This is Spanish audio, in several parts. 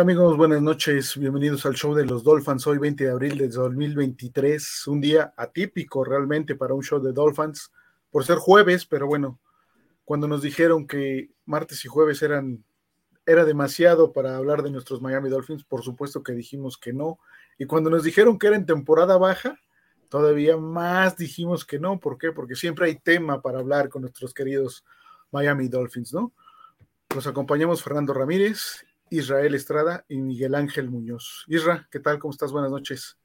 Hola amigos, buenas noches, bienvenidos al show de los Dolphins, hoy 20 de abril de 2023, un día atípico realmente para un show de Dolphins, por ser jueves, pero bueno, cuando nos dijeron que martes y jueves eran, era demasiado para hablar de nuestros Miami Dolphins, por supuesto que dijimos que no, y cuando nos dijeron que era en temporada baja, todavía más dijimos que no, ¿por qué? Porque siempre hay tema para hablar con nuestros queridos Miami Dolphins, ¿no? Nos acompañamos Fernando Ramírez Israel Estrada y Miguel Ángel Muñoz. Isra, ¿qué tal? ¿Cómo estás? Buenas noches.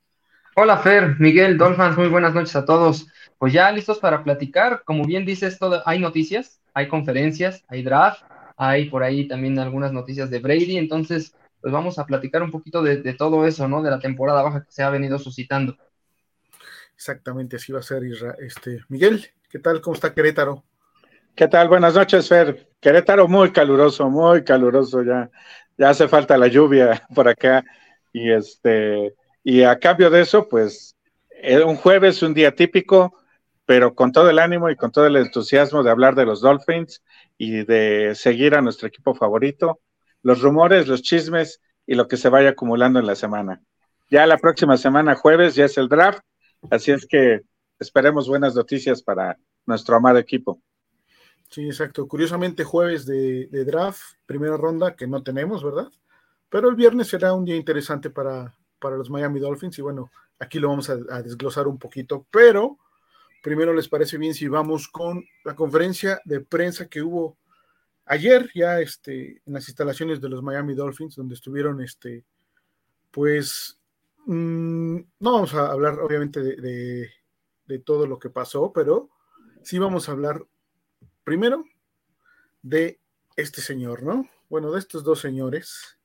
Hola Fer, Miguel, Dolphins, muy buenas noches a todos. Pues ya listos para platicar. Como bien dices, todo, hay noticias, hay conferencias, hay draft, hay por ahí también algunas noticias de Brady. Entonces, pues vamos a platicar un poquito de, de todo eso, ¿no? De la temporada baja que se ha venido suscitando. Exactamente, así va a ser, Isra. Este, Miguel, ¿qué tal? ¿Cómo está Querétaro? ¿Qué tal? Buenas noches, Fer. Querétaro muy caluroso, muy caluroso ya ya hace falta la lluvia por acá. Y este, y a cambio de eso, pues, eh, un jueves, un día típico, pero con todo el ánimo y con todo el entusiasmo de hablar de los Dolphins y de seguir a nuestro equipo favorito, los rumores, los chismes y lo que se vaya acumulando en la semana. Ya la próxima semana, jueves, ya es el draft, así es que esperemos buenas noticias para nuestro amado equipo. Sí, exacto. Curiosamente, jueves de, draft, primera ronda que no tenemos, ¿verdad? Pero el viernes será un día interesante para, para los Miami Dolphins y bueno, aquí lo vamos a, desglosar un poquito, pero primero les parece bien si vamos con la conferencia de prensa que hubo ayer ya este, en las instalaciones de los Miami Dolphins, donde estuvieron, este, pues, mm, no vamos a hablar obviamente de, de, todo lo que pasó, pero sí vamos a hablar Primero, de este señor, ¿no? Bueno, de estos dos señores,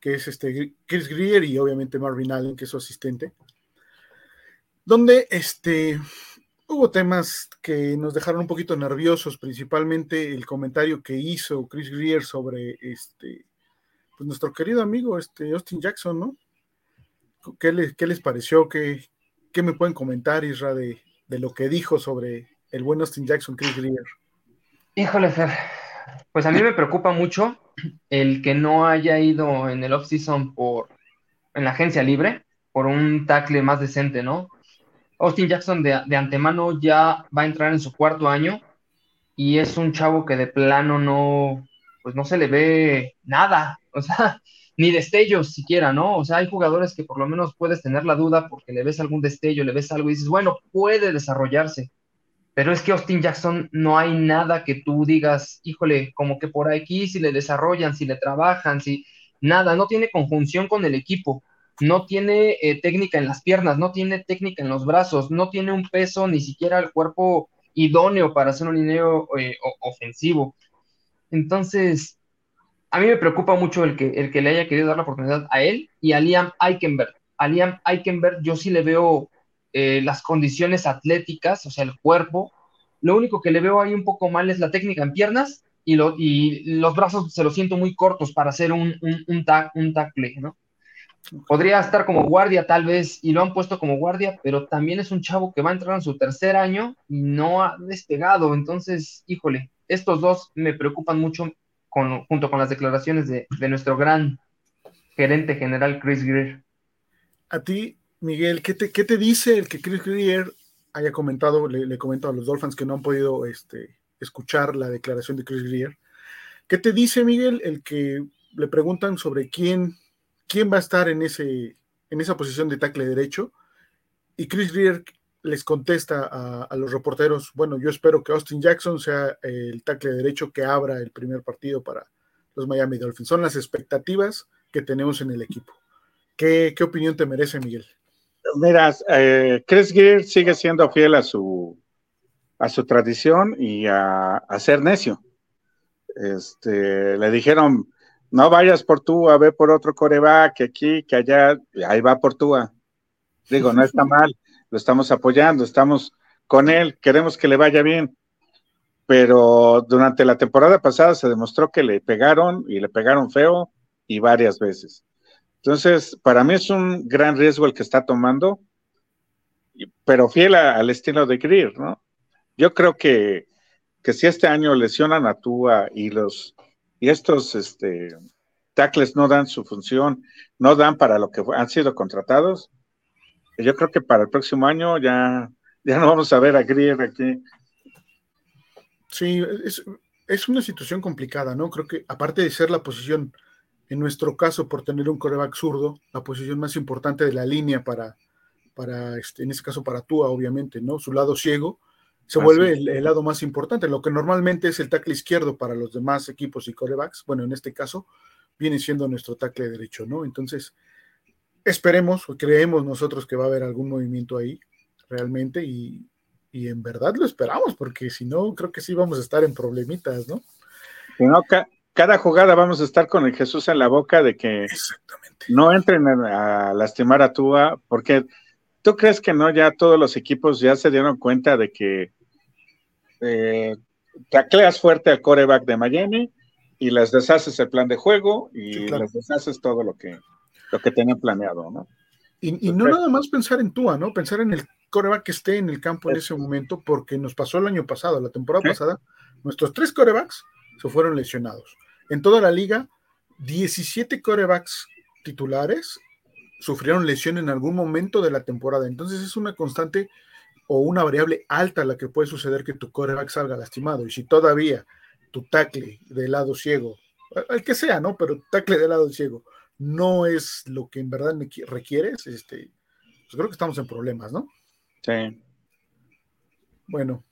que es este Chris Greer y obviamente Marvin Allen, que es su asistente, donde este, hubo temas que nos dejaron un poquito nerviosos, principalmente el comentario que hizo Chris Greer sobre este, pues nuestro querido amigo este, Austin Jackson, ¿no? ¿Qué les, qué les pareció? ¿Qué, ¿Qué, me pueden comentar, Isra, de, de lo que dijo sobre el buen Austin Jackson, Chris Greer? Híjole, Fer, pues a mí me preocupa mucho el que no haya ido en el off-season por, en la agencia libre, por un tackle más decente, ¿no? Austin Jackson de, de, antemano ya va a entrar en su cuarto año y es un chavo que de plano no, pues no se le ve nada, o sea, ni destellos siquiera, ¿no? O sea, hay jugadores que por lo menos puedes tener la duda porque le ves algún destello, le ves algo y dices, bueno, puede desarrollarse pero es que Austin Jackson no hay nada que tú digas, híjole, como que por aquí si le desarrollan, si le trabajan, si nada, no tiene conjunción con el equipo, no tiene eh, técnica en las piernas, no tiene técnica en los brazos, no tiene un peso, ni siquiera el cuerpo idóneo para hacer un lineo eh, ofensivo. Entonces, a mí me preocupa mucho el que, el que le haya querido dar la oportunidad a él y a Liam Eikenberg. A Liam Eikenberg yo sí le veo eh, las condiciones atléticas, o sea, el cuerpo. Lo único que le veo ahí un poco mal es la técnica en piernas y, lo, y los brazos se los siento muy cortos para hacer un, un, un, un tackle, ¿no? Podría estar como guardia tal vez y lo han puesto como guardia, pero también es un chavo que va a entrar en su tercer año y no ha despegado. Entonces, híjole, estos dos me preocupan mucho con, junto con las declaraciones de, de nuestro gran gerente general Chris Greer. A ti, Miguel, ¿qué te, qué te dice el que Chris Greer haya comentado, le, le a los Dolphins que no han podido este, escuchar la declaración de Chris Greer? ¿Qué te dice, Miguel, el que le preguntan sobre quién, quién va a estar en, ese, en esa posición de tackle derecho? Y Chris Greer les contesta a, a, los reporteros, bueno, yo espero que Austin Jackson sea el tackle derecho que abra el primer partido para los Miami Dolphins. Son las expectativas que tenemos en el equipo. ¿Qué, qué opinión te merece, Miguel? Mira, eh, Chris Gear sigue siendo fiel a su, a su tradición y a, ser necio. Este, le dijeron, no vayas por tú, a ver por otro coreback, que aquí, que allá, ahí va por tú. Digo, no está mal, lo estamos apoyando, estamos con él, queremos que le vaya bien. Pero durante la temporada pasada se demostró que le pegaron y le pegaron feo y varias veces. Entonces, para mí es un gran riesgo el que está tomando, pero fiel al estilo de Greer, ¿no? Yo creo que, que si este año lesionan a Tua y los y estos este, tackles no dan su función, no dan para lo que han sido contratados, yo creo que para el próximo año ya, ya no vamos a ver a Grier aquí. Sí, es, es una situación complicada, ¿no? Creo que aparte de ser la posición, en nuestro caso, por tener un coreback zurdo, la posición más importante de la línea para, para este, en este caso para Tua, obviamente, ¿no? Su lado ciego se vuelve el, lado más importante, lo que normalmente es el tackle izquierdo para los demás equipos y corebacks, bueno, en este caso viene siendo nuestro tackle derecho, ¿no? Entonces, esperemos o creemos nosotros que va a haber algún movimiento ahí realmente y, y en verdad lo esperamos, porque si no, creo que sí vamos a estar en problemitas, ¿no? no cada jugada vamos a estar con el Jesús en la boca de que no entren a, lastimar a Tua, porque tú crees que no, ya todos los equipos ya se dieron cuenta de que eh, tacleas fuerte al coreback de Miami y les deshaces el plan de juego y les deshaces todo lo que, lo que tenían planeado, ¿no? Y, y no nada más pensar en Tua, ¿no? Pensar en el coreback que esté en el campo en ese momento, porque nos pasó el año pasado, la temporada pasada, nuestros tres corebacks se fueron lesionados. En toda la liga, 17 corebacks titulares sufrieron lesión en algún momento de la temporada. Entonces es una constante o una variable alta la que puede suceder que tu coreback salga lastimado. Y si todavía tu tackle de lado ciego, el que sea, ¿no? Pero tackle de lado ciego no es lo que en verdad requieres, este, pues creo que estamos en problemas, ¿no? Sí. Bueno,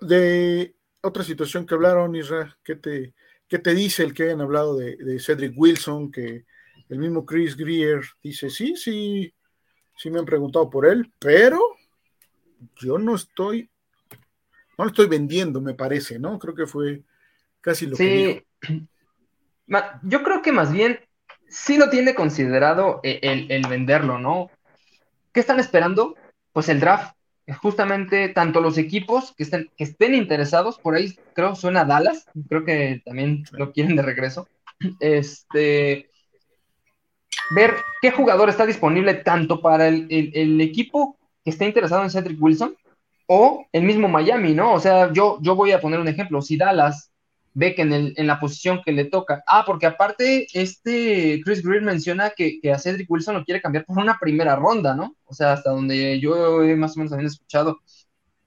de otra situación que hablaron, Israel, ¿qué te, qué te dice el que hayan hablado de, Cedric Wilson? Que el mismo Chris Greer dice, sí, sí, sí me han preguntado por él, pero yo no estoy, no lo estoy vendiendo, me parece, ¿no? Creo que fue casi lo que dijo. Yo creo que más bien sí lo tiene considerado e, el, el venderlo, ¿no? ¿Qué están esperando? pues el draft. Justamente tanto los equipos que estén, que estén interesados, por ahí creo suena Dallas, creo que también lo quieren de regreso. Este, ver qué jugador está disponible tanto para el, el, equipo que esté interesado en Cedric Wilson o el mismo Miami, ¿no? O sea, yo, yo voy a poner un ejemplo. Si Dallas que en, el, en, la posición que le toca. Ah, porque aparte, este Chris Greer menciona que, a Cedric Wilson lo quiere cambiar por una primera ronda, ¿no? O sea, hasta donde yo he más o menos también escuchado.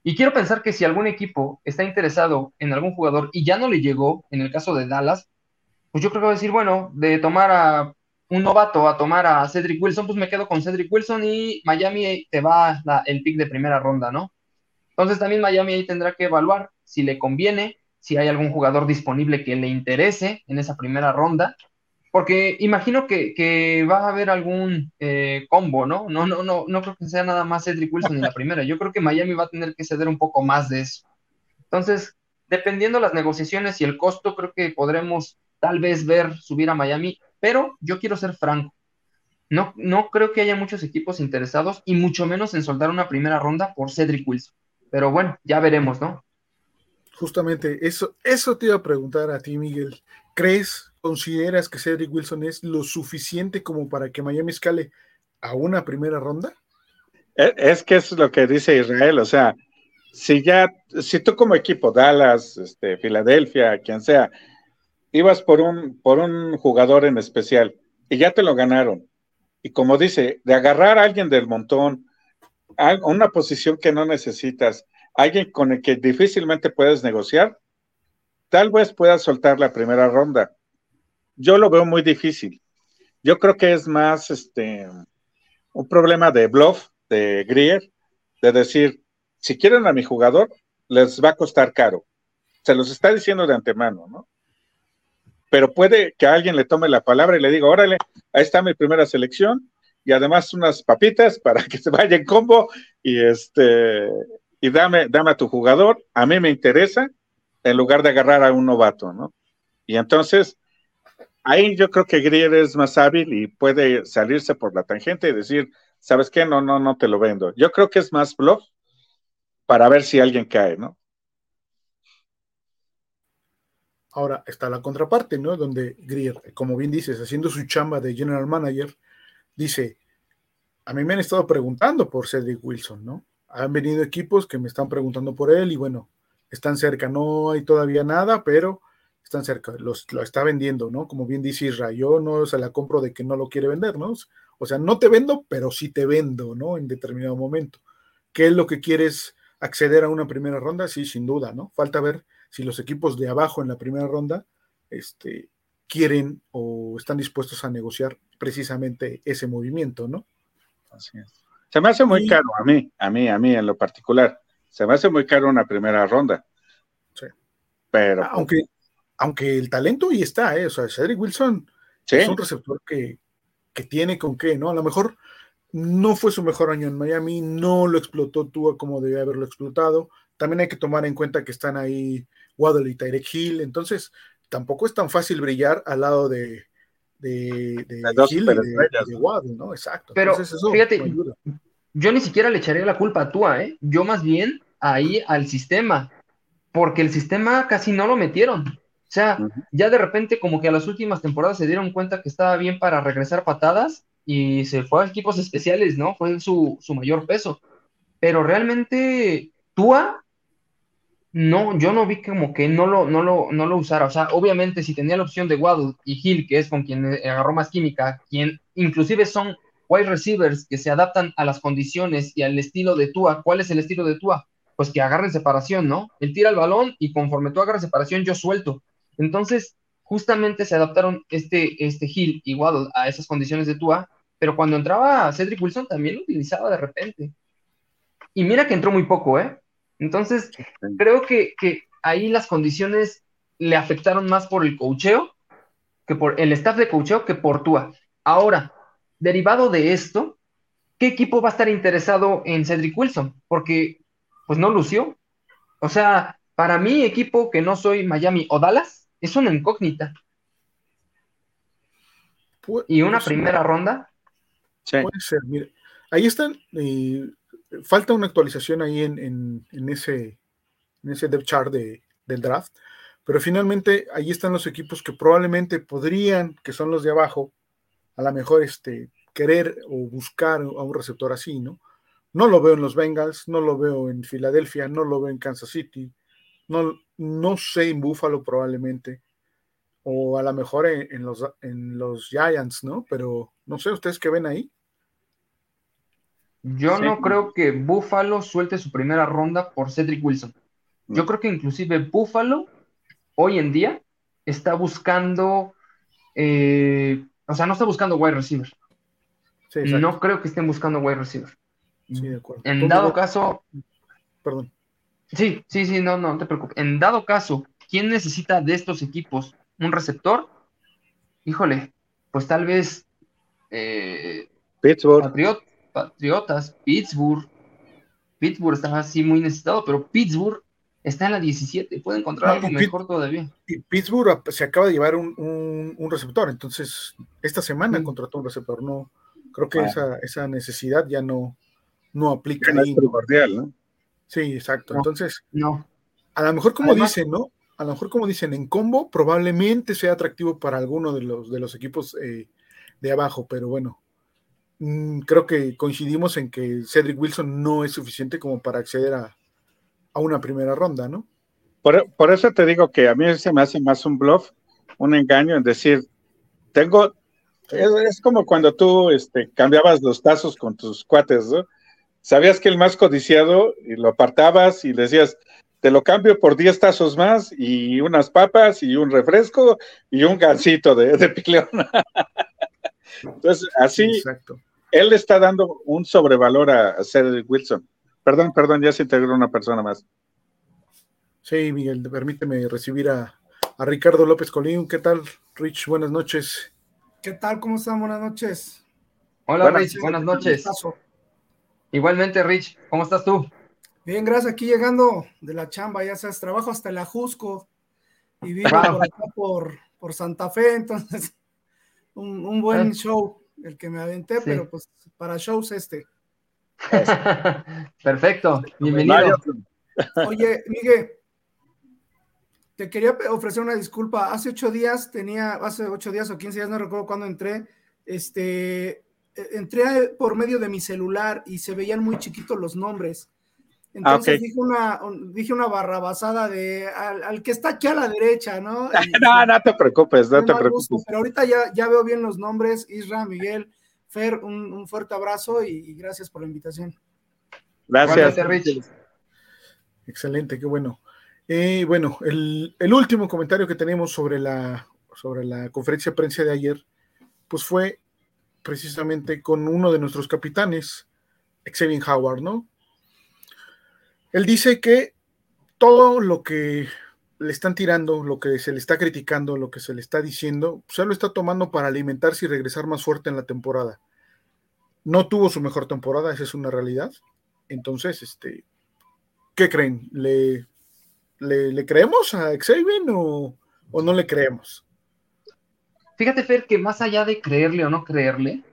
Y quiero pensar que si algún equipo está interesado en algún jugador y ya no le llegó, en el caso de Dallas, pues yo creo que va decir, bueno, de tomar a un novato a tomar a Cedric Wilson, pues me quedo con Cedric Wilson y Miami te va el pick de primera ronda, ¿no? Entonces también Miami ahí tendrá que evaluar si le conviene si hay algún jugador disponible que le interese en esa primera ronda, porque imagino que, va a haber algún eh, combo, ¿no? No, no, no, no creo que sea nada más Cedric Wilson en la primera. Yo creo que Miami va a tener que ceder un poco más de eso. Entonces, dependiendo las negociaciones y el costo, creo que podremos tal vez ver subir a Miami, pero yo quiero ser franco. No, no creo que haya muchos equipos interesados y mucho menos en soltar una primera ronda por Cedric Wilson. Pero bueno, ya veremos, ¿no? Justamente eso, eso te iba a preguntar a ti, Miguel. ¿Crees, consideras que Cedric Wilson es lo suficiente como para que Miami escale a una primera ronda? E, es que es lo que dice Israel, o sea, si ya, si tú como equipo, Dallas, este, Filadelfia, quien sea, ibas por un, por un jugador en especial y ya te lo ganaron. Y como dice, de agarrar a alguien del montón, a una posición que no necesitas, alguien con el que difícilmente puedes negociar, tal vez puedas soltar la primera ronda. Yo lo veo muy difícil. Yo creo que es más este un problema de bluff de Grier, de decir, si quieren a mi jugador, les va a costar caro. Se los está diciendo de antemano, ¿no? Pero puede que alguien le tome la palabra y le diga, órale, ahí está mi primera selección, y además unas papitas para que se vaya en combo y este y dame, dame a tu jugador, a mí me interesa, en lugar de agarrar a un novato, ¿no? Y entonces, ahí yo creo que Grier es más hábil y puede salirse por la tangente y decir, ¿sabes qué? No, no, no te lo vendo. Yo creo que es más bluff para ver si alguien cae, ¿no? Ahora está la contraparte, ¿no? Donde Grier, como bien dices, haciendo su chamba de general manager, dice, a mí me han estado preguntando por Cedric Wilson, ¿no? Han venido equipos que me están preguntando por él y bueno, están cerca, no hay todavía nada, pero están cerca, los, lo está vendiendo, ¿no? Como bien dice Israel, yo no se la compro de que no lo quiere vender, ¿no? O sea, no te vendo, pero sí te vendo, ¿no? En determinado momento. ¿Qué es lo que quieres acceder a una primera ronda? Sí, sin duda, ¿no? Falta ver si los equipos de abajo en la primera ronda este, quieren o están dispuestos a negociar precisamente ese movimiento, ¿no? Así es. Se me hace muy caro a mí, a mí, a mí en lo particular. Se me hace muy caro una primera ronda. Sí. Pero. Ah, aunque, aunque el talento ahí está, ¿eh? O sea, Cedric Wilson es un receptor que, tiene con qué, ¿no? A lo mejor no fue su mejor año en Miami, no lo explotó Tua como debía haberlo explotado. También hay que tomar en cuenta que están ahí Waddle y Tyrek Hill, entonces tampoco es tan fácil brillar al lado de, de, Hill y de, Waddle, ¿no? Exacto. Pero fíjate, yo ni siquiera le echaría la culpa a Tua, ¿eh? Yo más bien ahí al sistema, porque el sistema casi no lo metieron. O sea, ya de repente como que a las últimas temporadas se dieron cuenta que estaba bien para regresar patadas y se fue a equipos especiales, ¿no? Fue su, mayor peso. Pero realmente Tua, no, yo no vi como que no lo, no, lo, no lo usara. O sea, obviamente si tenía la opción de Waddle y Hill, que es con quien agarró más química, quien inclusive son wide receivers que se adaptan a las condiciones y al estilo de Tua. ¿Cuál es el estilo de Tua? Pues que agarren separación, ¿no? Él tira el balón y conforme tú agarras separación, yo suelto. Entonces, justamente se adaptaron este, este Hill y Waddle a esas condiciones de Tua, pero cuando entraba Cedric Wilson también lo utilizaba de repente. Y mira que entró muy poco, ¿eh? Entonces, creo que, que ahí las condiciones le afectaron más por el cocheo, que por el staff de cocheo, que por Tua. Ahora, derivado de esto, ¿qué equipo va a estar interesado en Cedric Wilson? Porque, pues no lució. O sea, para mí, equipo que no soy Miami o Dallas, es una incógnita. y una primera ronda. Puede ser, mire. Ahí están, eh, falta una actualización ahí en, ese, en ese depth chart de, del draft, pero finalmente ahí están los equipos que probablemente podrían, que son los de abajo, a lo mejor este, querer o buscar a un receptor así, ¿no? No lo veo en los Bengals, no lo veo en Filadelfia, no lo veo en Kansas City, no, no sé en Buffalo probablemente, o a lo mejor en, los, en los Giants, ¿no? Pero no sé, ¿ustedes qué ven ahí? Yo no creo que Buffalo suelte su primera ronda por Cedric Wilson. Yo mm. creo que inclusive Buffalo hoy en día está buscando eh, o sea, no está buscando wide receiver. no creo que estén buscando wide receiver. Sí, de acuerdo. En dado caso. Perdón. Sí, sí, sí, no, no, te preocupes. En dado caso, ¿quién necesita de estos equipos un receptor? Híjole, pues tal vez. Eh, Pittsburgh. Patriotas, Pittsburgh. Pittsburgh está así muy necesitado, pero Pittsburgh Está en la 17, puede encontrar algo mejor todavía. Pittsburgh se acaba de llevar un, receptor, entonces esta semana contrató un receptor. No, creo que ah. esa, necesidad ya no, no aplica ahí. ¿no? Sí, exacto. entonces, no. a lo mejor como dicen, ¿no? A lo mejor como dicen, en combo probablemente sea atractivo para alguno de los, de los equipos eh, de abajo, pero bueno, creo que coincidimos en que Cedric Wilson no es suficiente como para acceder a, a una primera ronda, ¿no? Por, eso te digo que a mí se me hace más un bluff, un engaño en decir, tengo, es, como cuando tú este, cambiabas los tazos con tus cuates, ¿no? Sabías que el más codiciado y lo apartabas y decías, te lo cambio por 10 tazos más y unas papas y un refresco y un gansito de, de pileón. Entonces, así, él le está dando un sobrevalor a, a Cedric Wilson. Perdón, perdón, ya se integró una persona más. Sí, Miguel, permíteme recibir a, Ricardo López Colín. ¿Qué tal, Rich? Buenas noches. ¿Qué tal? ¿Cómo están? Buenas noches. Hola, Rich. Buenas noches. Igualmente, Rich. ¿Cómo estás tú? Bien, gracias. Aquí llegando de la chamba, ya sabes, trabajo hasta el Ajusco y vivo por acá por, Santa Fe, entonces un, buen ah. show el que me aventé, pero pues para shows este. Perfecto, bienvenido. Oye, Miguel, te quería ofrecer una disculpa. Hace ocho días tenía, hace ocho días o quince días, no recuerdo cuándo entré, este, e, entré por medio de mi celular y se veían muy chiquitos los nombres. Entonces dije, una, dije una barrabasada de al, que está aquí a la derecha, ¿no? no, no te preocupes, no te preocupes. pero ahorita ya, ya veo bien los nombres, Isra, Miguel, Fer, un, fuerte abrazo y, gracias por la invitación. Gracias, Excelente, qué bueno. Eh, bueno, el, el, último comentario que tenemos sobre la, sobre la conferencia de prensa de ayer, pues fue precisamente con uno de nuestros capitanes, Xavier Howard, ¿no? Él dice que todo lo que le están tirando, lo que se le está criticando, lo que se le está diciendo, se lo está tomando para alimentarse y regresar más fuerte en la temporada. No tuvo su mejor temporada, esa es una realidad. Entonces, este, ¿qué creen? ¿Le, creemos a Xavier o, o no le creemos? Fíjate, Fer, que más allá de creerle o no creerle,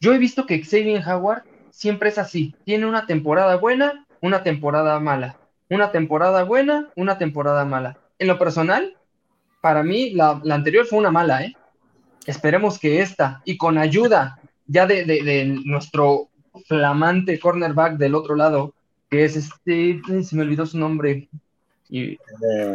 yo he visto que Xavier Howard siempre es así. Tiene una temporada buena, una temporada mala. Una temporada buena, una temporada mala. En lo personal, para mí, la, anterior fue una mala, ¿eh? Esperemos que esta, y con ayuda ya de, nuestro flamante cornerback del otro lado, que es este, se me olvidó su nombre, y,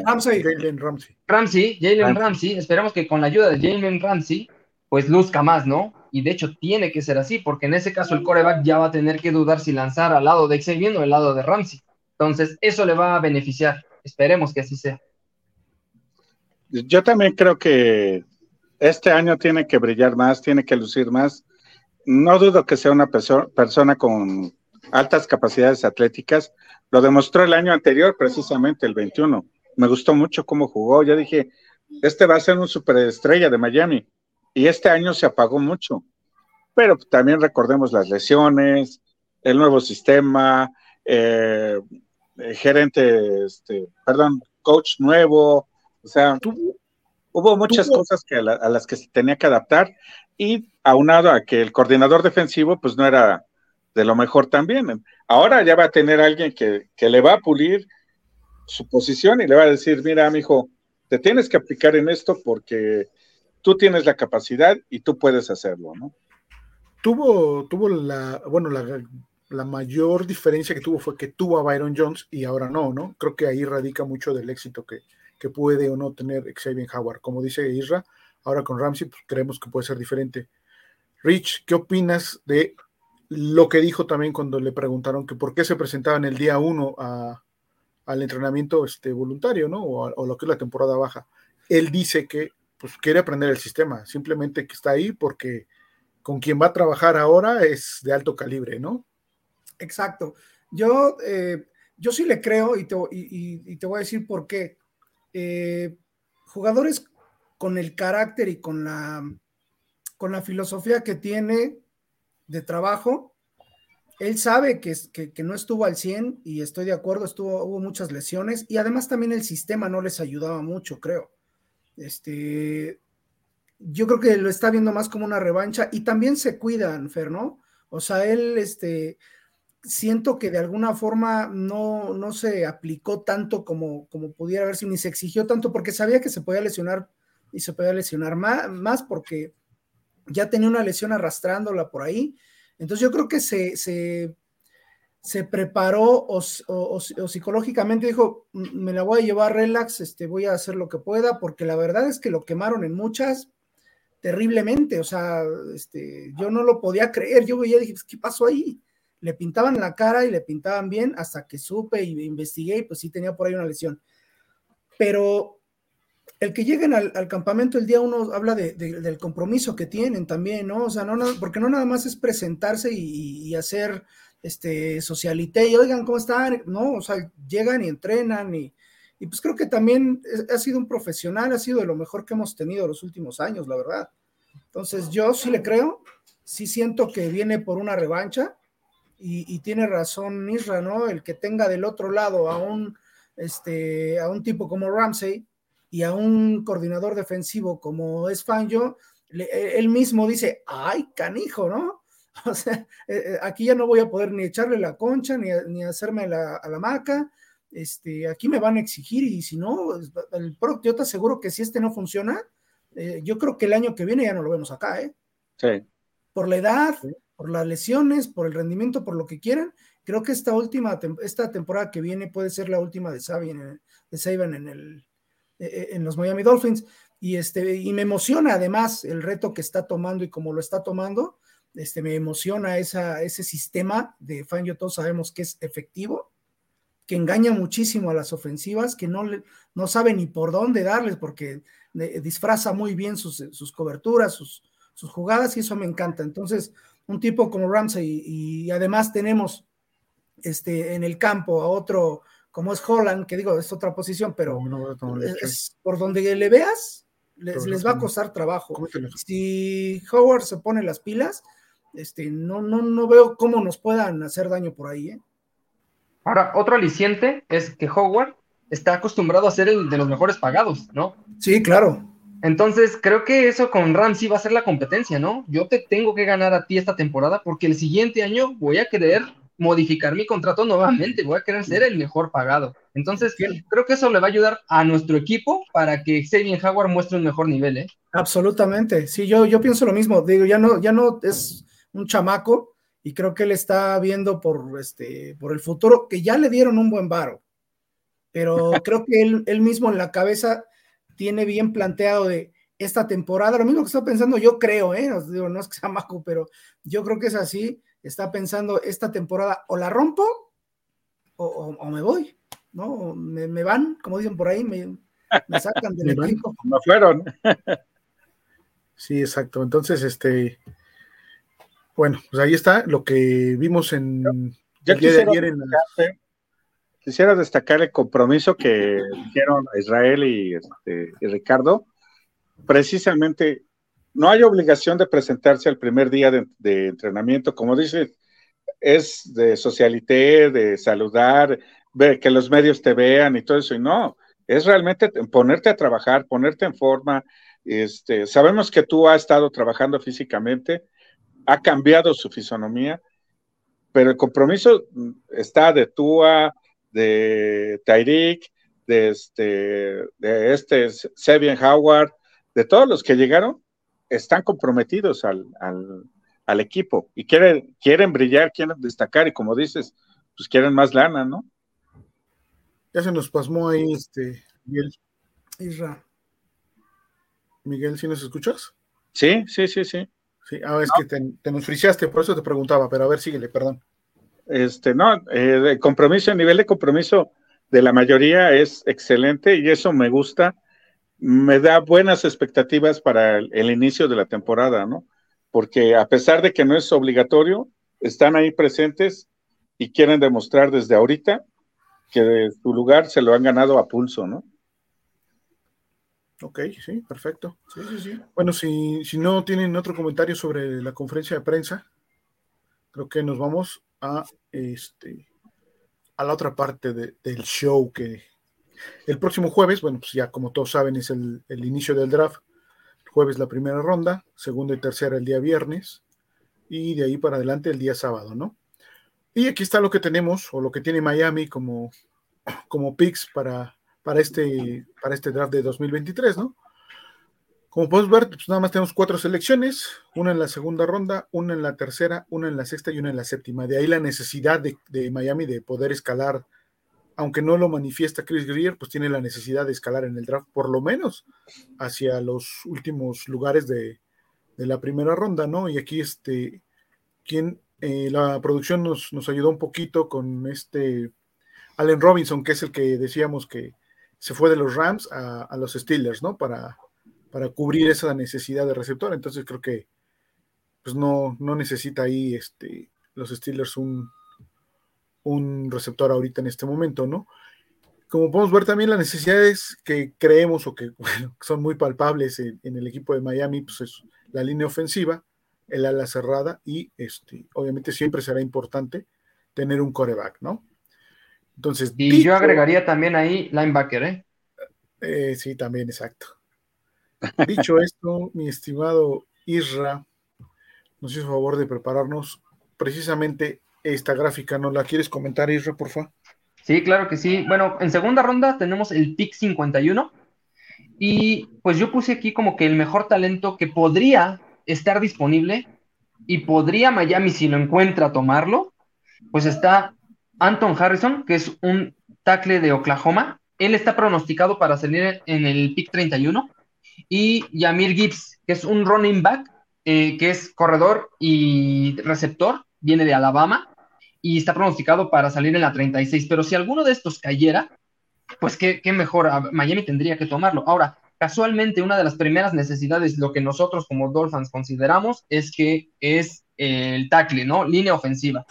Ramsey. Jalen Ramsey. Ramsey, Jalen Ramsey. Esperemos que con la ayuda de Jalen Ramsey, pues luzca más, ¿no? Y de hecho tiene que ser así, porque en ese caso el coreback ya va a tener que dudar si lanzar al lado de Xavier o al lado de Ramsey. Entonces, eso le va a beneficiar. Esperemos que así sea. Yo también creo que este año tiene que brillar más, tiene que lucir más. No dudo que sea una persona con altas capacidades atléticas, lo demostró el año anterior, precisamente el 21. Me gustó mucho cómo jugó. Ya dije, este va a ser un superestrella de Miami. Y este año se apagó mucho. Pero también recordemos las lesiones, el nuevo sistema, eh, gerente, este, perdón, coach nuevo. O sea, hubo muchas cosas que a, a, las que se tenía que adaptar. Y aunado a que el coordinador defensivo, pues no era de lo mejor también. Ahora ya va a tener alguien que, le va a pulir su posición y le va a decir, mira, hijo, te tienes que aplicar en esto porque tú tienes la capacidad y tú puedes hacerlo, ¿no? Tuvo, tuvo la, bueno, la, mayor diferencia que tuvo fue que tuvo a Byron Jones y ahora no, ¿no? Creo que ahí radica mucho del éxito que, que puede o no tener Xavier Howard. Como dice Isra, ahora con Ramsey pues, creemos que puede ser diferente. Rich, ¿qué opinas de lo que dijo también cuando le preguntaron que por qué se presentaba en el día uno al entrenamiento este, voluntario, ¿no? O, lo que es la temporada baja. Él dice que pues quiere aprender el sistema, simplemente que está ahí porque con quien va a trabajar ahora es de alto calibre, ¿no? Exacto. Yo, eh, yo sí le creo y te, y, te, voy a decir por qué. Eh, jugadores con el carácter y con la, con la filosofía que tiene, de trabajo. Él sabe que, que, no estuvo al 100 y estoy de acuerdo, estuvo, hubo muchas lesiones y además también el sistema no les ayudaba mucho, creo. Este, yo creo que lo está viendo más como una revancha y también se cuidan, Fer, ¿no? O sea, él, este, siento que de alguna forma no, no se aplicó tanto como, como pudiera haber sido, ni se exigió tanto porque sabía que se podía lesionar y se podía lesionar más, más porque ya tenía una lesión arrastrándola por ahí. Entonces yo creo que se, se, preparó o, psicológicamente dijo, me la voy a llevar relax, este, voy a hacer lo que pueda, porque la verdad es que lo quemaron en muchas terriblemente, o sea, este, yo no lo podía creer, yo veía, dije, pues, ¿qué pasó ahí? Le pintaban la cara y le pintaban bien hasta que supe y investigué y pues sí tenía por ahí una lesión. Pero el que lleguen al, campamento el día uno habla del compromiso que tienen también, ¿no? O sea, no, porque no nada más es presentarse y, hacer este socialité y oigan cómo están, no, o sea, llegan y entrenan y, y pues creo que también ha sido un profesional, ha sido de lo mejor que hemos tenido los últimos años, la verdad. Entonces, yo sí le creo, sí siento que viene por una revancha y, tiene razón Isra, ¿no? El que tenga del otro lado a un, este, a un tipo como Ramsey, y a un coordinador defensivo como es Fangio, e, él mismo dice, ay, canijo, ¿no? O sea, eh, eh, aquí ya no voy a poder ni echarle la concha, ni, ni hacerme la, a la maca, este, aquí me van a exigir y si no, el Pro, yo te aseguro que si este no funciona, eh, yo creo que el año que viene ya no lo vemos acá, ¿eh? Sí. Por la edad, por las lesiones, por el rendimiento, por lo que quieran, creo que esta última, esta temporada que viene puede ser la última de Saban, de en, el, e, e, en los Miami Dolphins. Y, este, y me emociona además el reto que está tomando y cómo lo está tomando. Este, me emociona esa, ese sistema de Fangio, todos sabemos que es efectivo, que engaña muchísimo a las ofensivas, que no, no sabe ni por dónde darles, porque disfraza muy bien sus, sus coberturas, sus, sus jugadas, y eso me encanta. Entonces, un tipo como Ramsey, y, además tenemos este, en el campo a otro como es Holland, que digo, es otra posición, pero es, por donde le veas, les, les va a costar trabajo. Si Howard se pone las pilas, este, no, no, no veo cómo nos puedan hacer daño por ahí. ¿eh? Ahora, otro aliciente es que Howard está acostumbrado a ser el de los mejores pagados, ¿no? Sí, claro. Entonces, creo que eso con Ramsey va a ser la competencia, ¿no? Yo te tengo que ganar a ti esta temporada porque el siguiente año voy a querer modificar mi contrato nuevamente, voy a querer ser el mejor pagado. Entonces, creo que eso le va a ayudar a nuestro equipo para que Xavier Howard muestre un mejor nivel, ¿eh? Absolutamente. Sí, yo, yo pienso lo mismo. Digo, ya no, ya no es un chamaco y creo que él está viendo por, este, por el futuro, que ya le dieron un buen varo. Pero creo que él, él mismo en la cabeza tiene bien planteado de esta temporada, lo mismo que estoy pensando, yo creo, ¿eh? No, digo, no es que sea maco, pero yo creo que es así está pensando esta temporada o la rompo o, me voy, ¿no? Me, van, como dicen por ahí, me, sacan del equipo. No fueron. sí, exacto. Entonces, este, bueno, pues ahí está lo que vimos en ya el día ayer Quisiera destacar el compromiso que hicieron Israel y, este, y Ricardo. Precisamente no hay obligación de presentarse al primer día de, entrenamiento, como dice, es de socialité, de saludar, ver que los medios te vean y todo eso, y no, es realmente ponerte a trabajar, ponerte en forma. Este, sabemos que tú has estado trabajando físicamente, ha cambiado su fisonomía, pero el compromiso está de Tua, de Tyreek, de este, de este Sevian Howard, de todos los que llegaron, están comprometidos al, equipo y quieren, quieren brillar, quieren destacar y como dices, pues quieren más lana, ¿no? Ya se nos pasmó ahí este Miguel. Isra. Miguel, ¿sí nos escuchas? Sí, sí, sí, sí. Sí, ah, es que te, nos friseaste, por eso te preguntaba, pero a ver, síguele, perdón. Este, no, eh, el compromiso, el nivel de compromiso de la mayoría es excelente y eso me gusta me da buenas expectativas para el, inicio de la temporada, ¿no? Porque a pesar de que no es obligatorio, están ahí presentes y quieren demostrar desde ahorita que su lugar se lo han ganado a pulso, ¿no? Ok, sí, perfecto. Sí, sí, sí. Bueno, si, si no tienen otro comentario sobre la conferencia de prensa, creo que nos vamos a este a la otra parte del show que, el próximo jueves, bueno, pues ya como todos saben, es el, inicio del draft. jueves la primera ronda, segunda y tercera el día viernes, y de ahí para adelante el día sábado, ¿no? Y aquí está lo que tenemos, o lo que tiene Miami como, como picks para, para, este, para este draft de 2023, ¿no? Como podemos ver, pues nada más tenemos cuatro selecciones, una en la segunda ronda, una en la tercera, una en la sexta y una en la séptima. De ahí la necesidad de, de Miami de poder escalar aunque no lo manifiesta Chris Greer, pues tiene la necesidad de escalar en el draft, por lo menos hacia los últimos lugares de, la primera ronda, ¿no? Y aquí, este, quien, eh, la producción nos, ayudó un poquito con este Allen Robinson, que es el que decíamos que se fue de los Rams a, los Steelers, ¿no? Para, para cubrir esa necesidad de receptor. Entonces creo que pues no, no necesita ahí este, los Steelers un, un receptor ahorita en este momento, ¿no? Como podemos ver también las necesidades que creemos o que son muy palpables en, el equipo de Miami, pues es la línea ofensiva, el ala cerrada y este, obviamente siempre será importante tener un coreback, ¿no? Entonces, y yo agregaría también ahí linebacker, ¿eh? ¿eh? Sí, también, exacto. Dicho esto, mi estimado Isra, nos hizo favor de prepararnos precisamente esta gráfica. ¿No la quieres comentar, Isra, por favor? Sí, claro que sí. Bueno, en segunda ronda tenemos el pick 51 y pues yo puse aquí como que el mejor talento que podría estar disponible y podría Miami, si lo encuentra, tomarlo, pues está Anton Harrison, que es un tackle de Oklahoma. Él está pronosticado para salir en el pick 31. Y Yamir Gibbs, que es un running back, eh, que es corredor y receptor, viene de Alabama y está pronosticado para salir en la 36. Pero si alguno de estos cayera, pues qué, qué mejor, Miami tendría que tomarlo. Ahora, casualmente una de las primeras necesidades, lo que nosotros como Dolphins consideramos, es que es el tackle, ¿no? Línea ofensiva.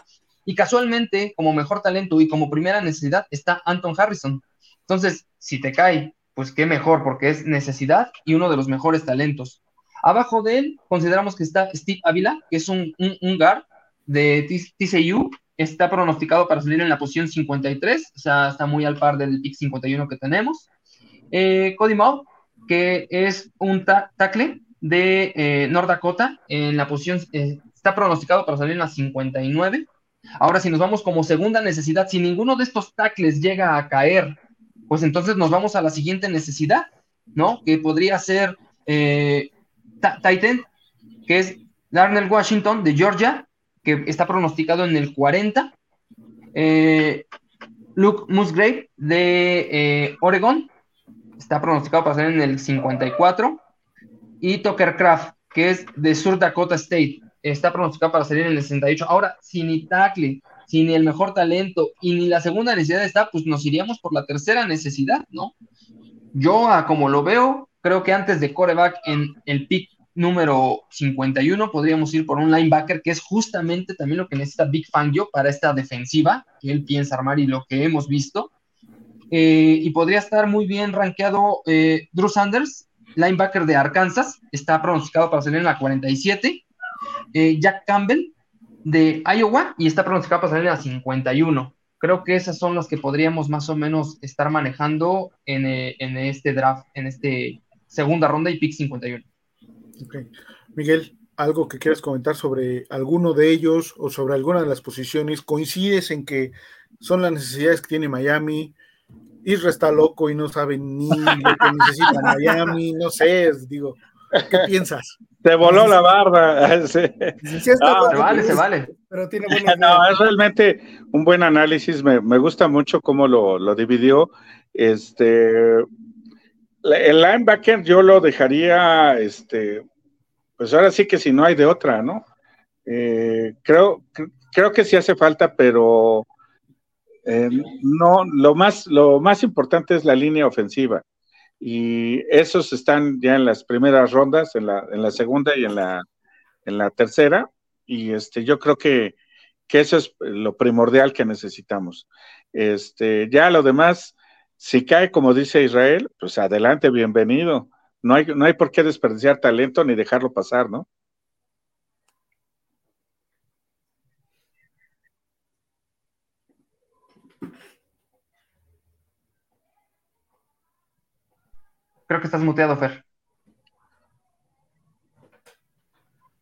Y casualmente, como mejor talento y como primera necesidad, está Anton Harrison. Entonces, si te cae, pues qué mejor, porque es necesidad y uno de los mejores talentos. Abajo de él, consideramos que está Steve Ávila, que es un, un, guard de TCU, está pronosticado para salir en la posición 53, o sea, está muy al par del pick 51 que tenemos. Eh, Cody Maul, que es un tackle de eh, North Dakota, en la posición, eh, está pronosticado para salir en la 59. Ahora, si nos vamos como segunda necesidad, si ninguno de estos tackles llega a caer, pues entonces nos vamos a la siguiente necesidad, ¿no? Que podría ser eh, Titan, que es Darnell Washington de Georgia, que está pronosticado en el 40. Luke Musgrave de Oregon, está pronosticado para salir en el 54. Y Tucker Craft, que es de Sur Dakota State, está pronosticado para salir en el 68. Ahora, si ni tackle, si ni el mejor talento y ni la segunda necesidad está, pues nos iríamos por la tercera necesidad, ¿no? Yo, como lo veo, creo que antes de coreback en el pick número 51 podríamos ir por un linebacker que es justamente también lo que necesita Big Fangio para esta defensiva que él piensa armar y lo que hemos visto. Eh, y podría estar muy bien rankeado eh, Drew Sanders, linebacker de Arkansas, está pronosticado para salir en la 47. Eh, Jack Campbell de Iowa y está pronosticado para salir en la 51. Creo que esas son las que podríamos más o menos estar manejando en, este draft, en este segunda ronda y pick 51. Miguel, algo que quieras comentar sobre alguno de ellos o sobre alguna de las posiciones. ¿Coincides en que son las necesidades que tiene Miami? Isra está loco y no sabe ni lo que necesita Miami, no sé, digo, ¿qué piensas? Te voló la barba. se vale, se vale. Pero tiene no, es realmente un buen análisis, me, gusta mucho cómo lo, dividió. Este, el linebacker yo lo dejaría, este, pues ahora sí que si no hay de otra, ¿no? Eh, creo, creo que sí hace falta, pero eh, no, lo más, lo más importante es la línea ofensiva. Y esos están ya en las primeras rondas, en la, en la segunda y en la, en la tercera. Y este, yo creo que, que eso es lo primordial que necesitamos. Este, ya lo demás, si cae como dice Israel, pues adelante, bienvenido. No hay, no hay por qué desperdiciar talento ni dejarlo pasar, ¿no? Creo que estás muteado, Fer.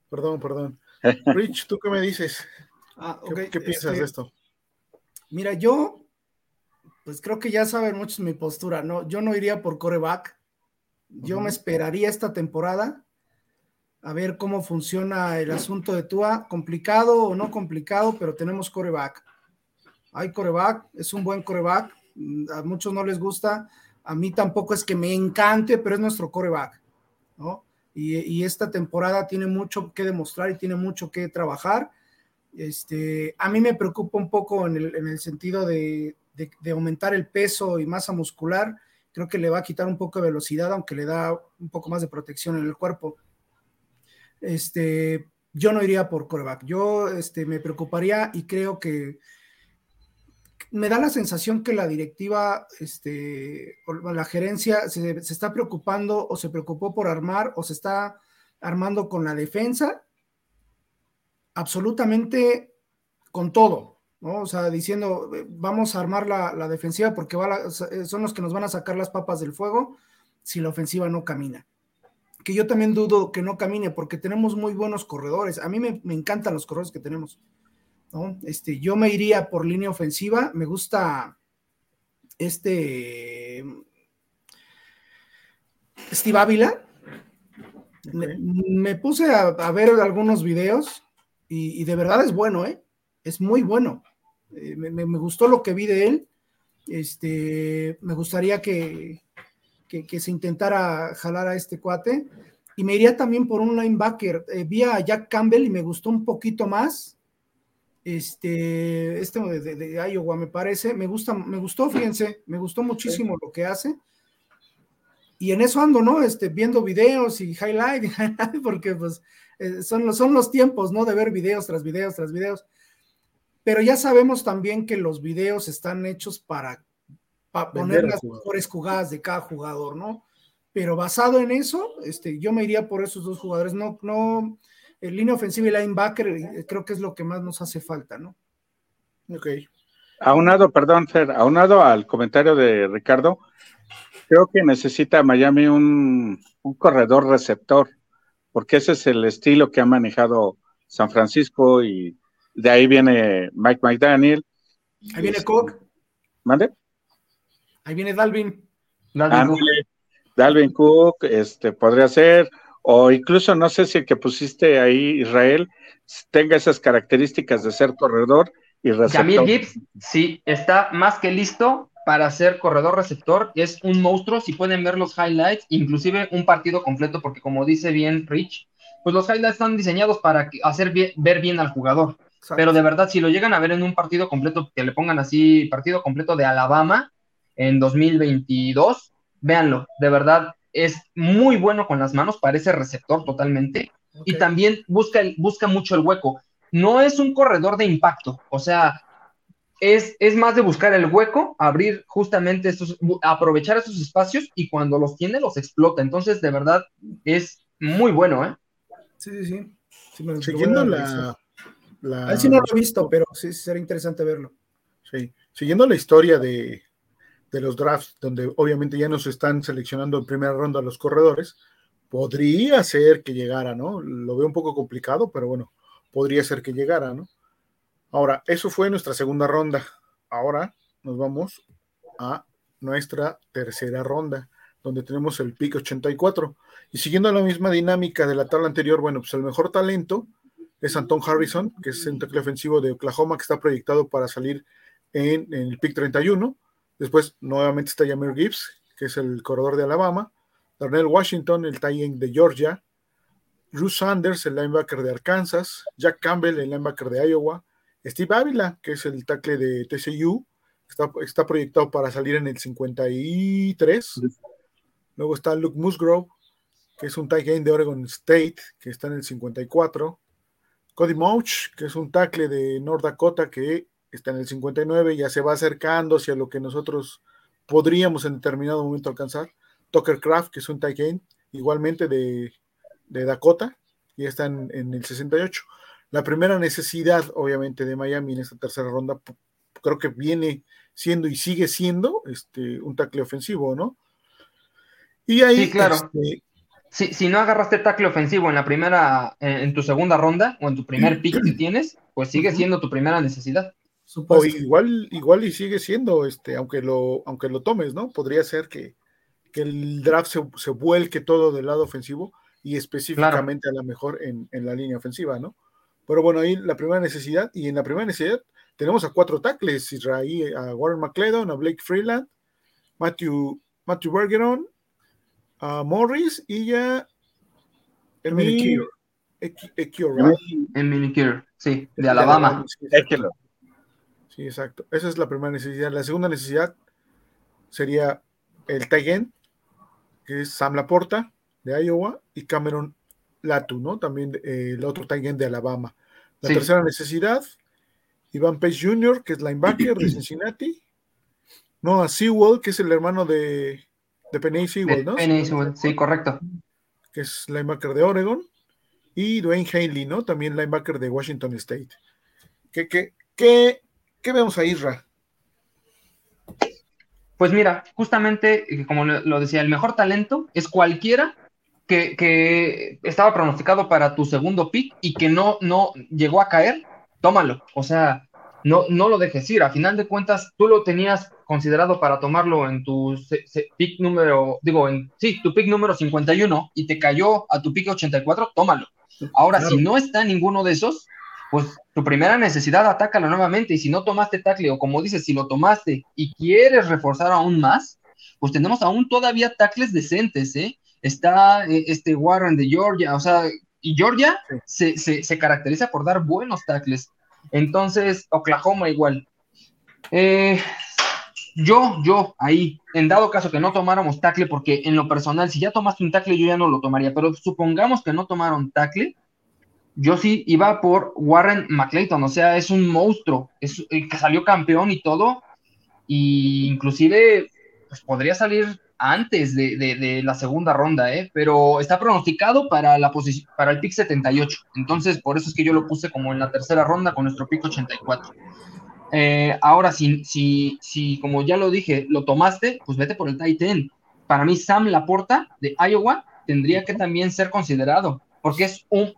Perdón, perdón. Rich, ¿tú qué me dices? Ah, ¿Qué, piensas de este, esto? Mira, yo, pues creo que ya saben muchos mi postura, ¿no? Yo no iría por coreback. Yo me esperaría esta temporada a ver cómo funciona el asunto de Tua, complicado o no complicado, pero tenemos coreback. Hay coreback, es un buen coreback, a muchos no les gusta, a mí tampoco es que me encante, pero es nuestro coreback, ¿no? Y, esta temporada tiene mucho que demostrar y tiene mucho que trabajar. Este, a mí me preocupa un poco en el, sentido de, aumentar el peso y masa muscular. Creo que le va a quitar un poco de velocidad, aunque le da un poco más de protección en el cuerpo. Este, yo no iría por coreback. Yo este, me preocuparía y creo que me da la sensación que la directiva, este, la gerencia se, está preocupando o se preocupó por armar o se está armando con la defensa absolutamente con todo, ¿no? O sea, diciendo, vamos a armar la, defensiva porque son los que nos van a sacar las papas del fuego si la ofensiva no camina. Que yo también dudo que no camine porque tenemos muy buenos corredores. A mí me, me encantan los corredores que tenemos. Este, yo me iría por línea ofensiva, me gusta este Steve Ávila. Me, puse a, ver algunos videos y, de verdad es bueno, ¿eh? Es muy bueno. Eh, me, gustó lo que vi de él. Este, me gustaría que, que, se intentara jalar a este cuate. Y me iría también por un linebacker. Eh, vi a Jack Campbell y me gustó un poquito más. Este, este de, Iowa me parece, me gusta, me gustó, fíjense, me gustó muchísimo lo que hace. Y en eso ando, ¿no? Este, viendo videos y highlight, porque pues eh, son, son los tiempos, ¿no? De ver videos tras videos tras videos. Pero ya sabemos también que los videos están hechos para, poner las mejores jugadas de cada jugador, ¿no? Pero basado en eso, este, yo me iría por esos dos jugadores. No, no, el línea ofensiva y linebacker eh, creo que es lo que más nos hace falta, ¿no? Ok. Aunado, perdón, Fer, aunado al comentario de Ricardo, creo que necesita Miami un, un corredor receptor, porque ese es el estilo que ha manejado San Francisco y de ahí viene Mike McDaniel. Ahí viene Cook. ¿Mande? Ahí viene Dalvin. Dalvin, Dalvin Cook, este podría ser, o incluso no sé si el que pusiste ahí, Israel, tenga esas características de ser corredor y receptor. Jamil Gibbs, sí, está más que listo para ser corredor receptor, es un monstruo, si pueden ver los highlights, inclusive un partido completo, porque como dice bien Rich, pues los highlights están diseñados para hacer ver bien al jugador. Pero de verdad, si lo llegan a ver en un partido completo, que le pongan así, partido completo de Alabama en 2022, véanlo, de verdad es muy bueno con las manos, parece receptor totalmente, y también busca, busca mucho el hueco. No es un corredor de impacto, o sea, es, es, más de buscar el hueco, abrir justamente estos, aprovechar esos espacios y cuando los tiene los explota. Entonces, de verdad, es muy bueno, ¿eh? Sí, sí, sí. Siguiendo la, la... sí no lo he visto, pero sí sería interesante verlo. Sí, siguiendo la historia de, de los drafts, donde obviamente ya nos están seleccionando en primera ronda los corredores, podría ser que llegara, ¿no? Lo veo un poco complicado, pero bueno, podría ser que llegara, ¿no? Ahora, eso fue nuestra segunda ronda. Ahora nos vamos a nuestra tercera ronda, donde tenemos el pick 84. Y siguiendo la misma dinámica de la tabla anterior, bueno, pues el mejor talento es Anton Harrison, que es el tackle ofensivo de Oklahoma, que está proyectado para salir en, el pick 31. Después, nuevamente está Jamir Gibbs, que es el corredor de Alabama. Darnell Washington, el tight de Georgia. Bruce Sanders, el linebacker de Arkansas. Jack Campbell, el linebacker de Iowa. Steve Ávila, que es el tackle de TCU. Está, está proyectado para salir en el 53. Luego está Luke Musgrove, que es un tight end de Oregon State, que está en el 54. Cody Mouch, que es un tackle de North Dakota que está en el 59, ya se va acercando hacia lo que nosotros podríamos en determinado momento alcanzar. Tucker Craft, que es un tight end igualmente de, Dakota, y está en, el 68. La primera necesidad, obviamente, de Miami en esta tercera ronda, creo que viene siendo y sigue siendo este, un tackle ofensivo, ¿no? Y ahí, sí, claro. Este, si, no agarraste tackle ofensivo en la primera, en, tu segunda ronda o en tu primer pick que tienes, pues sigue siendo tu primera necesidad. O igual, igual y sigue siendo, este, aunque lo, aunque lo tomes, ¿no? Podría ser que, el draft se, vuelque todo del lado ofensivo y específicamente a lo mejor en, la línea ofensiva, ¿no? Pero bueno, ahí la primera necesidad, y en la primera necesidad tenemos a cuatro tackles, Israel, a Warren McClendon, a Blake Freeland, Matthew, Matthew Bergeron a Morris y ya el Minicure. El Minicure, sí, de Alabama. Sí, exacto. Esa es la primera necesidad. La segunda necesidad sería el Taigen, que es Sam Laporta de Iowa, y Cameron Latu, ¿no? También eh, el otro Taigen de Alabama. La tercera necesidad, Iván Page Jr., que es linebacker de Cincinnati. Noah Sewell, que es el hermano de de Penny Sewell, ¿no? Penny Sewell, sí, correcto. Que es linebacker de Oregon. Y Dwayne Haley, ¿no? También linebacker de Washington State. ¿Qué, qué, qué, qué vemos ahí, Ra? Pues mira, justamente, eh, como lo decía, el mejor talento es cualquiera que, que, estaba pronosticado para tu segundo pick y que no, no llegó a caer, tómalo. O sea, no, no lo dejes ir. A final de cuentas, tú lo tenías considerado para tomarlo en tu pick número, digo, en, sí, tu pick número 51 y te cayó a tu pick 84, tómalo. Ahora, si no está ninguno de esos, pues tu primera necesidad, atácala nuevamente. Y si no tomaste tackle, o como dices, si lo tomaste y quieres reforzar aún más, pues tenemos aún todavía tackles decentes, ¿eh? Está eh, este Warren de Georgia, o sea, y Georgia se, se, caracteriza por dar buenos tackles. Entonces, Oklahoma igual. Eh, yo, yo, ahí, en dado caso que no tomáramos tackle, porque en lo personal, si ya tomaste un tackle, yo ya no lo tomaría, pero supongamos que no tomaron tackle, yo sí iba por Warren McClayton, o sea, es un monstruo, es el que salió campeón y todo, y inclusive pues, podría salir antes de, la segunda ronda, ¿eh? pero está pronosticado para, la para el pick 78, entonces por eso es que yo lo puse como en la tercera ronda con nuestro pick 84. Eh, ahora, si, si, si, como ya lo dije, lo tomaste, pues vete por el Titan. Para mí, Sam Laporta de Iowa tendría que también ser considerado, porque es un,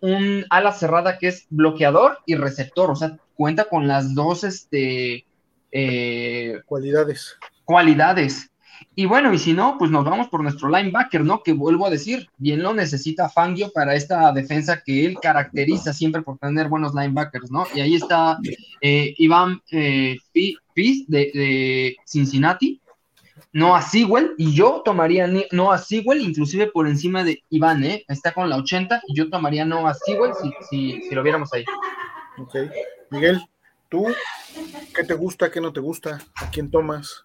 un, ala cerrada que es bloqueador y receptor, o sea, cuenta con las dos este, eh, cualidades. Cualidades. Y bueno, y si no, pues nos vamos por nuestro linebacker, ¿no? Que vuelvo a decir, bien lo necesita Fangio para esta defensa que él caracteriza siempre por tener buenos linebackers, ¿no? Y ahí está eh, Iván eh, de, Cincinnati, Noah Sewell, y yo tomaría Noah Sewell inclusive por encima de Iván, ¿eh? Está con la 80, y yo tomaría Noah Sewell si, si lo viéramos ahí. Ok. Miguel, ¿tú qué te gusta, qué no te gusta? ¿A quién tomas?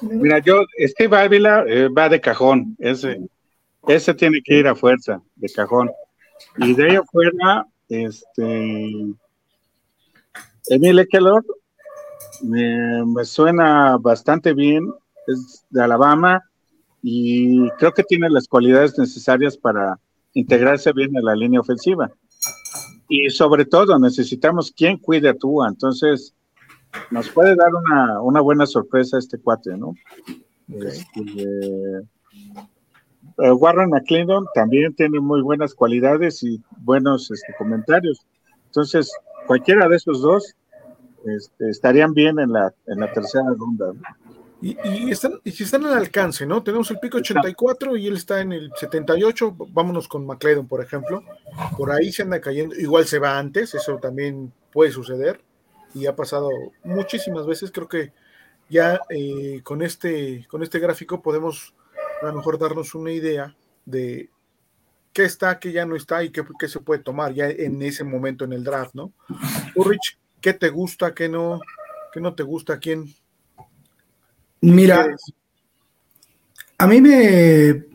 mira, yo, Steve Ávila eh, va de cajón, ese, ese tiene que ir a fuerza, de cajón. Y de ahí afuera, este, Emile Kellogg me, me, suena bastante bien, es de Alabama y creo que tiene las cualidades necesarias para integrarse bien en la línea ofensiva. Y sobre todo necesitamos quien cuide a Tua, entonces nos puede dar una, buena sorpresa este cuate, ¿no? Este, eh, Warren McClendon también tiene muy buenas cualidades y buenos este, comentarios. Entonces, cualquiera de esos dos este, estarían bien en la, en la tercera ronda. Y, y, están, y si están al alcance, ¿no? Tenemos el pico 84 y él está en el 78. Vámonos con McClendon, por ejemplo. Por ahí se anda cayendo. Igual se va antes, eso también puede suceder y ha pasado muchísimas veces. Creo que ya eh, con, este, con este gráfico podemos a lo mejor darnos una idea de qué está, qué ya no está y qué, qué se puede tomar ya en ese momento en el draft, ¿no? Ulrich, ¿qué te gusta, qué no, qué no te gusta, quién? Mira, a mí me,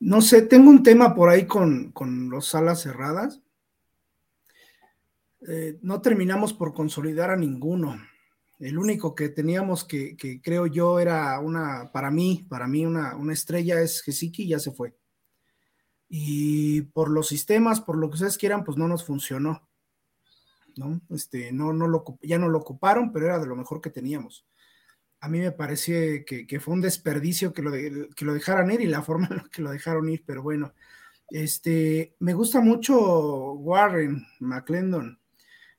no sé, tengo un tema por ahí con, con los salas cerradas. Eh, no terminamos por consolidar a ninguno. El único que teníamos que, creo yo era una, para mí, para mí una, estrella es Gesiki, ya se fue. Y por los sistemas, por lo que ustedes quieran, pues no nos funcionó. ¿No? Este, no, no lo, ya no lo ocuparon, pero era de lo mejor que teníamos. A mí me parece que, fue un desperdicio que lo, que lo dejaran ir y la forma en la que lo dejaron ir, pero bueno. Este, me gusta mucho Warren McClendon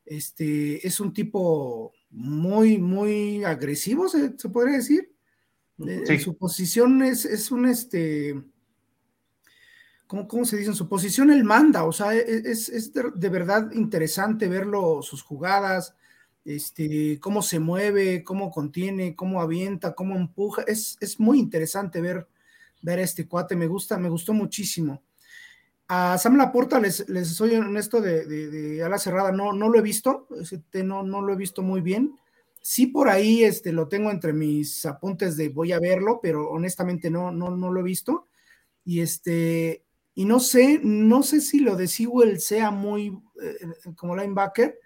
este, es un tipo muy, muy agresivo, se, podría decir. su posición es, es un, este, ¿cómo, ¿cómo, se dice? En su posición él manda, o sea, e, e, es, de, verdad interesante verlo, sus jugadas, este, cómo se mueve, cómo contiene, cómo avienta, cómo empuja, es, es muy interesante ver, ver este cuate, me gusta, me gustó muchísimo. A Sam Laporta, les, les soy honesto, de, de, ala cerrada, no, no lo he visto, no, no lo he visto muy bien. Sí, por ahí este, lo tengo entre mis apuntes de voy a verlo, pero honestamente no, no, no lo he visto. Y este, y no sé, no sé si lo de Sewell sea muy eh, como linebacker,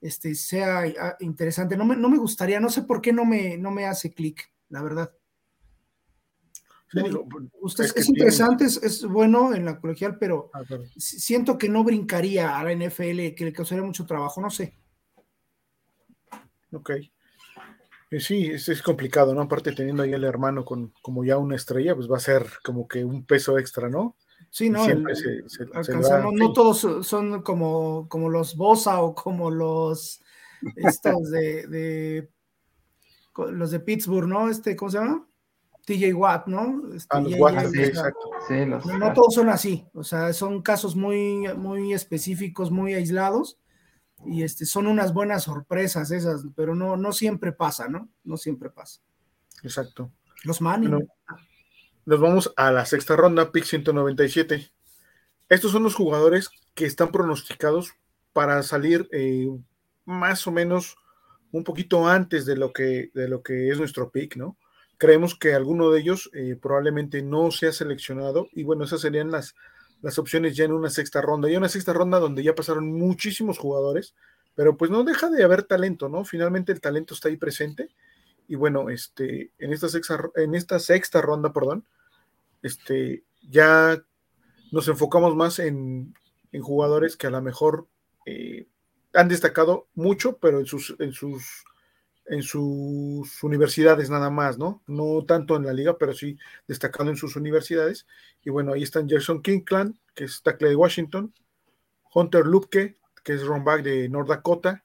este, sea ah, interesante. No me, no me gustaría, no sé por qué no me, no me hace clic, la verdad usted, es, interesante, es, bueno en la colegial, pero ah, siento que no brincaría a la NFL, que le causaría mucho trabajo, no sé. Ok. Eh, sí, es, complicado, ¿no? Aparte teniendo ahí el hermano con como ya una estrella, pues va a ser como que un peso extra, ¿no? Sí, no, no, todos son como, como los Bosa o como los estos de, de, los de Pittsburgh, ¿no? Este, ¿cómo se llama? TJ Watt, ¿no? Este, los Watt, sí, exacto. no, todos son así, o sea, son casos muy, muy específicos, muy aislados, y este, son unas buenas sorpresas esas, pero no, no siempre pasa, ¿no? No siempre pasa. Exacto. Los Manning. Nos vamos a la sexta ronda, pick 197. Estos son los jugadores que están pronosticados para salir eh, más o menos un poquito antes de lo que, de lo que es nuestro pick, ¿no? Creemos que alguno de ellos eh, probablemente no sea seleccionado y bueno, esas serían las, las opciones ya en una sexta ronda. Y una sexta ronda donde ya pasaron muchísimos jugadores, pero pues no deja de haber talento, ¿no? Finalmente el talento está ahí presente. Y bueno, este, en esta sexta, en esta sexta ronda, perdón, este, ya nos enfocamos más en, en jugadores que a lo mejor eh, han destacado mucho, pero en sus, en sus, en sus universidades nada más, ¿no? No tanto en la liga, pero sí destacando en sus universidades. Y bueno, ahí están Gerson Kinkland, que es tackle de Washington, Hunter Lupke, que es runback de North Dakota,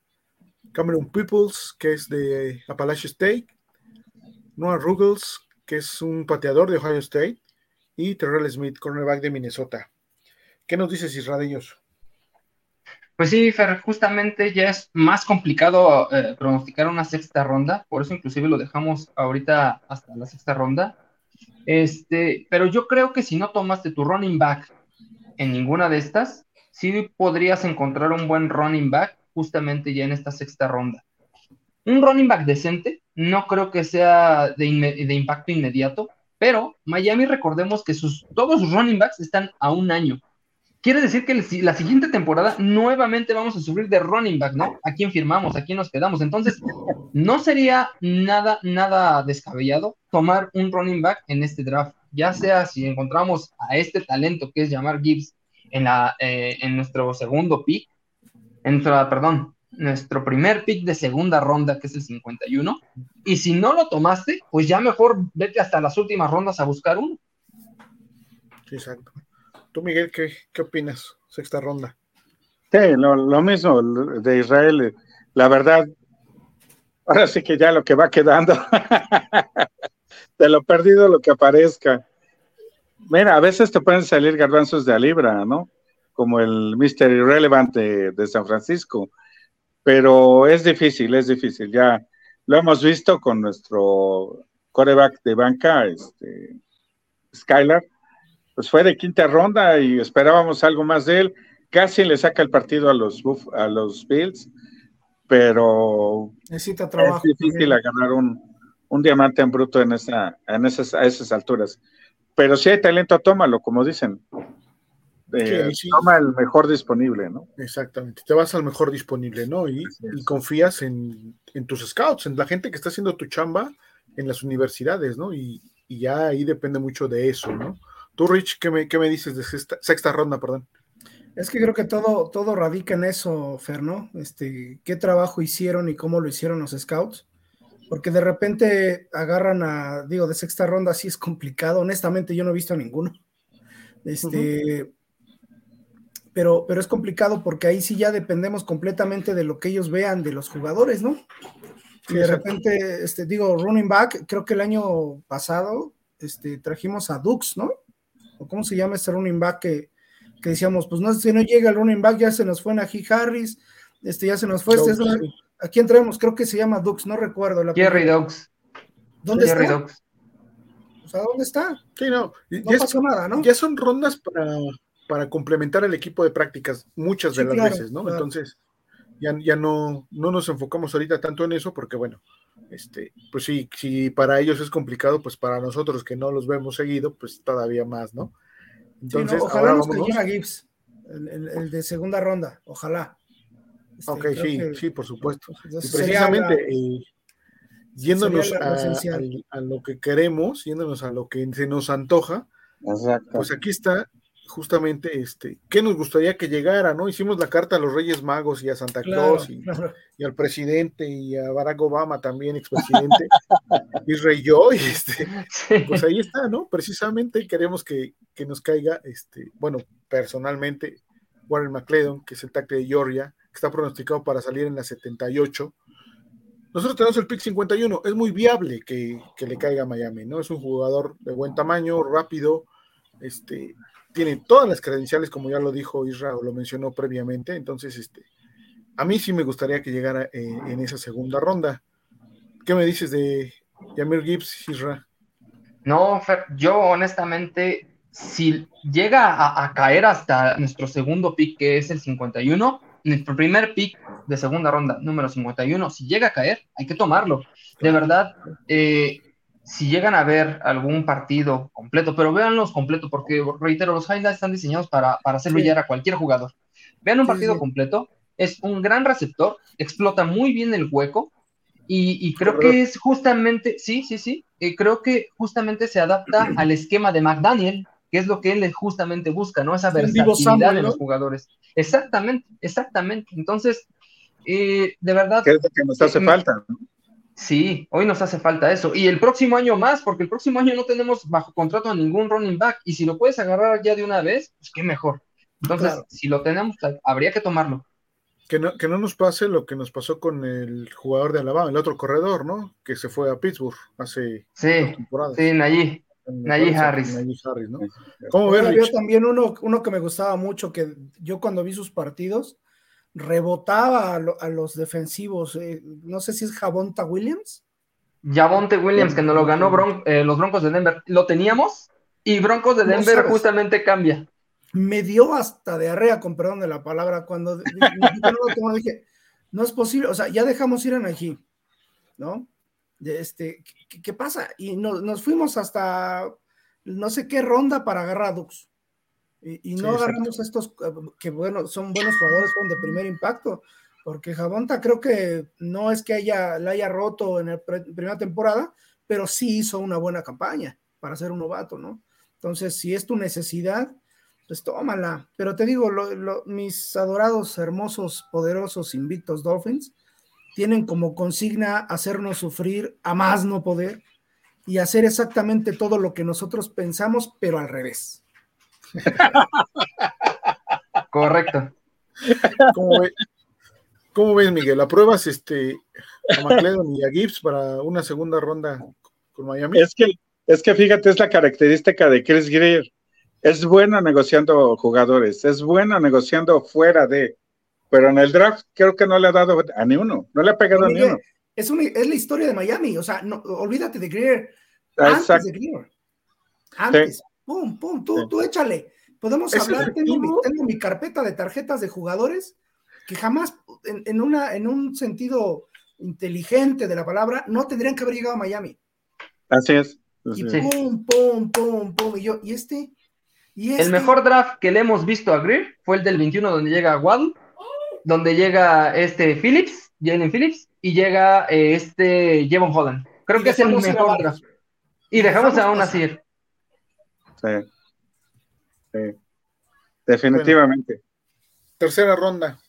Cameron Peoples, que es de Appalachian State, Noah Ruggles, que es un pateador de Ohio State, y Terrell Smith, cornerback de Minnesota. ¿Qué nos dices, Israelillos? Pues sí, Fer, justamente ya es más complicado eh, pronosticar una sexta ronda, por eso inclusive lo dejamos ahorita hasta la sexta ronda. Este, pero yo creo que si no tomaste tu running back en ninguna de estas, sí podrías encontrar un buen running back justamente ya en esta sexta ronda. Un running back decente, no creo que sea de, impacto inmediato, pero Miami recordemos que sus, todos sus running backs están a un año. Quiere decir que la siguiente temporada nuevamente vamos a sufrir de running back, ¿no? ¿A quién firmamos? ¿A quién nos quedamos? Entonces, no sería nada, nada descabellado tomar un running back en este draft, ya sea si encontramos a este talento que es llamar Gibbs en, la, eh, en nuestro segundo pick, en perdón, nuestro primer pick de segunda ronda, que es el 51, y si no lo tomaste, pues ya mejor vete hasta las últimas rondas a buscar uno. Exacto. Tú, Miguel, ¿qué, qué opinas? Sexta ronda. Sí, lo, mismo de Israel. La verdad, ahora sí que ya lo que va quedando, de lo perdido lo que aparezca. Mira, a veces te pueden salir garbanzos de a libra, ¿no? Como el Mr. Irrelevant de, de San Francisco. Pero es difícil, es difícil. Ya lo hemos visto con nuestro coreback de banca, este, Skylar pues fue de quinta ronda y esperábamos algo más de él. Casi le saca el partido a los, a los Bills, pero necesita trabajo. Es difícil agarrar un, diamante en bruto en esa, en esas, a esas alturas. Pero si hay talento, tómalo, como dicen. Eh, toma el mejor disponible, ¿no? Exactamente, te vas al mejor disponible, ¿no? Y, confías en, tus scouts, en la gente que está haciendo tu chamba en las universidades, ¿no? Y, y ya ahí depende mucho de eso, ¿no? Tú, Rich, ¿qué me, dices de sexta, ronda, perdón? Es que creo que todo, todo radica en eso, Fer, ¿no? Este, qué trabajo hicieron y cómo lo hicieron los scouts. Porque de repente agarran a, digo, de sexta ronda sí es complicado. Honestamente, yo no he visto a ninguno. Este, pero, pero es complicado porque ahí sí ya dependemos completamente de lo que ellos vean de los jugadores, ¿no? Y de repente, este, digo, running back, creo que el año pasado este, trajimos a Dux, ¿no? cómo se llama este running back que, decíamos, pues no, si no llega el running back, ya se nos fue Najee Harris, este ya se nos fue, este ¿a quién traemos? Creo que se llama Dux, no recuerdo. La Jerry Dux. ¿Dónde está? Dux. O sea, ¿dónde está? Sí, no, no pasó nada, ¿no? Ya son rondas para, para complementar el equipo de prácticas muchas de las veces, ¿no? Entonces, ya, ya no, no nos enfocamos ahorita tanto en eso porque, bueno, este, pues sí, si para ellos es complicado, pues para nosotros que no los vemos seguido, pues todavía más, ¿no? Entonces, ojalá nos a Gibbs, el, de segunda ronda, ojalá. Este, ok, sí, sí, por supuesto. precisamente, eh, yéndonos a, lo que queremos, yéndonos a lo que se nos antoja, pues aquí está justamente este, ¿qué nos gustaría que llegara? ¿no? Hicimos la carta a los Reyes Magos y a Santa Claus y, al presidente y a Barack Obama también, expresidente, y Rey yo, y este, pues ahí está, ¿no? Precisamente queremos que, nos caiga, este, bueno, personalmente, Warren McClendon, que es el tackle de Georgia, que está pronosticado para salir en la 78. nosotros tenemos el pick 51. Es muy viable que, le caiga a Miami, ¿no? Es un jugador de buen tamaño, rápido, este, tiene todas las credenciales, como ya lo dijo Israel, lo mencionó previamente. Entonces, este, a mí sí me gustaría que llegara eh, en esa segunda ronda. ¿Qué me dices de Yamir Gibbs, Israel? No, yo honestamente, si llega a, caer hasta nuestro segundo pick, que es el 51, nuestro primer pick de segunda ronda, número 51, si llega a caer, hay que tomarlo. De verdad, eh, si llegan a ver algún partido completo, pero véanlos completo, porque reitero, los highlights están diseñados para, para hacer brillar a cualquier jugador. Vean un partido completo, es un gran receptor, explota muy bien el hueco, y, creo que es justamente, sí, sí, sí, eh, creo que justamente se adapta al esquema de McDaniel, que es lo que él justamente busca, ¿no? Esa versatilidad de los jugadores. Exactamente, exactamente. Entonces, eh, de verdad. ¿Qué es lo que nos hace falta? Sí, hoy nos hace falta eso. Y el próximo año más, porque el próximo año no tenemos bajo contrato a ningún running back. Y si lo puedes agarrar ya de una vez, pues qué mejor. Entonces, si lo tenemos, habría que tomarlo que no, que no nos pase lo que nos pasó con el jugador de Alabama, el otro corredor, ¿no? Que se fue a Pittsburgh hace sí, temporadas. Sí, Nayí. Nayí Harris. Harris, ¿no? ¿Cómo ves, Había también uno, uno que me gustaba mucho, que yo cuando vi sus partidos, rebotaba a, los defensivos. Eh, no sé si es Javonta Williams. Javonte Williams, que nos lo ganó eh, los Broncos de Denver. Lo teníamos y Broncos de Denver justamente cambia me dio hasta diarrea, con perdón de la palabra, cuando dije, no es posible, o sea, ya dejamos ir a Nají, ¿no? Este, ¿qué, pasa? Y nos fuimos hasta no sé qué ronda para agarrar a Dux. Y, no agarramos estos que, bueno, son buenos jugadores, son de primer impacto, porque Jabonta creo que no es que haya, la haya roto en la primera temporada, pero sí hizo una buena campaña para ser un novato, ¿no? Entonces, si es tu necesidad, pues tómala. Pero te digo, mis adorados, hermosos, poderosos, invictos Dolphins tienen como consigna hacernos sufrir a más no poder y hacer exactamente todo lo que nosotros pensamos, pero al revés. Correcto. ¿Cómo, ves, Miguel? ¿Apruebas este, a McLeod y a Gibbs para una segunda ronda con Miami? Es que, es que fíjate, es la característica de Chris Greer es bueno negociando jugadores, es bueno negociando fuera de, pero en el draft creo que no le ha dado a ni uno, no le ha pegado a ni uno. Es, es la historia de Miami, o sea, no, olvídate de Greer. Antes de Greer. Antes, pum, pum, tú, tú échale. Podemos hablar, tengo mi, carpeta de tarjetas de jugadores que jamás, en, una, en un sentido inteligente de la palabra, no tendrían que haber llegado a Miami. Así es. y pum, pum, pum, pum. Y yo, ¿y este? el mejor draft que le hemos visto a Greer fue el del 21, donde llega Waddle, donde llega este Phillips, Jalen Phillips, y llega eh, este Jevon Holland. Creo que es el mejor draft. Y dejamos, a un así. Sí. sí. Definitivamente. tercera ronda.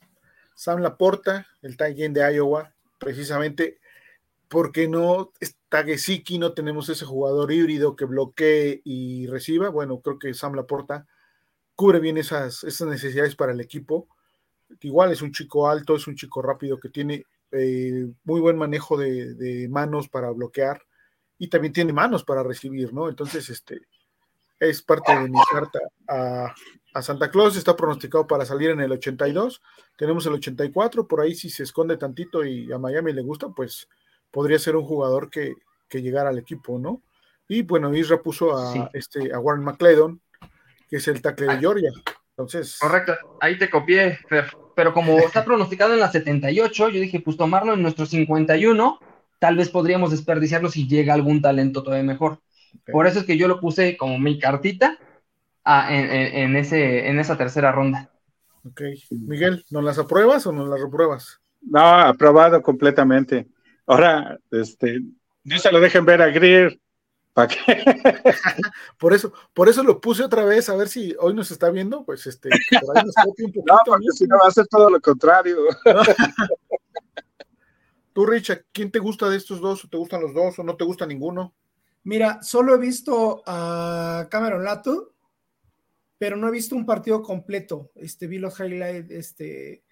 Sam Laporta, el tight de Iowa, precisamente porque no está Gesicki, no tenemos ese jugador híbrido que bloquee y reciba. Bueno, creo que Sam Laporta cubre bien esas, esas necesidades para el equipo. Igual es un chico alto, es un chico rápido que tiene eh, muy buen manejo de, manos para bloquear y también tiene manos para recibir, ¿no? Entonces, este es parte de mi carta a, a Santa Claus, está pronosticado para salir en el 82, tenemos el 84, por ahí si se esconde tantito y a Miami le gusta, pues podría ser un jugador que, llegara al equipo, ¿no? Y bueno, Isra puso a, este, a Warren McClendon, que es el tackle de ah. Georgia. Entonces. Correcto, ahí te copié, pero como está pronosticado en la 78, yo dije, pues tomarlo en nuestro 51, tal vez podríamos desperdiciarlo si llega algún talento todavía mejor. Por eso es que yo lo puse como mi cartita en, ese, en esa tercera ronda. Ok. Miguel, ¿nos las apruebas o nos las repruebas? No, aprobado completamente. Ahora, este, no se lo dejen ver a Greer. ¿Para qué? por eso, por eso lo puse otra vez, a ver si hoy nos está viendo, pues este, por ahí nos un poquito, No, porque si no va a ser todo lo contrario. Tú, Richard, ¿quién te gusta de estos dos? ¿O te gustan los dos o no te gusta ninguno? Mira, solo he visto a Cameron Lato, pero no he visto un partido completo. Este, vi los highlights, este,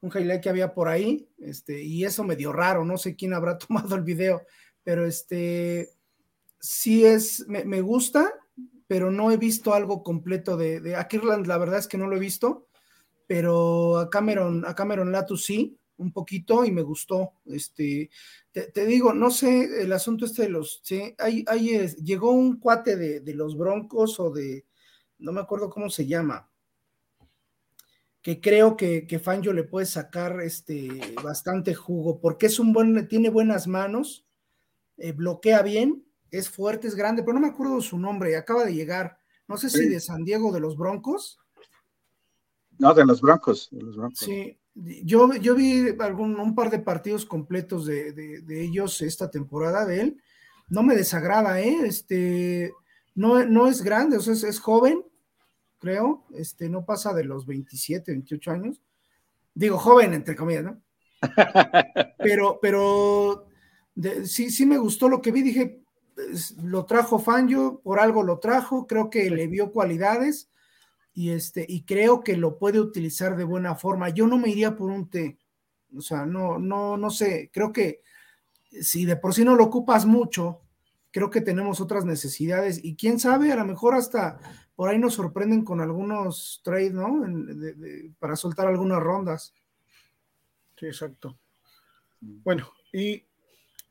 un highlight que había por ahí, este, y eso me dio raro, no sé quién habrá tomado el video, pero este, sí es, me, gusta, pero no he visto algo completo de, de Kirland, la verdad es que no lo he visto, pero a Cameron, a Cameron Latu sí, un poquito y me gustó. Este, te, digo, no sé, el asunto este de los, sí, hay, hay, llegó un cuate de, de, los Broncos o de, no me acuerdo cómo se llama, que creo que, que Fangio le puede sacar este, bastante jugo, porque es un buen, tiene buenas manos, eh, bloquea bien, es fuerte, es grande, pero no me acuerdo su nombre, acaba de llegar, no sé si de San Diego, de los Broncos. No, de los Broncos. De los broncos. Sí, yo, yo vi algún, un par de partidos completos de, de, ellos esta temporada de él. No me desagrada, ¿eh? Este, no, no es grande, o sea, es, es joven, creo, este, no pasa de los 27, 28 años. Digo, joven, entre comillas, ¿no? Pero, pero sí, sí me gustó lo que vi, dije, lo trajo Fangio, por algo lo trajo, creo que le vio cualidades y, este, y creo que lo puede utilizar de buena forma. Yo no me iría por un T, o sea, no, no, no sé, creo que si de por sí no lo ocupas mucho, creo que tenemos otras necesidades y quién sabe, a lo mejor hasta por ahí nos sorprenden con algunos trades, ¿no? para soltar algunas rondas. Sí, exacto. Bueno, y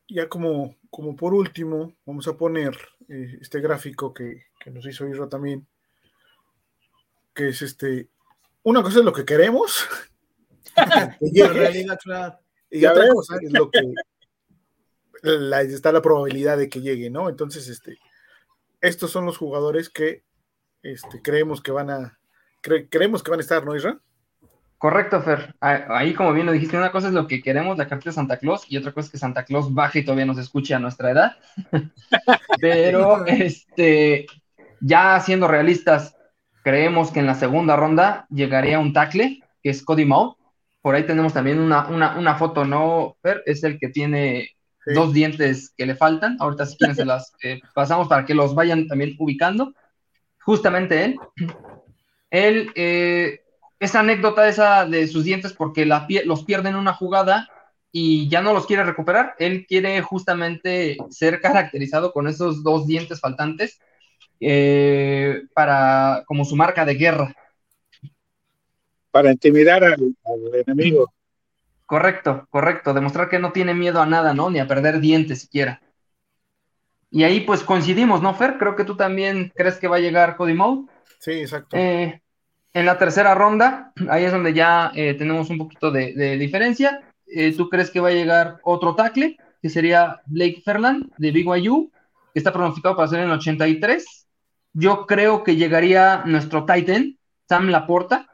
ya como, como por último, vamos a poner eh, este gráfico que, que, nos hizo Isra también, que es este, una cosa es lo que queremos, y, otra cosa es lo que la, está la probabilidad de que llegue, ¿no? Entonces, este, estos son los jugadores que este, creemos que van a, creemos que van a estar, ¿no, Isra? Correcto, Fer. Ahí, como bien lo dijiste, una cosa es lo que queremos, la carta de Santa Claus, y otra cosa es que Santa Claus baje y todavía nos escuche a nuestra edad. Pero, este, ya siendo realistas, creemos que en la segunda ronda llegaría un tackle, que es Cody Maul. Por ahí tenemos también una, foto, ¿no, Fer? Es el que tiene dos dientes que le faltan. Ahorita si quieren se las eh, pasamos para que los vayan también ubicando. Justamente él. Él... Eh, esa anécdota esa de sus dientes porque la, los pierde en una jugada y ya no los quiere recuperar. Él quiere justamente ser caracterizado con esos dos dientes faltantes eh, para como su marca de guerra. Para intimidar al, enemigo. Correcto, correcto. Demostrar que no tiene miedo a nada, ¿no? Ni a perder dientes siquiera. Y ahí pues coincidimos, ¿no, Fer? Creo que tú también crees que va a llegar Cody Mode. Sí, exacto. Eh, en la tercera ronda, ahí es donde ya eh, tenemos un poquito de, diferencia. Eh, ¿Tú crees que va a llegar otro tackle, que sería Blake Ferland de BYU, que está pronosticado para ser en el 83? Yo creo que llegaría nuestro Titan, Sam Laporta,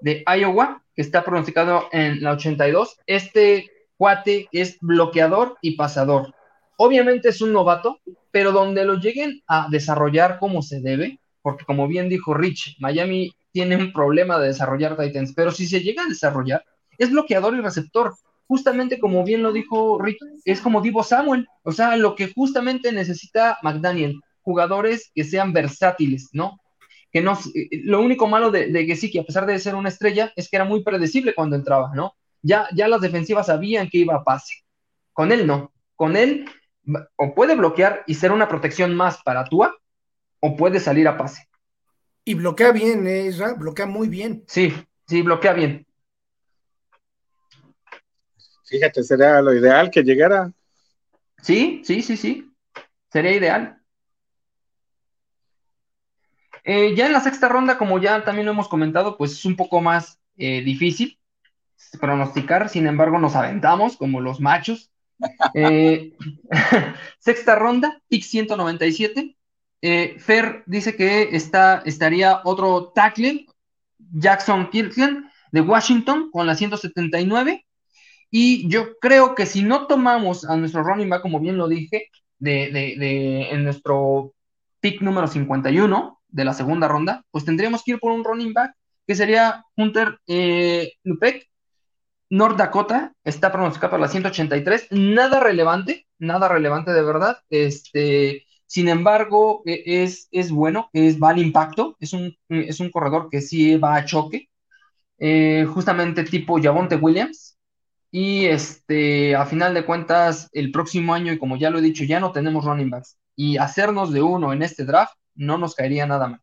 de Iowa, que está pronosticado en la 82. Este cuate es bloqueador y pasador. Obviamente es un novato, pero donde lo lleguen a desarrollar como se debe, porque como bien dijo Rich, Miami tiene un problema de desarrollar Titans, pero si se llega a desarrollar, es bloqueador y receptor. Justamente como bien lo dijo Rick, es como Divo Samuel, o sea, lo que justamente necesita McDaniel, jugadores que sean versátiles, ¿no? Que no, eh, lo único malo de, de que a pesar de ser una estrella, es que era muy predecible cuando entraba, ¿no? Ya, ya las defensivas sabían que iba a pase. Con él no. Con él o puede bloquear y ser una protección más para Tua, o puede salir a pase. Y bloquea bien, ¿eh, bloquea muy bien. Sí, sí, bloquea bien. Fíjate, sería lo ideal que llegara. Sí, sí, sí, sí. Sería ideal. Eh, ya en la sexta ronda, como ya también lo hemos comentado, pues es un poco más eh, difícil pronosticar, sin embargo nos aventamos como los machos. Eh, sexta ronda, pick 197, eh, Fer dice que está, estaría otro tackle, Jackson Kirkland, de Washington, con la 179. Y yo creo que si no tomamos a nuestro running back, como bien lo dije, de, en nuestro pick número 51 de la segunda ronda, pues tendríamos que ir por un running back que sería Hunter eh. North Dakota está pronosticado para la 183. Nada relevante, nada relevante de verdad. Este, sin embargo, e, es, es bueno, es, va al impacto, es un, es un corredor que sí va a choque. eh, justamente tipo Javonte Williams. Y este, a final de cuentas, el próximo año, y como ya lo he dicho, ya no tenemos running backs. Y hacernos de uno en este draft no nos caería nada mal.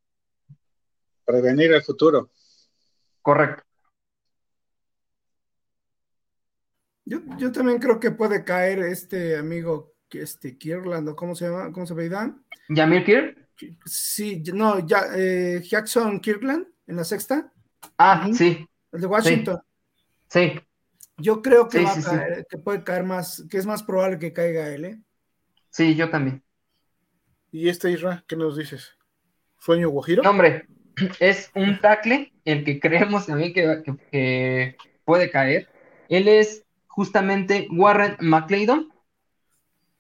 Prevenir el futuro. Correcto. Yo, también creo que puede caer este amigo, este Kirland, ¿cómo se llama? ¿Cómo se? ¿Yamir Kirk? Sí, no, ya, eh, Jackson Kirkland en la sexta. Ah, sí. El de Washington. Sí. Yo creo que, que puede caer más, que es más probable que caiga él, ¿eh? Sí, yo también. ¿Y este Isra, qué nos dices? ¿Sueño Guajiro? No, hombre, es un tackle el que creemos también que puede caer. Él es justamente Warren McClaydon.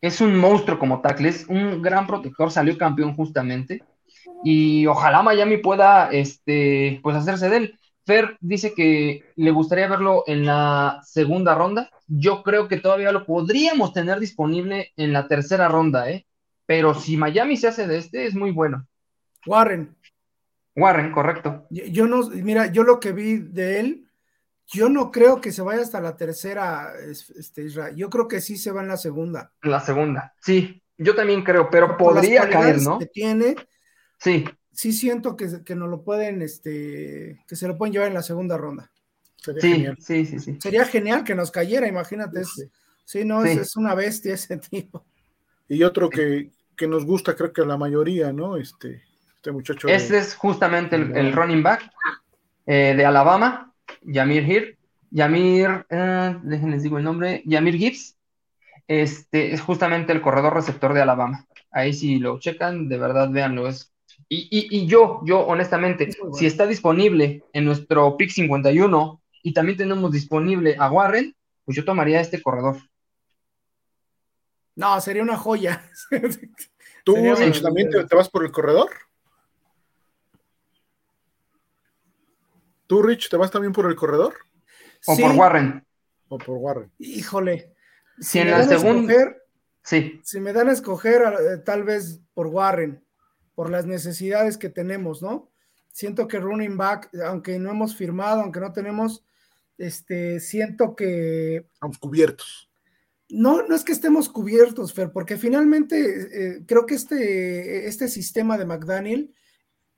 Es un monstruo como tackle, es un gran protector, salió campeón justamente. Y ojalá Miami pueda este, pues hacerse de él. Fer dice que le gustaría verlo en la segunda ronda. Yo creo que todavía lo podríamos tener disponible en la tercera ronda, ¿eh? Pero si Miami se hace de este, es muy bueno. Warren. Warren, correcto. Yo no, mira, yo lo que vi de él, yo no creo que se vaya hasta la tercera, este, Israel. Yo creo que sí se va en la segunda. En la segunda, sí. Yo también creo, pero podría caer, ¿no? Que tiene. Sí. Sí siento que, que no lo pueden, este, que se lo pueden llevar en la segunda ronda. sí, sí, sí, sí. Sería genial que nos cayera, imagínate. sí. no, Es, una bestia ese tipo. Y otro que, que, nos gusta, creo que a la mayoría, ¿no? Este, este muchacho. Este es justamente el, running back eh, de Alabama, Yamir Hir, Yamir, eh, déjenles digo el nombre, Yamir Gibbs, este es justamente el corredor receptor de Alabama. Ahí si lo checan, de verdad véanlo. Es, y, yo, yo honestamente, si está disponible en nuestro pick 51 y también tenemos disponible a Warren, pues yo tomaría este corredor. No, sería una joya. ¿Tú también te vas por el corredor? ¿Tú, Rich, te vas también por el corredor? ¿O por Warren? O por Warren. Híjole. Si, en la segunda. Sí. Si me dan a escoger, eh, tal vez por Warren, por las necesidades que tenemos, ¿no? Siento que running back, aunque no hemos firmado, aunque no tenemos, este, siento que. Estamos cubiertos. No, no es que estemos cubiertos, Fer, porque finalmente eh, creo que este, este sistema de McDaniel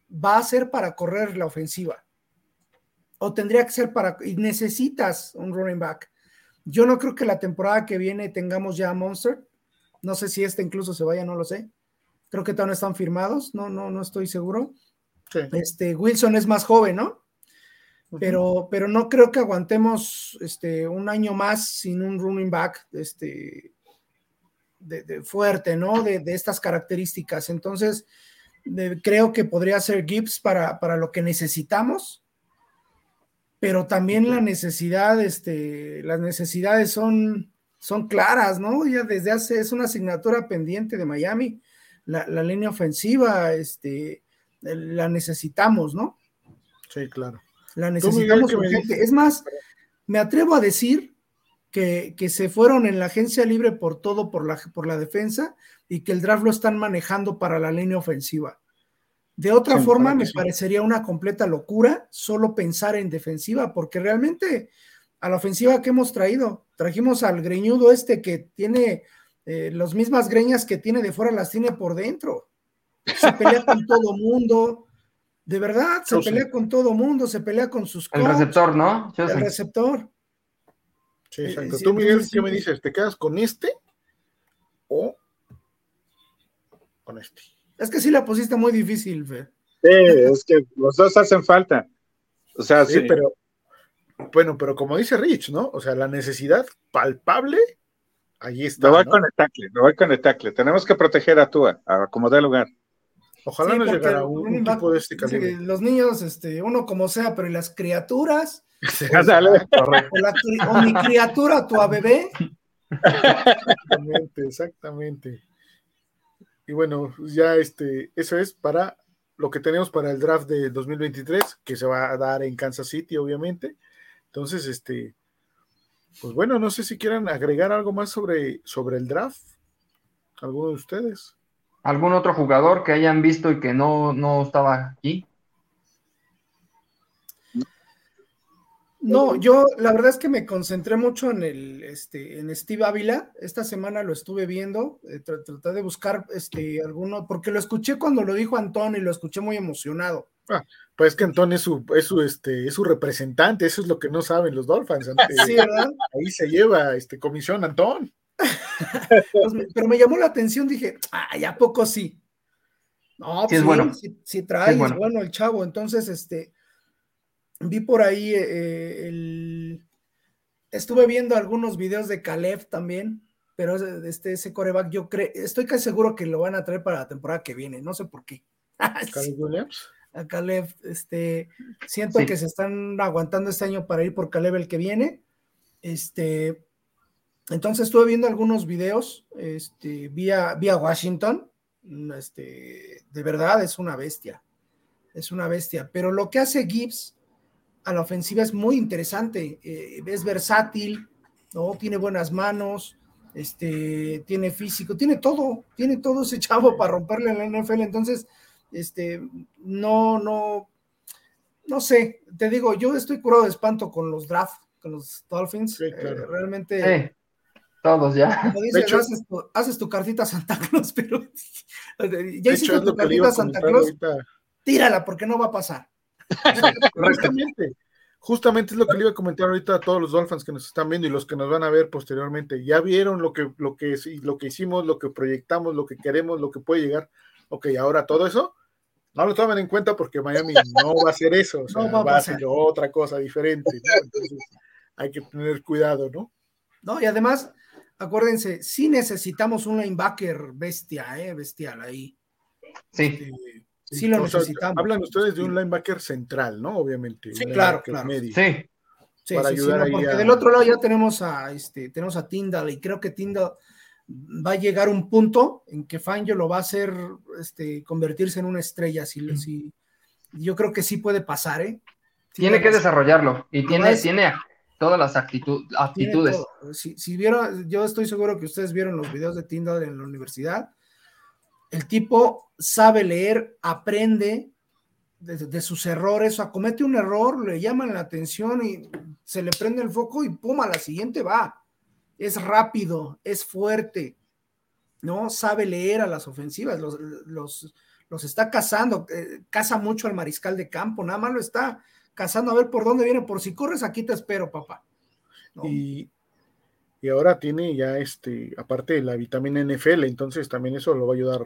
va a ser para correr la ofensiva o tendría que ser para, y necesitas un running back. Yo no creo que la temporada que viene tengamos ya a Monster. No sé si este incluso se vaya, no lo sé. Creo que todavía no están firmados, no, no, no estoy seguro. Este, Wilson es más joven, ¿no? Pero, pero no creo que aguantemos este, un año más sin un running back este, de, fuerte, ¿no? De, estas características. Entonces, creo que podría ser Gibbs para, para lo que necesitamos pero también la necesidad, este, las necesidades son, son claras, ¿no? Ya desde hace, es una asignatura pendiente de Miami, la, línea ofensiva, este, la necesitamos, ¿no? Sí, claro. La necesitamos urgente. Es más, me atrevo a decir que, que, se fueron en la agencia libre por todo, por la, por la defensa, y que el draft lo están manejando para la línea ofensiva. De otra forma, me parecería una completa locura solo pensar en defensiva, porque realmente a la ofensiva que hemos traído, trajimos al greñudo este que tiene eh, las mismas greñas que tiene de fuera, las tiene por dentro. Se pelea con todo mundo, de verdad, se pelea con todo mundo, se pelea con sus El receptor, ¿no? el receptor. Sí, eh, exacto. Tú, Miguel, ¿qué me dices? ¿Te quedas con este o con este? Es que sí la pusiste muy difícil, Fer. Sí, es que los dos hacen falta. O sea, sí, pero bueno, pero como dice Rich, ¿no? O sea, la necesidad palpable, ahí está. Lo voy con el tackle, lo voy con el tackle. Tenemos que proteger a Tua, a como dé lugar. Ojalá nos llegara un, tipo de este calibre. Los niños, este, uno como sea, pero las criaturas. o, mi criatura, tu bebé. Exactamente, exactamente. Y bueno, ya este, eso es para lo que tenemos para el draft de 2023, que se va a dar en Kansas City, obviamente. Entonces, este, pues bueno, no sé si quieran agregar algo más sobre, sobre el draft. ¿Alguno de ustedes? ¿Algún otro jugador que hayan visto y que no, no estaba aquí? No, yo la verdad es que me concentré mucho en el este en Steve Ávila. Esta semana lo estuve viendo, eh, traté de buscar este alguno, porque lo escuché cuando lo dijo Antón y lo escuché muy emocionado. Ah, pues que Antón es su, es su, este, es su representante, eso es lo que no saben los Dolphins. sí, ¿verdad? Ahí se lleva este comisión Antón. Pues pero me llamó la atención, dije, ay, ¿a poco sí? No, sí, es bueno. sí, trae, es bueno. el chavo. Entonces, este, vi por ahí eh, eh, el... Estuve viendo algunos videos de Caleb también, pero este, ese coreback yo creo, estoy casi seguro que lo van a traer para la temporada que viene, no sé por qué. ¿Caleb Williams? A Caleb, este, siento que se están aguantando este año para ir por Caleb el que viene. Este, entonces estuve viendo algunos videos, este, vía, vía Washington, este, de verdad es una bestia, es una bestia, pero lo que hace Gibbs a la ofensiva es muy interesante, eh, es versátil, ¿no? Tiene buenas manos, este, tiene físico, tiene todo, tiene todo ese chavo para romperle en la NFL, entonces, este, no, no, no sé, te digo, yo estoy curado de espanto con los draft, con los Dolphins, eh, realmente... Todos ya. haces, tu, cartita Santa Claus, pero ya hiciste tu cartita Santa Claus, tírala porque no va a pasar. Justamente, justamente es lo que le iba a comentar ahorita a todos los Dolphins que nos están viendo y los que nos van a ver posteriormente. Ya vieron lo que, lo que, lo que hicimos, lo que proyectamos, lo que queremos, lo que puede llegar. Ok, ahora todo eso, no lo tomen en cuenta porque Miami no va a hacer eso, no va, a ser otra cosa diferente. Entonces, hay que tener cuidado, ¿no? No, y además, acuérdense, sí necesitamos un linebacker bestia, ¿eh? bestial ahí. Sí. Este, sí lo necesitamos. hablan ustedes de un linebacker central, ¿no? Obviamente. Sí, claro, claro. Sí. Sí, para ayudar porque del otro lado ya tenemos a este, tenemos a Tyndall y creo que Tyndall va a llegar a un punto en que Fangio lo va a hacer este, convertirse en una estrella. Si, yo creo que sí puede pasar, ¿eh? tiene que desarrollarlo y tiene, tiene todas las actitudes. Si, vieron, yo estoy seguro que ustedes vieron los videos de Tyndall en la universidad. El tipo sabe leer, aprende de, sus errores, o comete un error, le llaman la atención y se le prende el foco y pum, a la siguiente va. Es rápido, es fuerte, ¿no? Sabe leer a las ofensivas, los, los, está cazando, eh, caza mucho al mariscal de campo, nada más lo está cazando a ver por dónde viene, por si corres, aquí te espero, papá. Y, y ahora tiene ya este, aparte de la vitamina NFL, entonces también eso lo va a ayudar,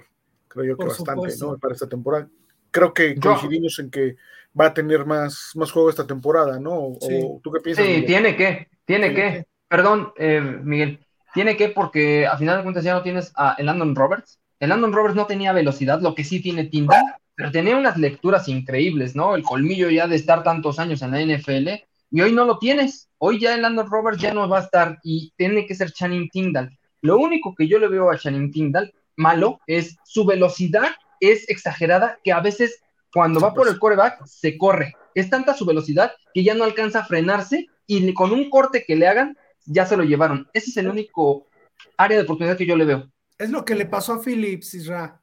creo yo que bastante, ¿no? Para esta temporada. Creo que coincidimos en que va a tener más, más juego esta temporada, ¿no? O, ¿Tú qué piensas? Sí, tiene que, tiene que. Perdón, eh, Miguel, tiene que porque a final de cuentas ya no tienes a el Landon Roberts. El Landon Roberts no tenía velocidad, lo que sí tiene Tinder pero tenía unas lecturas increíbles, ¿no? El colmillo ya de estar tantos años en la NFL, y hoy no lo tienes. Hoy ya el Landon Roberts ya no va a estar y tiene que ser Channing Tindall. Lo único que yo le veo a Channing Tindall malo es su velocidad es exagerada que a veces cuando va por el coreback se corre. Es tanta su velocidad que ya no alcanza a frenarse y con un corte que le hagan ya se lo llevaron. Ese es el único área de oportunidad que yo le veo. Es lo que le pasó a Phillips, Isra.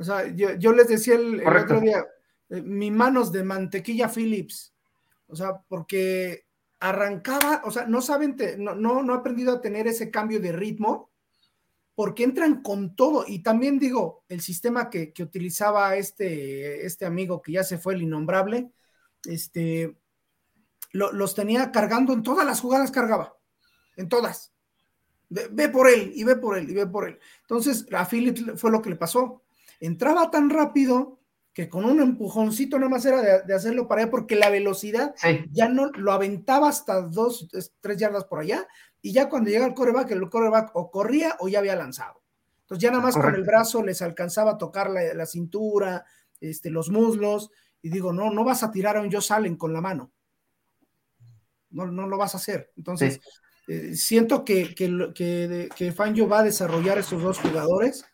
O sea, yo, les decía el, otro día, eh, mi manos de mantequilla Phillips. O sea, porque arrancaba, o sea, no saben, no, no, no ha aprendido a tener ese cambio de ritmo, porque entran con todo. Y también digo, el sistema que, utilizaba este, este amigo que ya se fue, el innombrable, este, los tenía cargando en todas las jugadas, cargaba, en todas. Ve, por él, y ve por él, y ve por él. Entonces, a Phillips fue lo que le pasó entraba tan rápido que con un empujoncito nada más era de, hacerlo para allá, porque la velocidad ya no lo aventaba hasta dos, tres yardas por allá, y ya cuando llega el coreback, el coreback o corría o ya había lanzado. Entonces ya nada más con el brazo les alcanzaba a tocar la, cintura, este, los muslos, y digo, no, no vas a tirar a un Joe Salen con la mano. No, no lo vas a hacer. Entonces, eh, siento que, que, que, que Fangio va a desarrollar esos dos jugadores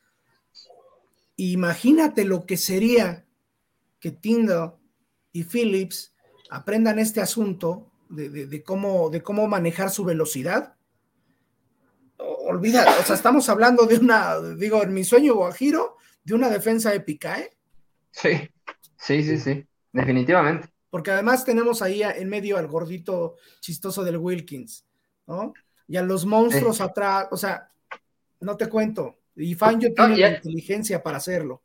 Imagínate lo que sería que Tyndall y Phillips aprendan este asunto de, cómo, de cómo manejar su velocidad. Olvida, o sea, estamos hablando de una, digo, en mi sueño guajiro, de una defensa épica, ¿eh? Sí, sí, sí, sí, definitivamente. porque además tenemos ahí en medio al gordito chistoso del Wilkins, ¿no? Y a los monstruos atrás, o sea, no te cuento. Y Fangio tiene la inteligencia para hacerlo.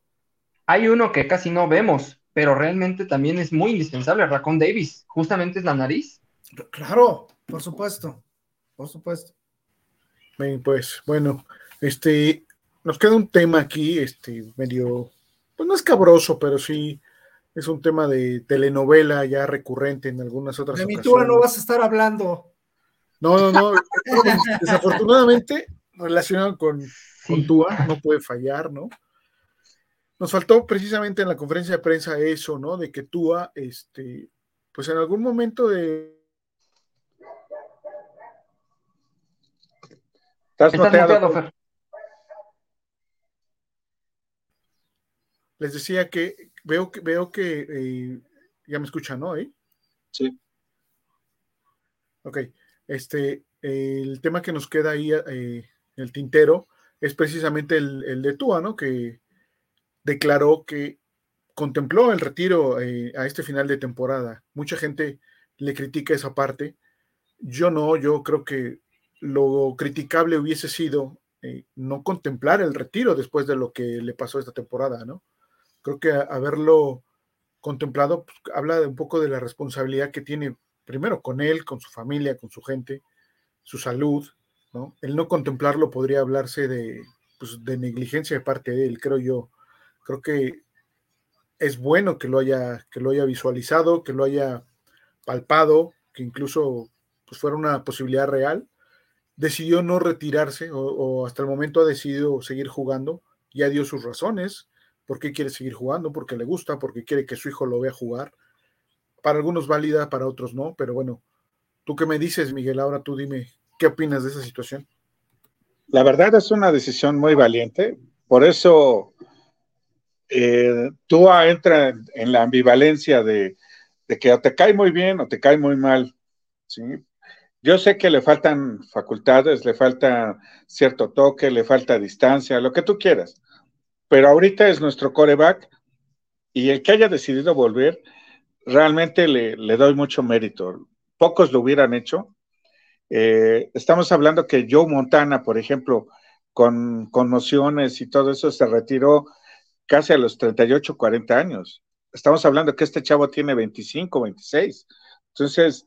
Hay uno que casi no vemos, pero realmente también es muy indispensable, Racón Davis, justamente es la nariz. Claro, por supuesto, por supuesto. Bien, pues bueno, este, nos queda un tema aquí, este, medio, pues no es cabroso, pero sí es un tema de telenovela ya recurrente en algunas otras De mi tú no vas a estar hablando. No, no, no. Desafortunadamente, relacionado con, con Tua, no puede fallar, ¿no? Nos faltó precisamente en la conferencia de prensa eso, ¿no? De que Tua, este, pues en algún momento de. Estás Fer. Les decía que veo que veo que eh, ya me escuchan, ¿no? Sí. Ok. Este, el tema que nos queda ahí eh, en el tintero es precisamente el, de Tua, ¿no? Que declaró que contempló el retiro eh, a este final de temporada. Mucha gente le critica esa parte. Yo no, yo creo que lo criticable hubiese sido eh, no contemplar el retiro después de lo que le pasó esta temporada, ¿no? Creo que haberlo contemplado pues, habla de un poco de la responsabilidad que tiene primero con él, con su familia, con su gente, su salud, El no contemplarlo podría hablarse de, pues, de negligencia de parte de él, creo yo. Creo que es bueno que lo haya, que lo haya visualizado, que lo haya palpado, que incluso pues, fuera una posibilidad real. Decidió no retirarse o, o hasta el momento ha decidido seguir jugando. Ya dio sus razones, por qué quiere seguir jugando, porque le gusta, porque quiere que su hijo lo vea jugar para algunos válida, para otros no, pero bueno, ¿tú qué me dices, Miguel? Ahora tú dime, ¿qué opinas de esa situación? La verdad es una decisión muy valiente, por eso eh, tú entra en la ambivalencia de, que o te cae muy bien o te cae muy mal, ¿sí? Yo sé que le faltan facultades, le falta cierto toque, le falta distancia, lo que tú quieras, pero ahorita es nuestro coreback y el que haya decidido volver, realmente le, doy mucho mérito. Pocos lo hubieran hecho. Eh, estamos hablando que Joe Montana, por ejemplo, con conmociones y todo eso, se retiró casi a los 38, 40 años. Estamos hablando que este chavo tiene 25, 26. Entonces,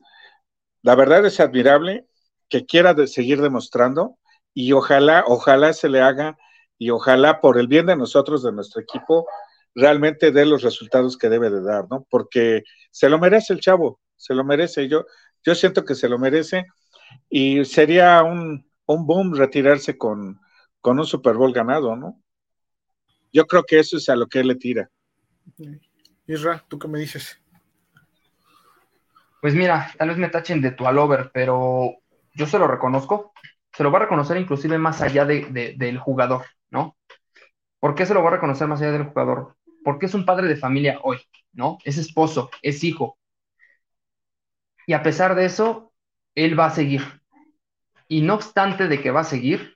la verdad es admirable que quiera seguir demostrando y ojalá, ojalá se le haga y ojalá por el bien de nosotros, de nuestro equipo, realmente dé los resultados que debe de dar, ¿no? Porque se lo merece el chavo, se lo merece. Yo, yo siento que se lo merece y sería un, un boom retirarse con, con un Super Bowl ganado, ¿no? Yo creo que eso es a lo que él le tira. Isra, ¿tú qué me dices? Pues mira, tal vez me tachen de tu over, pero yo se lo reconozco. Se lo va a reconocer inclusive más allá de, del jugador, ¿no? ¿Por qué se lo va a reconocer más allá del jugador? porque es un padre de familia hoy, ¿no? Es esposo, es hijo. Y a pesar de eso, él va a seguir. Y no obstante de que va a seguir,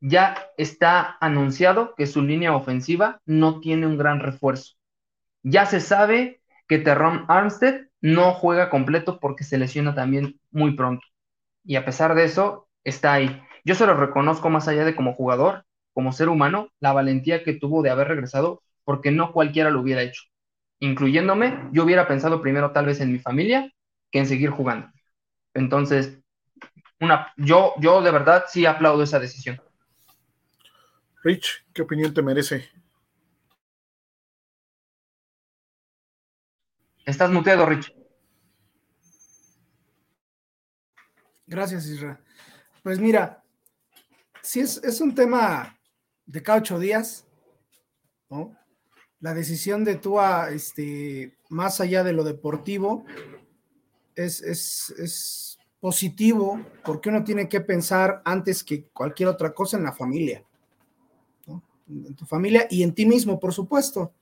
ya está anunciado que su línea ofensiva no tiene un gran refuerzo. Ya se sabe que Terron Armstead no juega completo porque se lesiona también muy pronto. Y a pesar de eso, está ahí. Yo se lo reconozco más allá de como jugador, como ser humano, la valentía que tuvo de haber regresado porque no cualquiera lo hubiera hecho. Incluyéndome, yo hubiera pensado primero tal vez en mi familia que en seguir jugando. Entonces, una, yo, yo de verdad sí aplaudo esa decisión. Rich, ¿qué opinión te merece? Estás muteado, Rich. Gracias, Isra. Pues mira, si es, es un tema de cada ocho días, ¿no? la decisión de Tua, este, más allá de lo deportivo, es, es, positivo porque uno tiene que pensar antes que cualquier otra cosa en la familia, en tu familia y en ti mismo, por supuesto.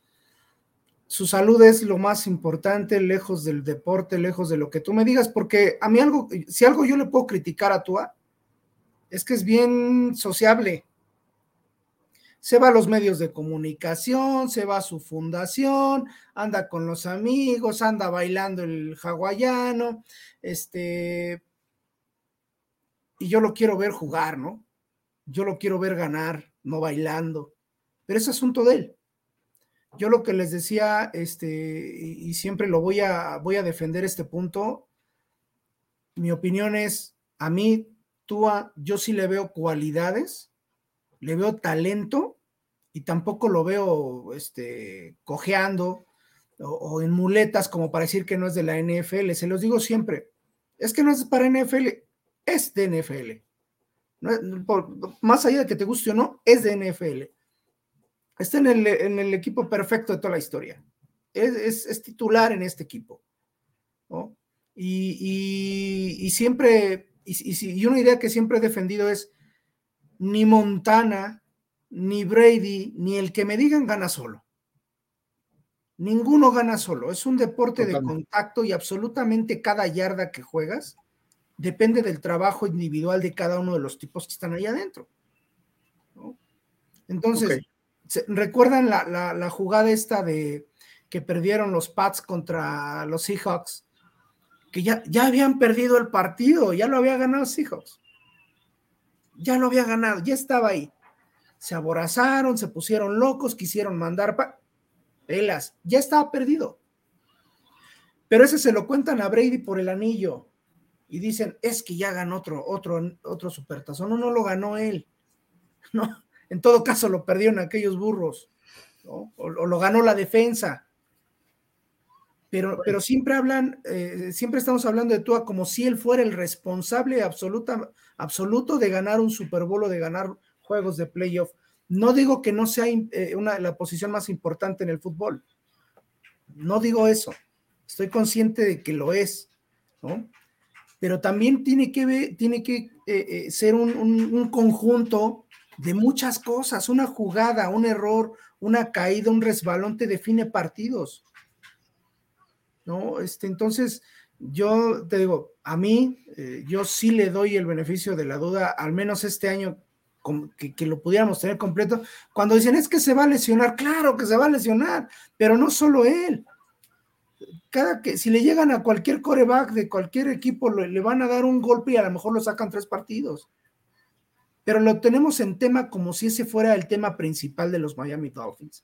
Su salud es lo más importante, lejos del deporte, lejos de lo que tú me digas, porque a mí algo, si algo yo le puedo criticar a Tua, es que es bien sociable, se va a los medios de comunicación, se va a su fundación, anda con los amigos, anda bailando el hawaiano, este, y yo lo quiero ver jugar, ¿no? Yo lo quiero ver ganar, no bailando, pero es asunto de él. Yo lo que les decía, este, y siempre lo voy a, voy a defender este punto, mi opinión es, a mí, Tua, yo sí le veo cualidades, le veo talento y tampoco lo veo este, cojeando o, en muletas como para decir que no es de la NFL. Se los digo siempre, es que no es para NFL, es de NFL. más allá de que te guste o no, es de NFL. Está en el, equipo perfecto de toda la historia. Es, titular en este equipo. Y, siempre, y, y una idea que siempre he defendido es, ni Montana, ni Brady, ni el que me digan gana solo. Ninguno gana solo. Es un deporte de contacto y absolutamente cada yarda que juegas depende del trabajo individual de cada uno de los tipos que están ahí adentro. Entonces, ¿recuerdan la, jugada esta de que perdieron los Pats contra los Seahawks? Que ya, ya habían perdido el partido, ya lo había ganado Seahawks ya lo había ganado, ya estaba ahí. Se aborazaron, se pusieron locos, quisieron mandar pa pelas, ya estaba perdido. Pero ese se lo cuentan a Brady por el anillo y dicen, es que ya ganó otro, otro, otro supertazón. No, no lo ganó él. No, en todo caso lo perdieron aquellos burros, o, lo ganó la defensa. Pero, pero siempre hablan, eh, siempre estamos hablando de Tua como si él fuera el responsable absoluta, absoluto de ganar un Super Bowl o de ganar juegos de playoff. No digo que no sea eh, una, la posición más importante en el fútbol. No digo eso. Estoy consciente de que lo es, ¿no? Pero también tiene que, tiene que eh, eh, ser un, conjunto de muchas cosas. Una jugada, un error, una caída, un resbalón te define partidos. ¿No? Este, entonces, yo te digo, a mí, eh, yo sí le doy el beneficio de la duda, al menos este año, que, que, lo pudiéramos tener completo. Cuando dicen es que se va a lesionar, claro que se va a lesionar, pero no solo él. Cada que, si le llegan a cualquier coreback de cualquier equipo, le van a dar un golpe y a lo mejor lo sacan tres partidos. Pero lo tenemos en tema como si ese fuera el tema principal de los Miami Dolphins.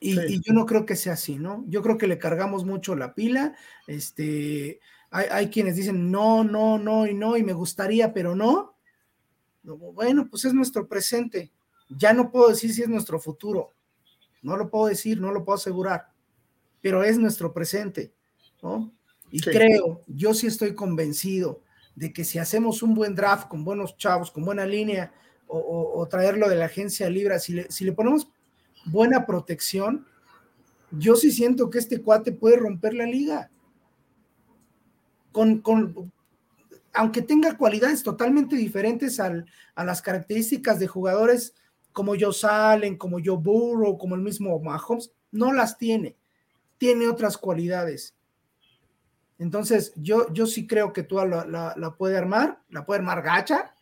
Y, yo no creo que sea así, ¿no? Yo creo que le cargamos mucho la pila. Este, hay, quienes dicen no, no, no y no, y me gustaría, pero no. Bueno, pues es nuestro presente. Ya no puedo decir si es nuestro futuro. No lo puedo decir, no lo puedo asegurar, pero es nuestro presente, ¿no? Y creo, yo sí estoy convencido de que si hacemos un buen draft con buenos chavos, con buena línea, o, traerlo de la agencia libre, si le, si le ponemos buena protección, yo sí siento que este cuate puede romper la liga. Con, aunque tenga cualidades totalmente diferentes a las características de jugadores como Joe Salen, como Joe Burrow, como el mismo Mahomes, no las tiene. Tiene otras cualidades. Entonces, yo, yo sí creo que tú la, la, puede armar, la puede armar gacha,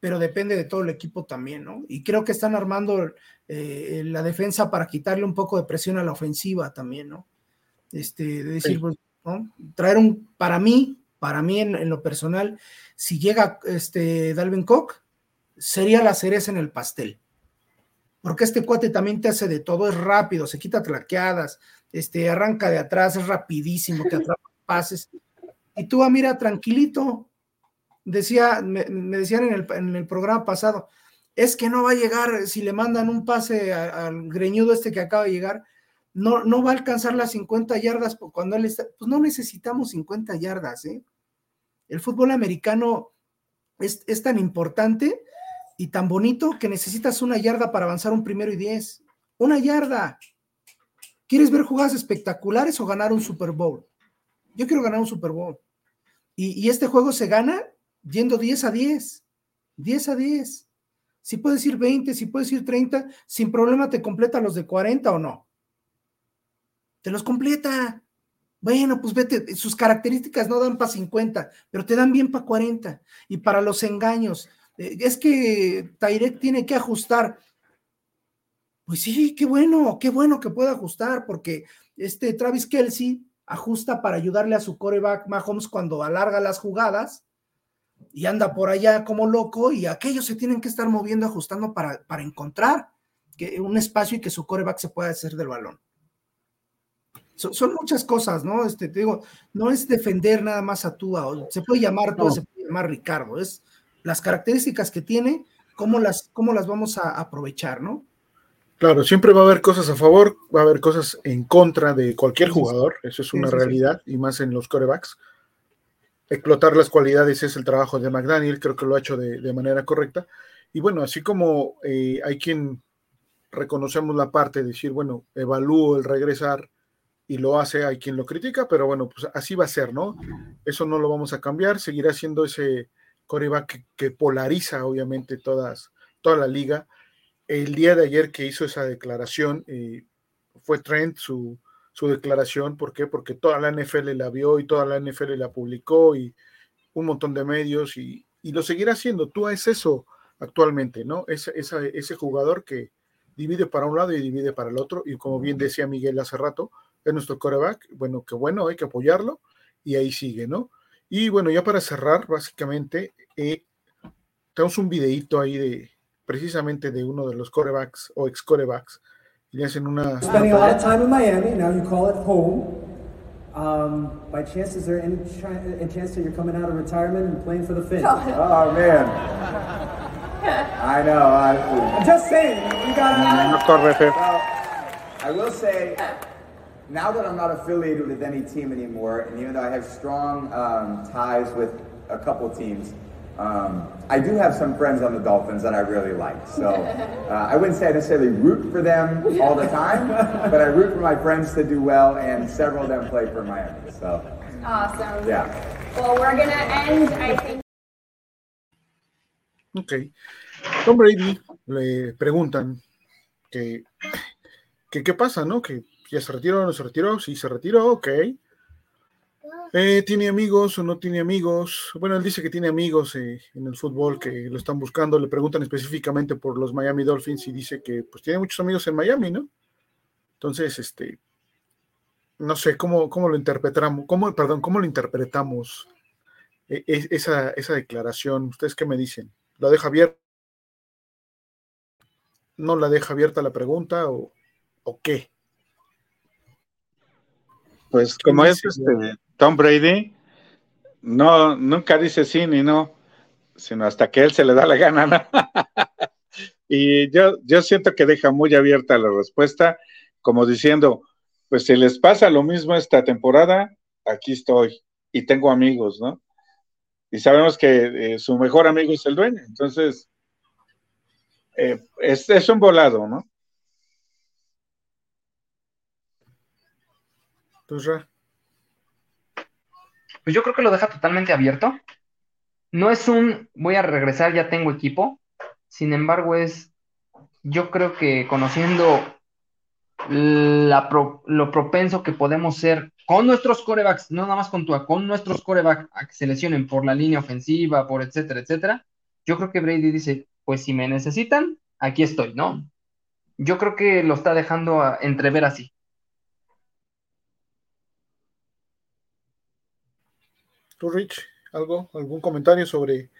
pero depende de todo el equipo también, ¿no? Y creo que están armando eh, la defensa para quitarle un poco de presión a la ofensiva también, ¿no? Este, de decir, pues, ¿no? Traer un, para mí, para mí en, lo personal, si llega este Dalvin Cook, sería la cereza en el pastel. Porque este cuate también te hace de todo, es rápido, se quita traqueadas, este, arranca de atrás, es rapidísimo, te atrapa pases. Y tú, ah, mira, tranquilito, decía, me, decían en el, en el, programa pasado, es que no va a llegar, si le mandan un pase al greñudo este que acaba de llegar, no, no va a alcanzar las 50 yardas cuando él está, pues no necesitamos 50 yardas, ¿eh? El fútbol americano es, es tan importante y tan bonito que necesitas una yarda para avanzar un primero y diez. Una yarda. ¿Quieres ver jugadas espectaculares o ganar un Super Bowl? Yo quiero ganar un Super Bowl. Y, y, este juego se gana yendo 10 a 10, 10 a 10. Si puedes ir 20, si puedes ir 30, sin problema te completa los de 40 o no. Te los completa. Bueno, pues vete, sus características no dan para 50, pero te dan bien para 40. Y para los engaños, eh, es que Tairek tiene que ajustar. Pues sí, qué bueno, qué bueno que pueda ajustar, porque este Travis Kelsey ajusta para ayudarle a su coreback Mahomes cuando alarga las jugadas y anda por allá como loco y aquellos se tienen que estar moviendo, ajustando para, para encontrar que, un espacio y que su coreback se pueda hacer del balón. son muchas cosas, ¿no? Este, te digo, no es defender nada más a Tua, se puede llamar Tua, se puede llamar Ricardo, es las características que tiene, cómo las, cómo las vamos a aprovechar, ¿no? Claro, siempre va a haber cosas a favor, va a haber cosas en contra de cualquier jugador, eso es una realidad, y más en los corebacks. Explotar las cualidades es el trabajo de McDaniel, creo que lo ha hecho de, manera correcta. Y bueno, así como eh, hay quien reconocemos la parte de decir, bueno, evalúo el regresar y lo hace, hay quien lo critica, pero bueno, pues así va a ser, ¿no? Eso no lo vamos a cambiar, seguirá siendo ese coreback que, polariza obviamente todas, toda la liga el día de ayer que hizo esa declaración, eh, fue Trent su, declaración, ¿por qué? Porque toda la NFL la vio y toda la NFL la publicó y un montón de medios y, lo seguirá haciendo. Tú es eso actualmente, ¿no? Es, ese jugador que divide para un lado y divide para el otro y como bien decía Miguel hace rato, es nuestro coreback, bueno, que bueno, hay que apoyarlo y ahí sigue, ¿no? Y bueno, ya para cerrar, básicamente, eh, tenemos un videíto ahí de, precisamente de uno de los corebacks o ex corebacks y hacen una. Spending a lot of time in Miami, now you call it home. Um, by chance, is there any, any chance that you're coming out of retirement and playing for the Finns? Oh man, I know. I, am just saying, you gotta. No corre, well, I will say, now that I'm not affiliated with any team anymore, and even though I have strong um, ties with a couple teams. Um, I do have some friends on the Dolphins that I really like. So uh, I wouldn't say I necessarily root for them all the time, but I root for my friends to do well, and several of them play for Miami. So awesome. Yeah. Well, we're gonna end. I think. Ok. Tom Brady le preguntan que, que qué pasa, ¿no? Que ya se retiró no se retiró. Sí, se retiró, ok. Eh, ¿Tiene amigos o no tiene amigos? Bueno, él dice que tiene amigos eh, en el fútbol que lo están buscando. Le preguntan específicamente por los Miami Dolphins y dice que pues tiene muchos amigos en Miami, ¿no? Entonces, este, no sé cómo, cómo lo interpretamos, cómo, perdón, cómo lo interpretamos e, e, esa, esa declaración. ¿Ustedes qué me dicen? ¿La deja abierta? ¿No la deja abierta la pregunta o, o qué? Pues como es este, Tom Brady no, nunca dice sí ni no, sino hasta que él se le da la gana. y yo, yo siento que deja muy abierta la respuesta, como diciendo, pues si les pasa lo mismo esta temporada, aquí estoy y tengo amigos, ¿no? Y sabemos que eh, su mejor amigo es el dueño, entonces eh, es, es un volado, ¿no? Pues pues yo creo que lo deja totalmente abierto. No es un voy a regresar, ya tengo equipo. Sin embargo, es yo creo que conociendo lo propenso que podemos ser con nuestros corebacks, no nada más con tu, con nuestros corebacks a que se lesionen por la línea ofensiva, por etcétera, etcétera. Yo creo que Brady dice, pues si me necesitan, aquí estoy, ¿no? Yo creo que lo está dejando a entrever así. ¿Tú, Rich, algo, algún comentario sobre...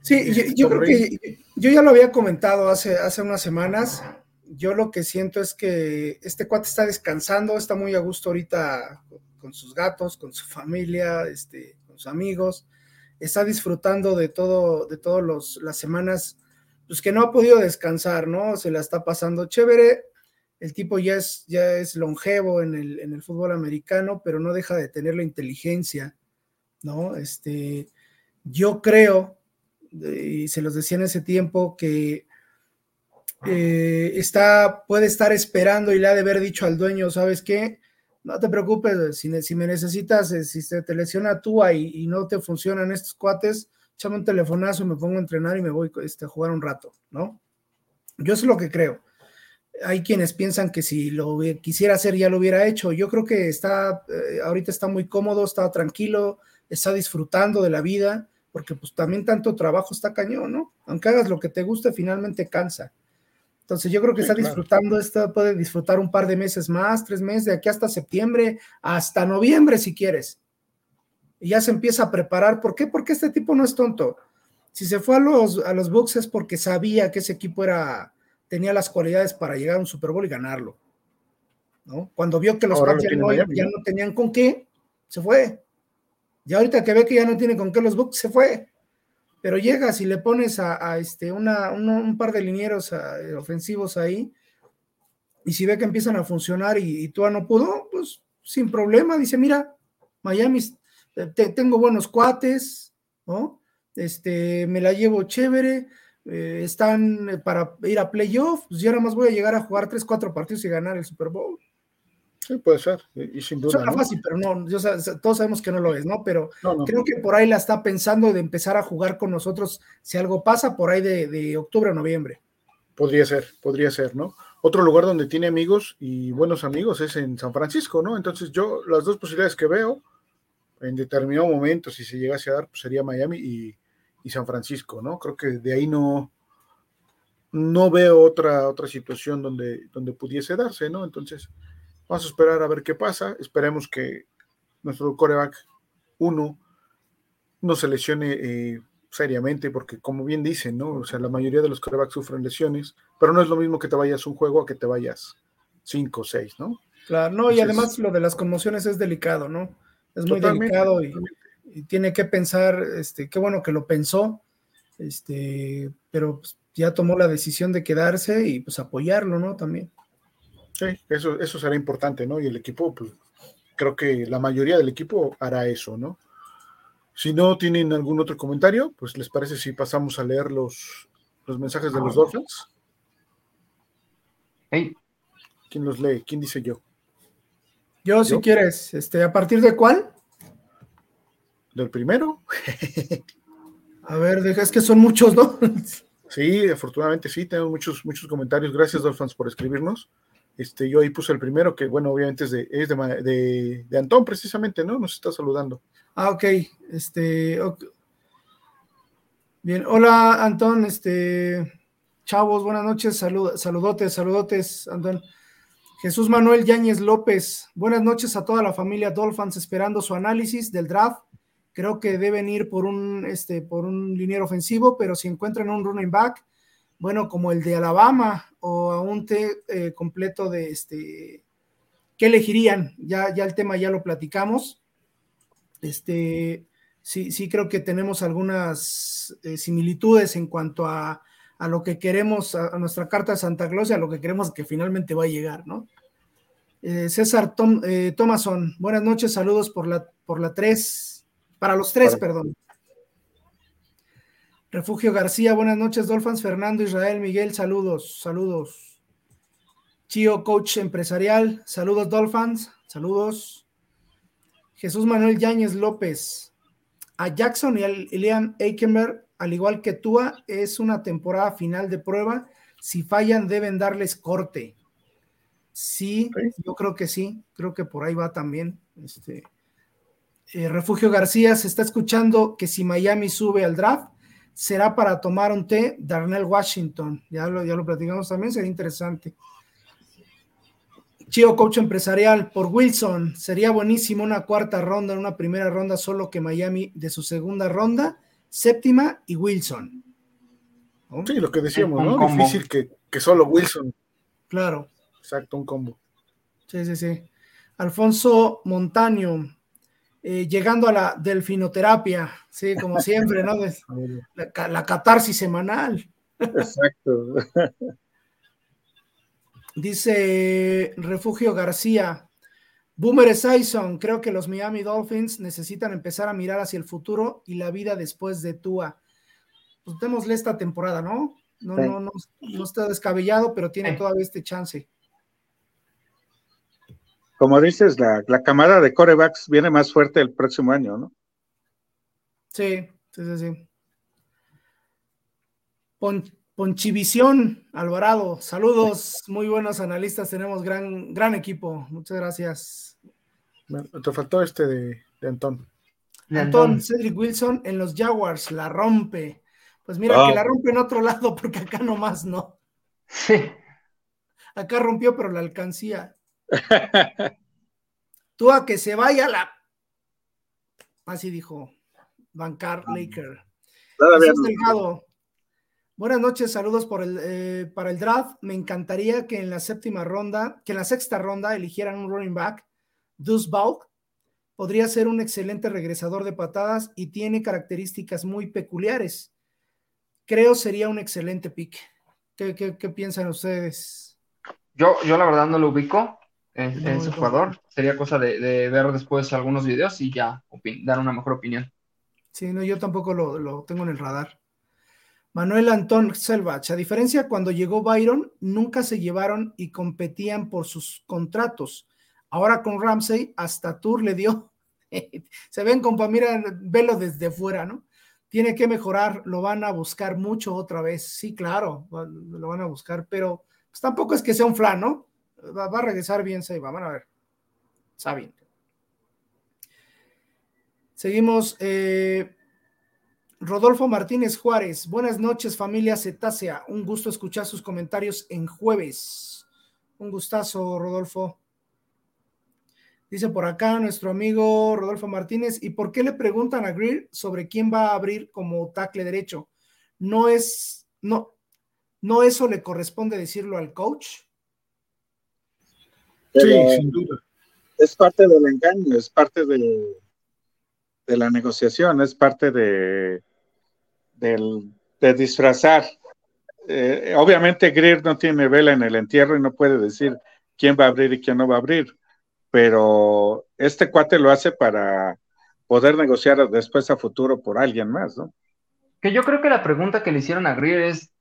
Sí, yo, creo que yo ya lo había comentado hace, hace unas semanas. Yo lo que siento es que este cuate está descansando, está muy a gusto ahorita con sus gatos, con su familia, este, con sus amigos. Está disfrutando de todo, de todas las semanas, pues que no ha podido descansar, ¿no? Se la está pasando chévere. El tipo ya es, ya es longevo en el, en el fútbol americano, pero no deja de tener la inteligencia ¿no? Este, yo creo, y se los decía en ese tiempo, que eh, está, puede estar esperando y le ha de haber dicho al dueño, ¿sabes qué? No te preocupes, si, me necesitas, eh, si se te lesiona tú y, y no te funcionan estos cuates, échame un telefonazo, me pongo a entrenar y me voy este, a jugar un rato, ¿no? Yo es lo que creo. Hay quienes piensan que si lo quisiera hacer ya lo hubiera hecho. Yo creo que está, eh, ahorita está muy cómodo, está tranquilo, está disfrutando de la vida, porque pues también tanto trabajo está cañón, ¿no? Aunque hagas lo que te guste, finalmente cansa. Entonces yo creo que Sí, está claro. disfrutando esto, puede disfrutar un par de meses más, tres meses, de aquí hasta septiembre, hasta noviembre si quieres. Y ya se empieza a preparar. ¿Por qué? Porque este tipo no es tonto. Si se fue a los, a los Bucks es porque sabía que ese equipo era, tenía las cualidades para llegar a un Super Bowl y ganarlo. ¿no? Cuando vio que los Ahora Pats lo ya, tiene no, Miami, ya ¿no? no tenían con qué, se fue. Ya ahorita que ve que ya no tiene con qué los Bucks, se fue. Pero llegas y le pones a, este, una, un par de linieros a- eh, ofensivos ahí, y si ve que empiezan a funcionar y, y Tua no pudo, pues sin problema, dice, mira, Miami, eh, te- tengo buenos cuates, ¿no? Este, me la llevo chévere, eh, están para ir a playoff, pues yo nada más voy a llegar a jugar tres, cuatro partidos y ganar el Super Bowl. Sí, puede ser, y, sin duda. Suena ¿no? fácil, pero no, yo todos sabemos que no lo es, ¿no? Pero No, no. creo que por ahí la está pensando de empezar a jugar con nosotros, si algo pasa, por ahí de, de octubre a noviembre. Podría ser, podría ser, ¿no? Otro lugar donde tiene amigos y buenos amigos es en San Francisco, ¿no? Entonces yo, las dos posibilidades que veo, en determinado momento, si se llegase a dar, pues sería Miami y, y San Francisco, ¿no? Creo que de ahí no, no veo otra, otra situación donde, donde pudiese darse, ¿no? Entonces, vamos a esperar a ver qué pasa. Esperemos que nuestro coreback 1 no se lesione eh, seriamente, porque como bien dicen, ¿no? O sea, la mayoría de los corebacks sufren lesiones, pero no es lo mismo que te vayas un juego a que te vayas 5 o 6, ¿no? Claro, no, y además lo de las conmociones es delicado, ¿no? Es muy delicado y, y tiene que pensar, este, qué bueno que lo pensó, este, pero pues, ya tomó la decisión de quedarse y pues apoyarlo, ¿no? También. Sí, eso, eso será importante, ¿no? Y el equipo, pues, creo que la mayoría del equipo hará eso, ¿no? Si no tienen algún otro comentario, pues les parece si pasamos a leer los, los mensajes de los Dolphins. Hey, ¿Quién los lee? ¿Quién dice yo? Yo, si quieres, este, ¿a partir de cuál? ¿Del primero? A ver, deja, es que son muchos, ¿no? Sí, afortunadamente sí, tenemos muchos, muchos comentarios. Gracias, Dolphins, por escribirnos. Este, yo ahí puse el primero, que bueno, obviamente es de, es de, de, Antón, precisamente, ¿no? Nos está saludando. Ah, ok. Este. Bien, hola Antón, este. Chavos, buenas noches, salud, saludotes, saludotes, Antón. Jesús Manuel Yáñez López, buenas noches a toda la familia Dolphins esperando su análisis del draft. Creo que deben ir por un, este, por un liniero ofensivo, pero si encuentran un running back, bueno, como el de Alabama o a un té eh, completo de este, ¿qué elegirían? Ya, ya el tema ya lo platicamos. Este, sí, sí creo que tenemos algunas eh, similitudes en cuanto a, a lo que queremos, a, a nuestra carta de Santa Claus y a lo que queremos que finalmente va a llegar, ¿no? Eh, César Tom, Thomason, buenas noches, saludos por la, por la 3, para los tres, Para- perdón. Refugio García, buenas noches, Dolphins, Fernando, Israel, Miguel, saludos, saludos. Chio, coach empresarial, saludos, Dolphins, saludos. Jesús Manuel Yáñez López, a Jackson y a Liam Eikenberg, al igual que Tua, es una temporada final de prueba. Si fallan, deben darles corte. Sí, Sí. yo creo que sí, creo que por ahí va también. Este, eh, Refugio García se está escuchando que si Miami sube al draft, será para tomar un té Darnell Washington. Ya lo, ya lo platicamos también, sería interesante. Chío, coach empresarial, por Wilson, sería buenísimo una cuarta ronda, una primera ronda, solo que Miami de su segunda ronda, séptima y Wilson. ¿No? Sí, lo que decíamos, ¿no? combo. Difícil que, que solo Wilson. Claro, Exacto, un combo. sí, sí, sí. Alfonso Montaño, eh, llegando a la delfinoterapia, sí, como siempre, ¿no? La, la catarsis semanal. Exacto. Dice Refugio García, Boomer Esiason, creo que los Miami Dolphins necesitan empezar a mirar hacia el futuro y la vida después de Tua. Pues démosle esta temporada, ¿no? No, Sí. no, no, no está descabellado, pero tiene Sí. todavía este chance. Como dices, la, la camada de corebacks viene más fuerte el próximo año, ¿no? Sí, sí, sí, sí. Pon- Ponchivisión, Alvarado, saludos, muy buenos analistas, tenemos gran, gran equipo, muchas gracias. Bueno, Te faltó este de, de Antón. Antón Cedric Wilson en los Jaguars la rompe. Pues mira que la rompe en otro lado porque acá nomás no. Sí. Acá rompió, pero la alcancía. Tú a que se vaya la. Así dijo Bancar Laker. Delgado. Buenas noches, saludos por el, eh, para el draft. Me encantaría que en la séptima ronda, que en la sexta ronda eligieran un running back, Deuce. Podría ser un excelente regresador de patadas y tiene características muy peculiares. Creo sería un excelente pick. ¿Qué, qué, qué piensan ustedes? Yo, yo la verdad no lo ubico en, en ese jugador. Sería cosa de, de, ver después algunos videos y ya dar una mejor opinión. Sí, no, yo tampoco lo, lo tengo en el radar. Manuel Antón Selvach, a diferencia cuando llegó Byron, nunca se llevaron y competían por sus contratos. Ahora con Ramsey, hasta Tour le dio. se ven, compa, mira, velo desde fuera, ¿no? Tiene que mejorar, lo van a buscar mucho otra vez. Sí, claro, lo van a buscar, pero pues tampoco es que sea un flan, ¿no? Va, a regresar bien, se van a ver. Está bien. Seguimos. Eh, Rodolfo Martínez Juárez. Buenas noches, familia Cetácea. Un gusto escuchar sus comentarios en jueves. Un gustazo, Rodolfo. Dice por acá nuestro amigo Rodolfo Martínez. ¿Y por qué le preguntan a Greer sobre quién va a abrir como tackle derecho? No es, no, no eso le corresponde decirlo al coach. Sí, sin duda. Es parte del engaño, es parte de, de la negociación, es parte de, del, de disfrazar. Eh, obviamente Greer no tiene vela en el entierro y no puede decir quién va a abrir y quién no va a abrir, pero este cuate lo hace para poder negociar después a futuro por alguien más, ¿no? Que yo creo que la pregunta que le hicieron a Greer es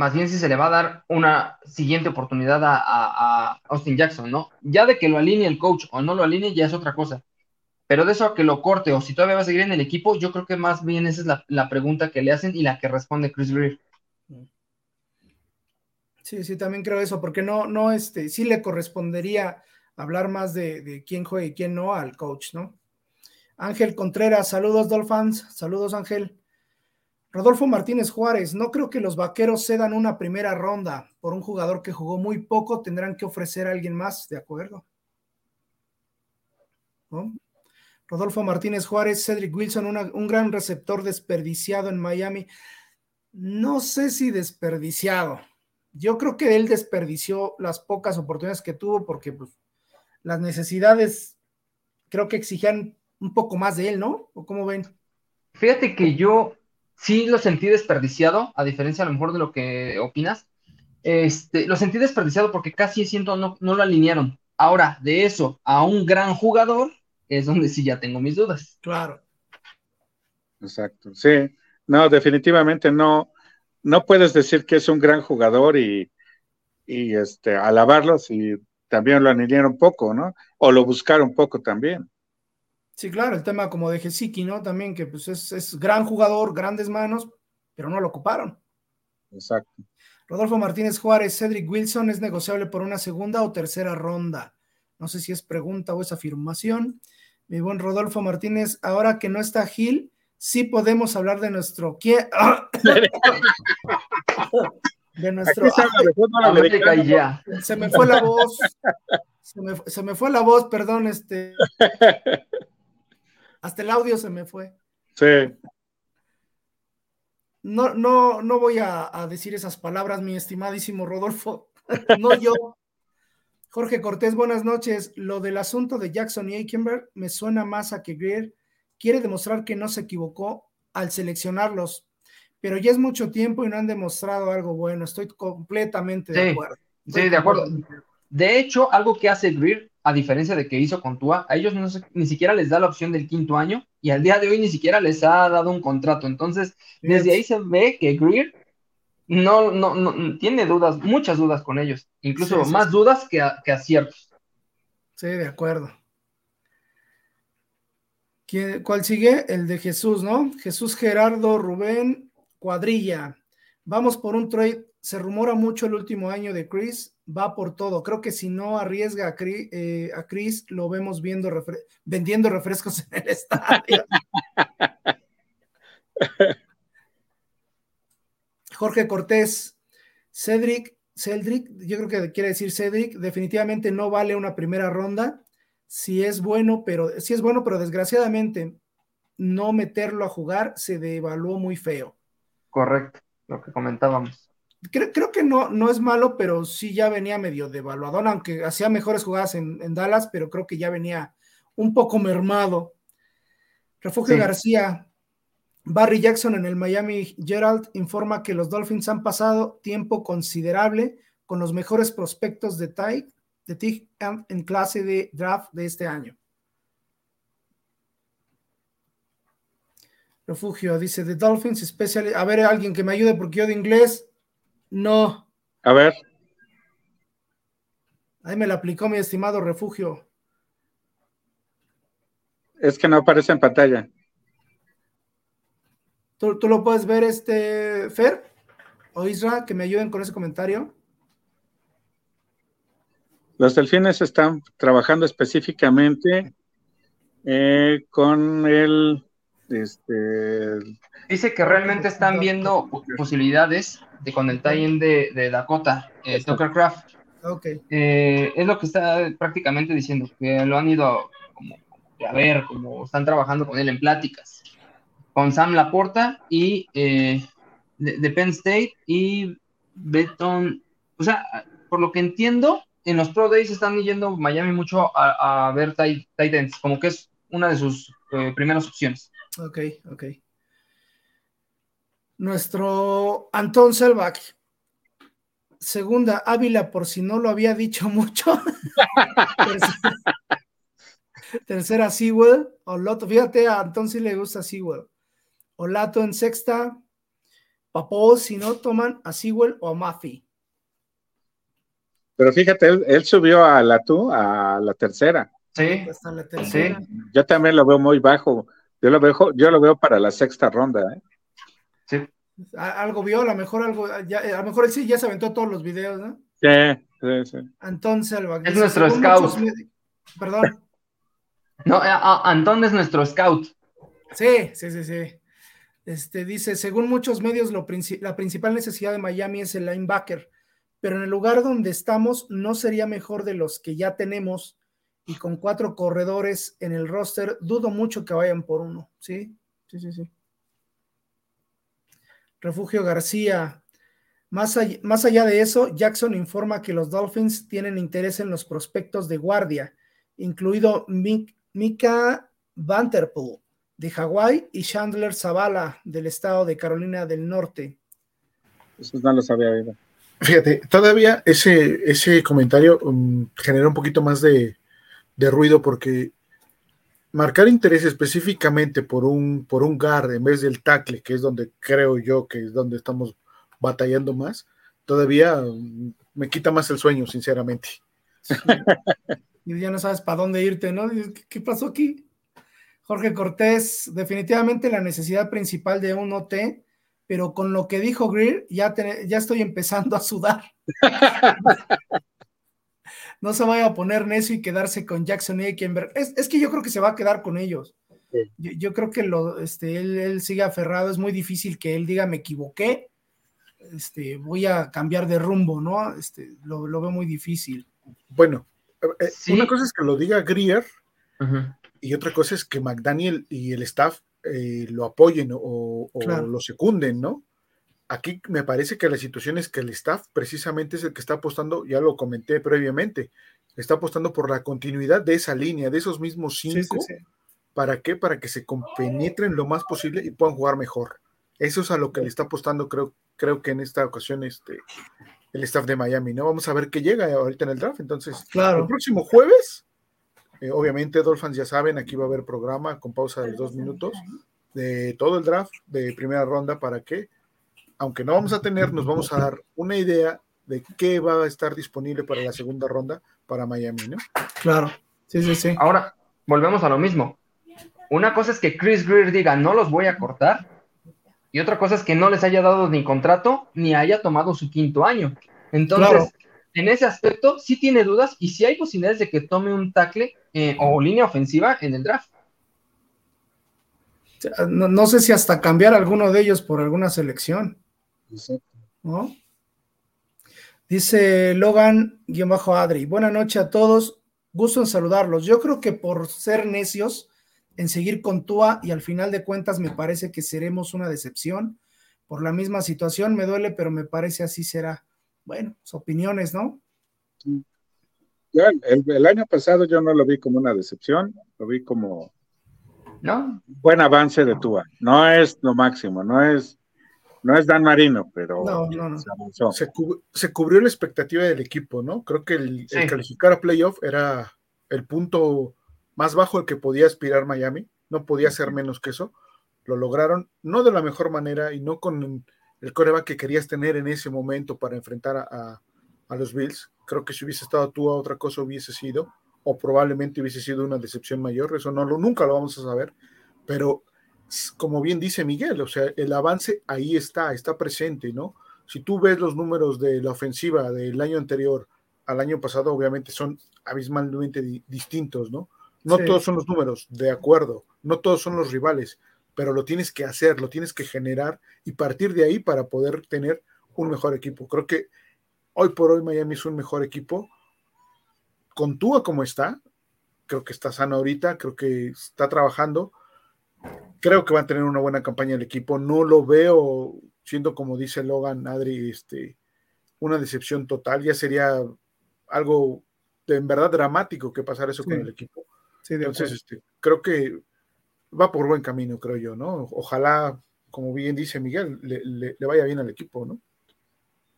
más bien si se le va a dar una siguiente oportunidad a, Austin Jackson, ¿no? Ya de que lo alinee el coach o no lo alinee ya es otra cosa pero de eso a que lo corte o si todavía va a seguir en el equipo, yo creo que más bien esa es la, la pregunta que le hacen y la que responde Chris Greer. Sí, sí, también creo eso, porque no, no, este, sí le correspondería hablar más de, de quién juega y quién no al coach, ¿no? Ángel Contreras, saludos Dolphins, saludos Ángel. Rodolfo Martínez Juárez, no creo que los vaqueros cedan una primera ronda por un jugador que jugó muy poco, tendrán que ofrecer a alguien más, ¿de acuerdo? Rodolfo Martínez Juárez, Cedric Wilson, un gran receptor desperdiciado en Miami. No sé si desperdiciado. Yo creo que él desperdició las pocas oportunidades que tuvo porque pues, las necesidades creo que exigían un poco más de él, ¿no? ¿O cómo ven? Fíjate que yo sí lo sentí desperdiciado, a diferencia a lo mejor de lo que opinas. Este, lo sentí desperdiciado porque casi siento no, no lo alinearon. Ahora, de eso a un gran jugador, es donde sí ya tengo mis dudas. Claro. Exacto, sí. No, definitivamente no, no puedes decir que es un gran jugador y, y este, alabarlo si también lo alinearon un poco, ¿no? O lo buscaron un poco también. Sí, claro, el tema como de Gesicki, ¿no? También que pues es, es gran jugador, grandes manos, pero no lo ocuparon. Exacto. Rodolfo Martínez Juárez, Cedric Wilson es negociable por una segunda o tercera ronda. No sé si es pregunta o es afirmación. Mi buen Rodolfo Martínez, ahora que no está Gil, sí podemos hablar de nuestro de nuestro ya. se me fue la voz se me, se me, fue la voz perdón este hasta el audio se me fue sí no no no voy a, a decir esas palabras mi estimadísimo Rodolfo no yo Jorge Cortés, buenas noches. Lo del asunto de Jackson y Aikenberg me suena más a que Greer quiere demostrar que no se equivocó al seleccionarlos, pero ya es mucho tiempo y no han demostrado algo bueno. Estoy completamente de sí, acuerdo. Estoy sí, de acuerdo. De hecho, algo que hace Greer, a diferencia de que hizo con Tua, a ellos no, ni siquiera les da la opción del quinto año y al día de hoy ni siquiera les ha dado un contrato. Entonces, desde ahí se ve que Greer no, no, no, tiene dudas, muchas dudas con ellos, incluso sí, más sí. dudas que, que, aciertos. Sí, de acuerdo. ¿Quién, ¿Cuál sigue? El de Jesús, ¿no? Jesús Gerardo Rubén Cuadrilla. Vamos por un trade. Se rumora mucho el último año de Chris. Va por todo. Creo que si no arriesga a Chris, eh, a Chris lo vemos viendo vendiendo refrescos en el estadio. Jorge Cortés, Cedric Cedric, yo creo que quiere decir Cedric, definitivamente no vale una primera ronda. Si es bueno, pero si es bueno, pero desgraciadamente no meterlo a jugar se devaluó muy feo. Correcto, lo que comentábamos. Creo, creo que no, no es malo, pero sí ya venía medio devaluador, aunque hacía mejores jugadas en, en Dallas, pero creo que ya venía un poco mermado. Refugio Sí. García, Barry Jackson en el Miami Gerald informa que los Dolphins han pasado tiempo considerable con los mejores prospectos de TIG de TIG en clase de draft de este año. Refugio dice The Dolphins, especially. A ver, alguien que me ayude porque yo de inglés no. A ver, Ahí me la aplicó mi estimado Refugio. es que no aparece en pantalla. ¿Tú, tú lo puedes ver, este Fer o Isra, que me ayuden con ese comentario? Los delfines están trabajando específicamente eh, con el, este, Dice que realmente están viendo posibilidades de con el tie-in de, de Dakota, eh, Tucker Craft. Ok. Eh, es lo que está prácticamente diciendo, que lo han ido como a ver, como están trabajando con él en pláticas. Con Sam Laporta y eh, de, de Penn State y Beton. O sea, por lo que entiendo, en los Pro Days están yendo Miami mucho a, a ver tight, tight ends, como que es una de sus eh, primeras opciones. Ok, ok. Nuestro Antón Selvach. Segunda, Ávila, por si no lo había dicho mucho. Tercera, Sewell. Oloto. Fíjate, a Antón sí le gusta Sewell. Olato en sexta. Papó, si no toman a Sewell o a Maffey. pero fíjate, él, él subió a la tú, a la tercera. Sí, Hasta la tercera. Yo también lo veo muy bajo. Yo lo veo, yo lo veo para la sexta ronda. ¿eh? sí. Algo vio, a lo mejor algo, ya, a lo mejor él sí ya se aventó todos los videos, ¿no? Sí, sí, sí. Antón Selvach. Es dice, nuestro scout. muchos Perdón. No, a- a- Antón es nuestro scout. Sí, sí, sí, sí. Este dice, según muchos medios, lo princi- la principal necesidad de Miami es el linebacker, pero en el lugar donde estamos no sería mejor de los que ya tenemos y con cuatro corredores en el roster, dudo mucho que vayan por uno. Sí, sí, sí, sí. Refugio García. Más allá, más allá de eso, Jackson informa que los Dolphins tienen interés en los prospectos de guardia, incluido Mik- Mika Vanterpool de Hawái y Chandler Zavala del estado de Carolina del Norte. Eso no lo sabía. oído. Fíjate, todavía ese, ese comentario um, genera un poquito más de, de ruido porque marcar interés específicamente por un, por un guard en vez del tackle, que es donde creo yo que es donde estamos batallando más, todavía um, me quita más el sueño, sinceramente. Y ya no sabes para dónde irte, ¿no? Dices, ¿Qué, qué pasó aquí? Jorge Cortés, definitivamente la necesidad principal de un OT, pero con lo que dijo Greer, ya, te- ya estoy empezando a sudar. no se vaya a poner necio y quedarse con Jackson y Ekenberg. Es, es que yo creo que se va a quedar con ellos. Sí. Yo, yo creo que lo, este, él, él sigue aferrado, es muy difícil que él diga me equivoqué, este, voy a cambiar de rumbo, ¿no? Este, lo, lo veo muy difícil. Bueno, eh, Sí. una cosa es que lo diga Greer y otra cosa es que McDaniel y el staff eh, lo apoyen o, o Claro. lo secunden, ¿no? Aquí me parece que la situación es que el staff precisamente es el que está apostando, ya lo comenté previamente, está apostando por la continuidad de esa línea, de esos mismos Sí, cinco. sí, sí. ¿Para qué? Para que se compenetren lo más posible y puedan jugar mejor. Eso es a lo que le está apostando, creo, creo que en esta ocasión este, el staff de Miami, ¿no? Vamos a ver qué llega ahorita en el draft. Entonces, Claro. el próximo jueves, eh, obviamente, Dolphins ya saben, aquí va a haber programa con pausa de dos minutos de todo el draft de primera ronda para que, aunque no vamos a tener, nos vamos a dar una idea de qué va a estar disponible para la segunda ronda para Miami, ¿no? Claro. Sí, sí, sí. Ahora, volvemos a lo mismo. Una cosa es que Chris Greer diga, no los voy a cortar, y otra cosa es que no les haya dado ni contrato ni haya tomado su quinto año. Entonces, Claro. en ese aspecto, sí tiene dudas y sí hay posibilidades de que tome un tackle eh, o línea ofensiva en el draft. No, no sé si hasta cambiar alguno de ellos por alguna selección, ¿no? Dice Logan-Adri, buenas noches a todos, gusto en saludarlos. Yo creo que por ser necios en seguir con Tua y al final de cuentas me parece que seremos una decepción. Por la misma situación me duele, pero me parece así será. Bueno, opiniones, ¿no? el, año pasado yo no lo vi como una decepción, lo vi como ¿No? buen avance de Tua. No es lo máximo, no es, no es Dan Marino, pero Se, cubrió la expectativa del equipo, ¿no? Creo que el, calificar a playoff era el punto más bajo al que podía aspirar Miami, no podía ser menos que eso. Lo lograron, no de la mejor manera y no con el coreback que querías tener en ese momento para enfrentar a, a los Bills. Creo que si hubiese estado tú a otra cosa hubiese sido, o probablemente hubiese sido una decepción mayor, eso no lo, nunca lo vamos a saber, pero como bien dice Miguel, o sea, el avance ahí está, está presente, ¿no? Si tú ves los números de la ofensiva del año anterior al año pasado, obviamente son abismalmente distintos, ¿no? No todos son los números, de acuerdo, no todos son los rivales, pero lo tienes que hacer, lo tienes que generar y partir de ahí para poder tener un mejor equipo. Creo que Hoy por hoy Miami es un mejor equipo. Con Tua como está, creo que está sano ahorita, creo que está trabajando. Creo que va a tener una buena campaña el equipo. No lo veo siendo como dice Logan, Adri, este, una decepción total. Ya sería algo de, en verdad dramático que pasara eso con el equipo. Entonces, este, creo que va por buen camino, creo yo, ¿no? Ojalá, como bien dice Miguel, le vaya bien al equipo, ¿no?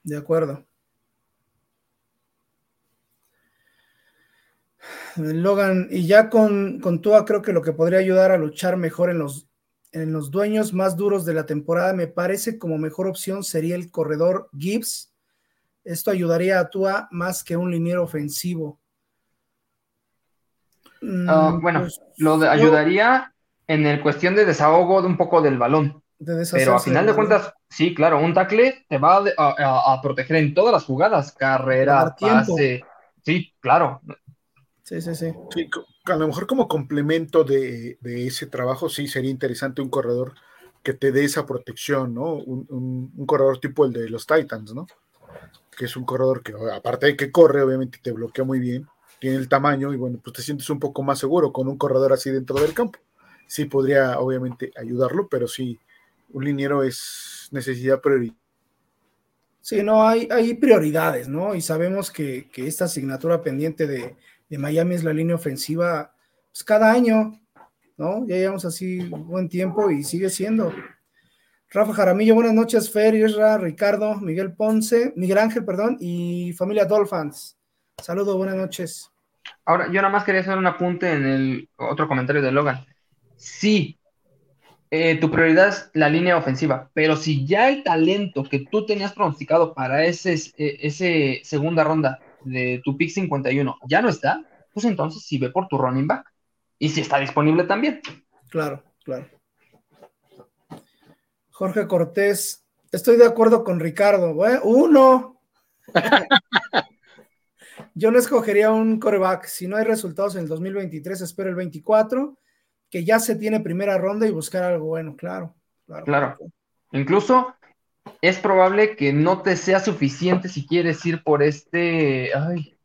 De acuerdo. Logan, y ya con, con Tua creo que lo que podría ayudar a luchar mejor en los, en los dueños más duros de la temporada, me parece como mejor opción sería el corredor Gibbs. Esto ayudaría a Tua más que un liniero ofensivo. Mm, ah, bueno, pues, lo ayudaría en el cuestión de desahogo de un poco del balón. Pero a final de cuentas, sí, claro, un tackle te va a, proteger en todas las jugadas, carrera, pase. Sí, claro. Sí, sí, sí. A lo mejor como complemento de, ese trabajo, sí sería interesante un corredor que te dé esa protección, ¿no? Un, corredor tipo el de los Titans, ¿no? Que es un corredor que, aparte de que corre, obviamente te bloquea muy bien, tiene el tamaño y bueno, pues te sientes un poco más seguro con un corredor así dentro del campo. Sí podría, obviamente, ayudarlo, pero sí, un liniero es necesidad prioritaria. Sí, no, hay, hay prioridades, ¿no? Y sabemos que esta asignatura pendiente de, de Miami es la línea ofensiva pues, cada año, ¿no? Ya llevamos así buen tiempo y sigue siendo. Rafa Jaramillo, buenas noches, Fer, Isra, Ricardo, Miguel Ponce, Miguel Ángel, perdón, y familia Dolphins. Saludos, buenas noches. Ahora, yo nada más quería hacer un apunte en el otro comentario de Logan. Sí, eh, tu prioridad es la línea ofensiva, pero si ya el talento que tú tenías pronosticado para ese, eh, ese segunda ronda de tu pick 51 ya no está, pues entonces sí ve por tu running back. Y si está disponible también. Claro, claro. Jorge Cortés, estoy de acuerdo con Ricardo. uno. Yo no escogería un coreback. Si no hay resultados en el 2023, espero el 24, que ya se tiene primera ronda y buscar algo bueno, claro. Claro. claro. Incluso es probable que no te sea suficiente si quieres ir por este. Ay,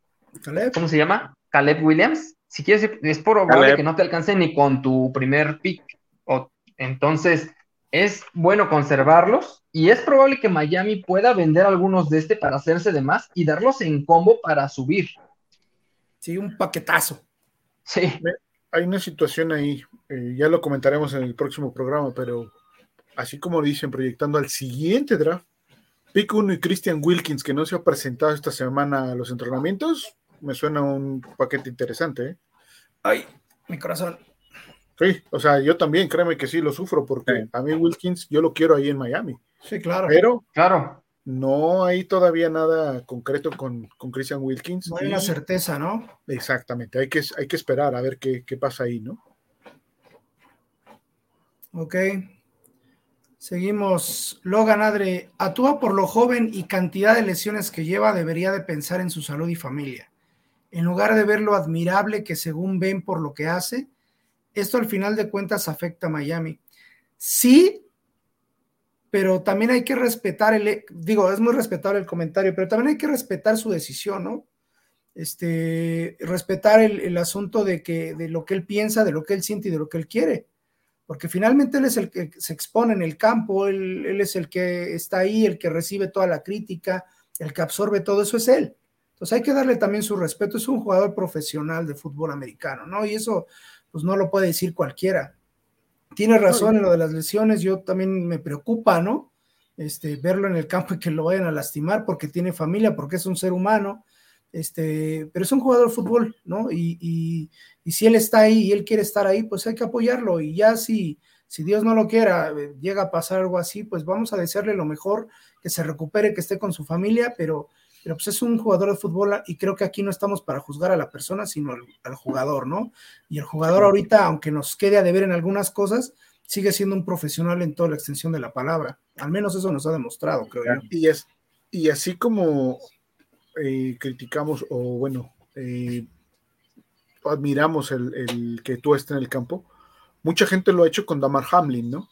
¿Cómo se llama? Caleb Williams. Si quieres, ir, es probable que no te alcance ni con tu primer pick. O, entonces, es bueno conservarlos y es probable que Miami pueda vender algunos de este para hacerse de más y darlos en combo para subir. Sí, un paquetazo. Sí. Hay una situación ahí, eh, ya lo comentaremos en el próximo programa, pero así como dicen, proyectando al siguiente draft. Pick 1 y Christian Wilkins, que no se ha presentado esta semana a los entrenamientos, me suena un paquete interesante. ¿eh? Ay, mi corazón. Sí, o sea, yo también, créeme que sí lo sufro, porque a mí Wilkins yo lo quiero ahí en Miami. Sí, claro. Pero claro. no hay todavía nada concreto con, con Christian Wilkins. No hay una certeza, ¿no? Exactamente, hay que, hay que esperar a ver qué, qué pasa ahí, ¿no? Ok. Seguimos. Logan Adre, actúa por lo joven y cantidad de lesiones que lleva, debería de pensar en su salud y familia. En lugar de ver lo admirable que según ven por lo que hace, esto al final de cuentas afecta a Miami. Sí, pero también hay que respetar el, digo, es muy respetable el comentario, pero también hay que respetar su decisión, ¿no? Este, respetar el, asunto de que, de lo que él piensa, de lo que él siente y de lo que él quiere, porque finalmente él es el que se expone en el campo, él, él es el que está ahí, el que recibe toda la crítica, el que absorbe todo eso es él. Entonces hay que darle también su respeto, es un jugador profesional de fútbol americano, ¿no? Y eso, pues no lo puede decir cualquiera. Tiene razón en lo de las lesiones, yo también me preocupa, ¿no? Este, verlo en el campo y que lo vayan a lastimar porque tiene familia, porque es un ser humano, este, pero es un jugador de fútbol, ¿no? Y, si él está ahí y él quiere estar ahí, pues hay que apoyarlo. Y ya si, si Dios no lo quiera, eh, llega a pasar algo así, pues vamos a desearle lo mejor, que se recupere, que esté con su familia, pero, pero pues es un jugador de fútbol y creo que aquí no estamos para juzgar a la persona, sino al, jugador, ¿no? Y el jugador ahorita, aunque nos quede a deber en algunas cosas, sigue siendo un profesional en toda la extensión de la palabra. Al menos eso nos ha demostrado, creo yo. Y, es, y así como eh, criticamos o bueno, eh, admiramos el, que tú estés en el campo, mucha gente lo ha hecho con Damar Hamlin, ¿no?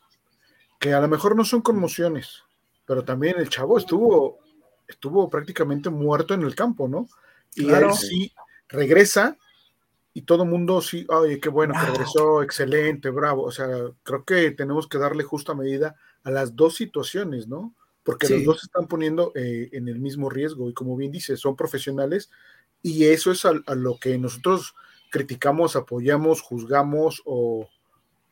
Que a lo mejor no son conmociones, pero también el chavo estuvo, estuvo prácticamente muerto en el campo, ¿no? Y él sí regresa y todo el mundo sí, oye, qué bueno que regresó, excelente, bravo. O sea, creo que tenemos que darle justa medida a las dos situaciones, ¿no? Porque los dos se están poniendo eh, en el mismo riesgo y como bien dice, son profesionales y eso es a, lo que nosotros criticamos, apoyamos, juzgamos o,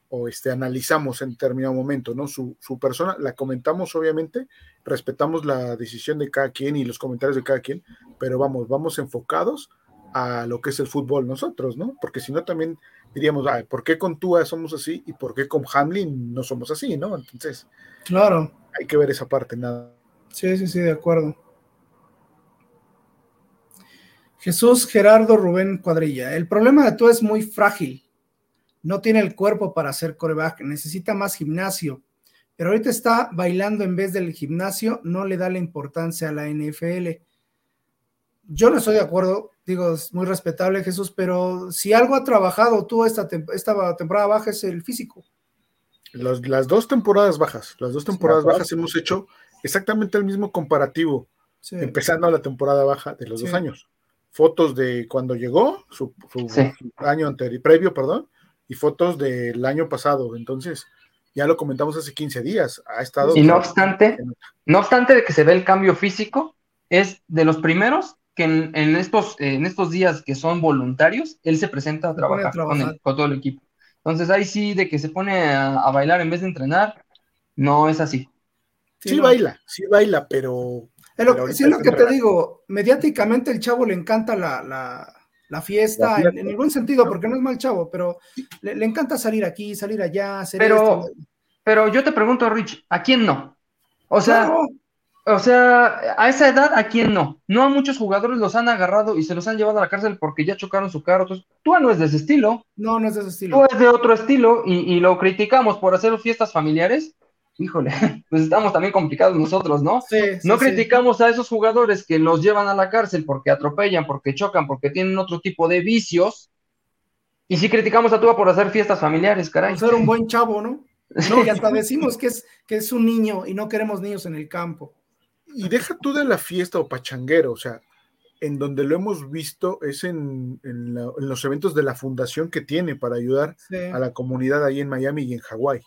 o este, analizamos en determinado momento, ¿no? Su, su, persona, la comentamos obviamente, respetamos la decisión de cada quien y los comentarios de cada quien, pero vamos, vamos enfocados a lo que es el fútbol nosotros, ¿no? Porque si no también diríamos, ay, ¿por qué con Tua somos así y por qué con Hamlin no somos así, ¿no? Entonces, claro. Hay que ver esa parte, nada. Sí, sí, sí, de acuerdo. Jesús Gerardo Rubén Cuadrilla. El problema de Tua es muy frágil no tiene el cuerpo para hacer coreback, necesita más gimnasio, pero ahorita está bailando en vez del gimnasio, no le da la importancia a la NFL. Yo no estoy de acuerdo, digo, es muy respetable Jesús, pero si algo ha trabajado tú esta, esta temporada baja es el físico. las dos temporadas bajas, las dos temporadas bajas hemos hecho exactamente el mismo comparativo, empezando la temporada baja de los dos años. Fotos de cuando llegó, su, año anterior, previo, perdón, y fotos del año pasado. Entonces, ya lo comentamos hace 15 días. Ha estado. Y no obstante, no obstante de que se ve el cambio físico, es de los primeros que en, estos, en estos días que son voluntarios, él se presenta a trabajar, Con, todo el equipo. Entonces, ahí sí, de que se pone a, bailar en vez de entrenar, no es así. Sí, baila, sí baila, pero. Es lo, sí, lo que te digo, mediáticamente el chavo le encanta la, la la fiesta, En, el buen sentido, porque no es mal chavo, pero le, encanta salir aquí, salir allá, hacer pero, Pero yo te pregunto, Rich, ¿a quién no? O sea, o sea, a esa edad, ¿a quién no? No a muchos jugadores los han agarrado y se los han llevado a la cárcel porque ya chocaron su carro. Entonces, tú no es de ese estilo. No, no es de ese estilo. Tú es de otro estilo y, y lo criticamos por hacer fiestas familiares híjole, pues estamos también complicados nosotros, ¿no? Sí, no criticamos a esos jugadores que los llevan a la cárcel porque atropellan, porque chocan, porque tienen otro tipo de vicios. Y sí criticamos a Tua por hacer fiestas familiares, caray. Por ser un buen chavo, ¿no? No, y hasta decimos que es, que es un niño y no queremos niños en el campo. Y deja tú de la fiesta o pachanguero, o sea, en donde lo hemos visto es en, los eventos de la fundación que tiene para ayudar a la comunidad ahí en Miami y en Hawái.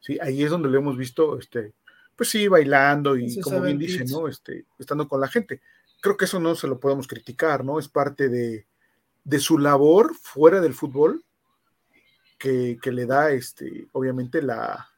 Sí, ahí es donde lo hemos visto, este, pues sí, bailando y como bien dice, ¿no? Este, estando con la gente. Creo que eso no se lo podemos criticar, ¿no? Es parte de, su labor fuera del fútbol que, le da, este, obviamente, la,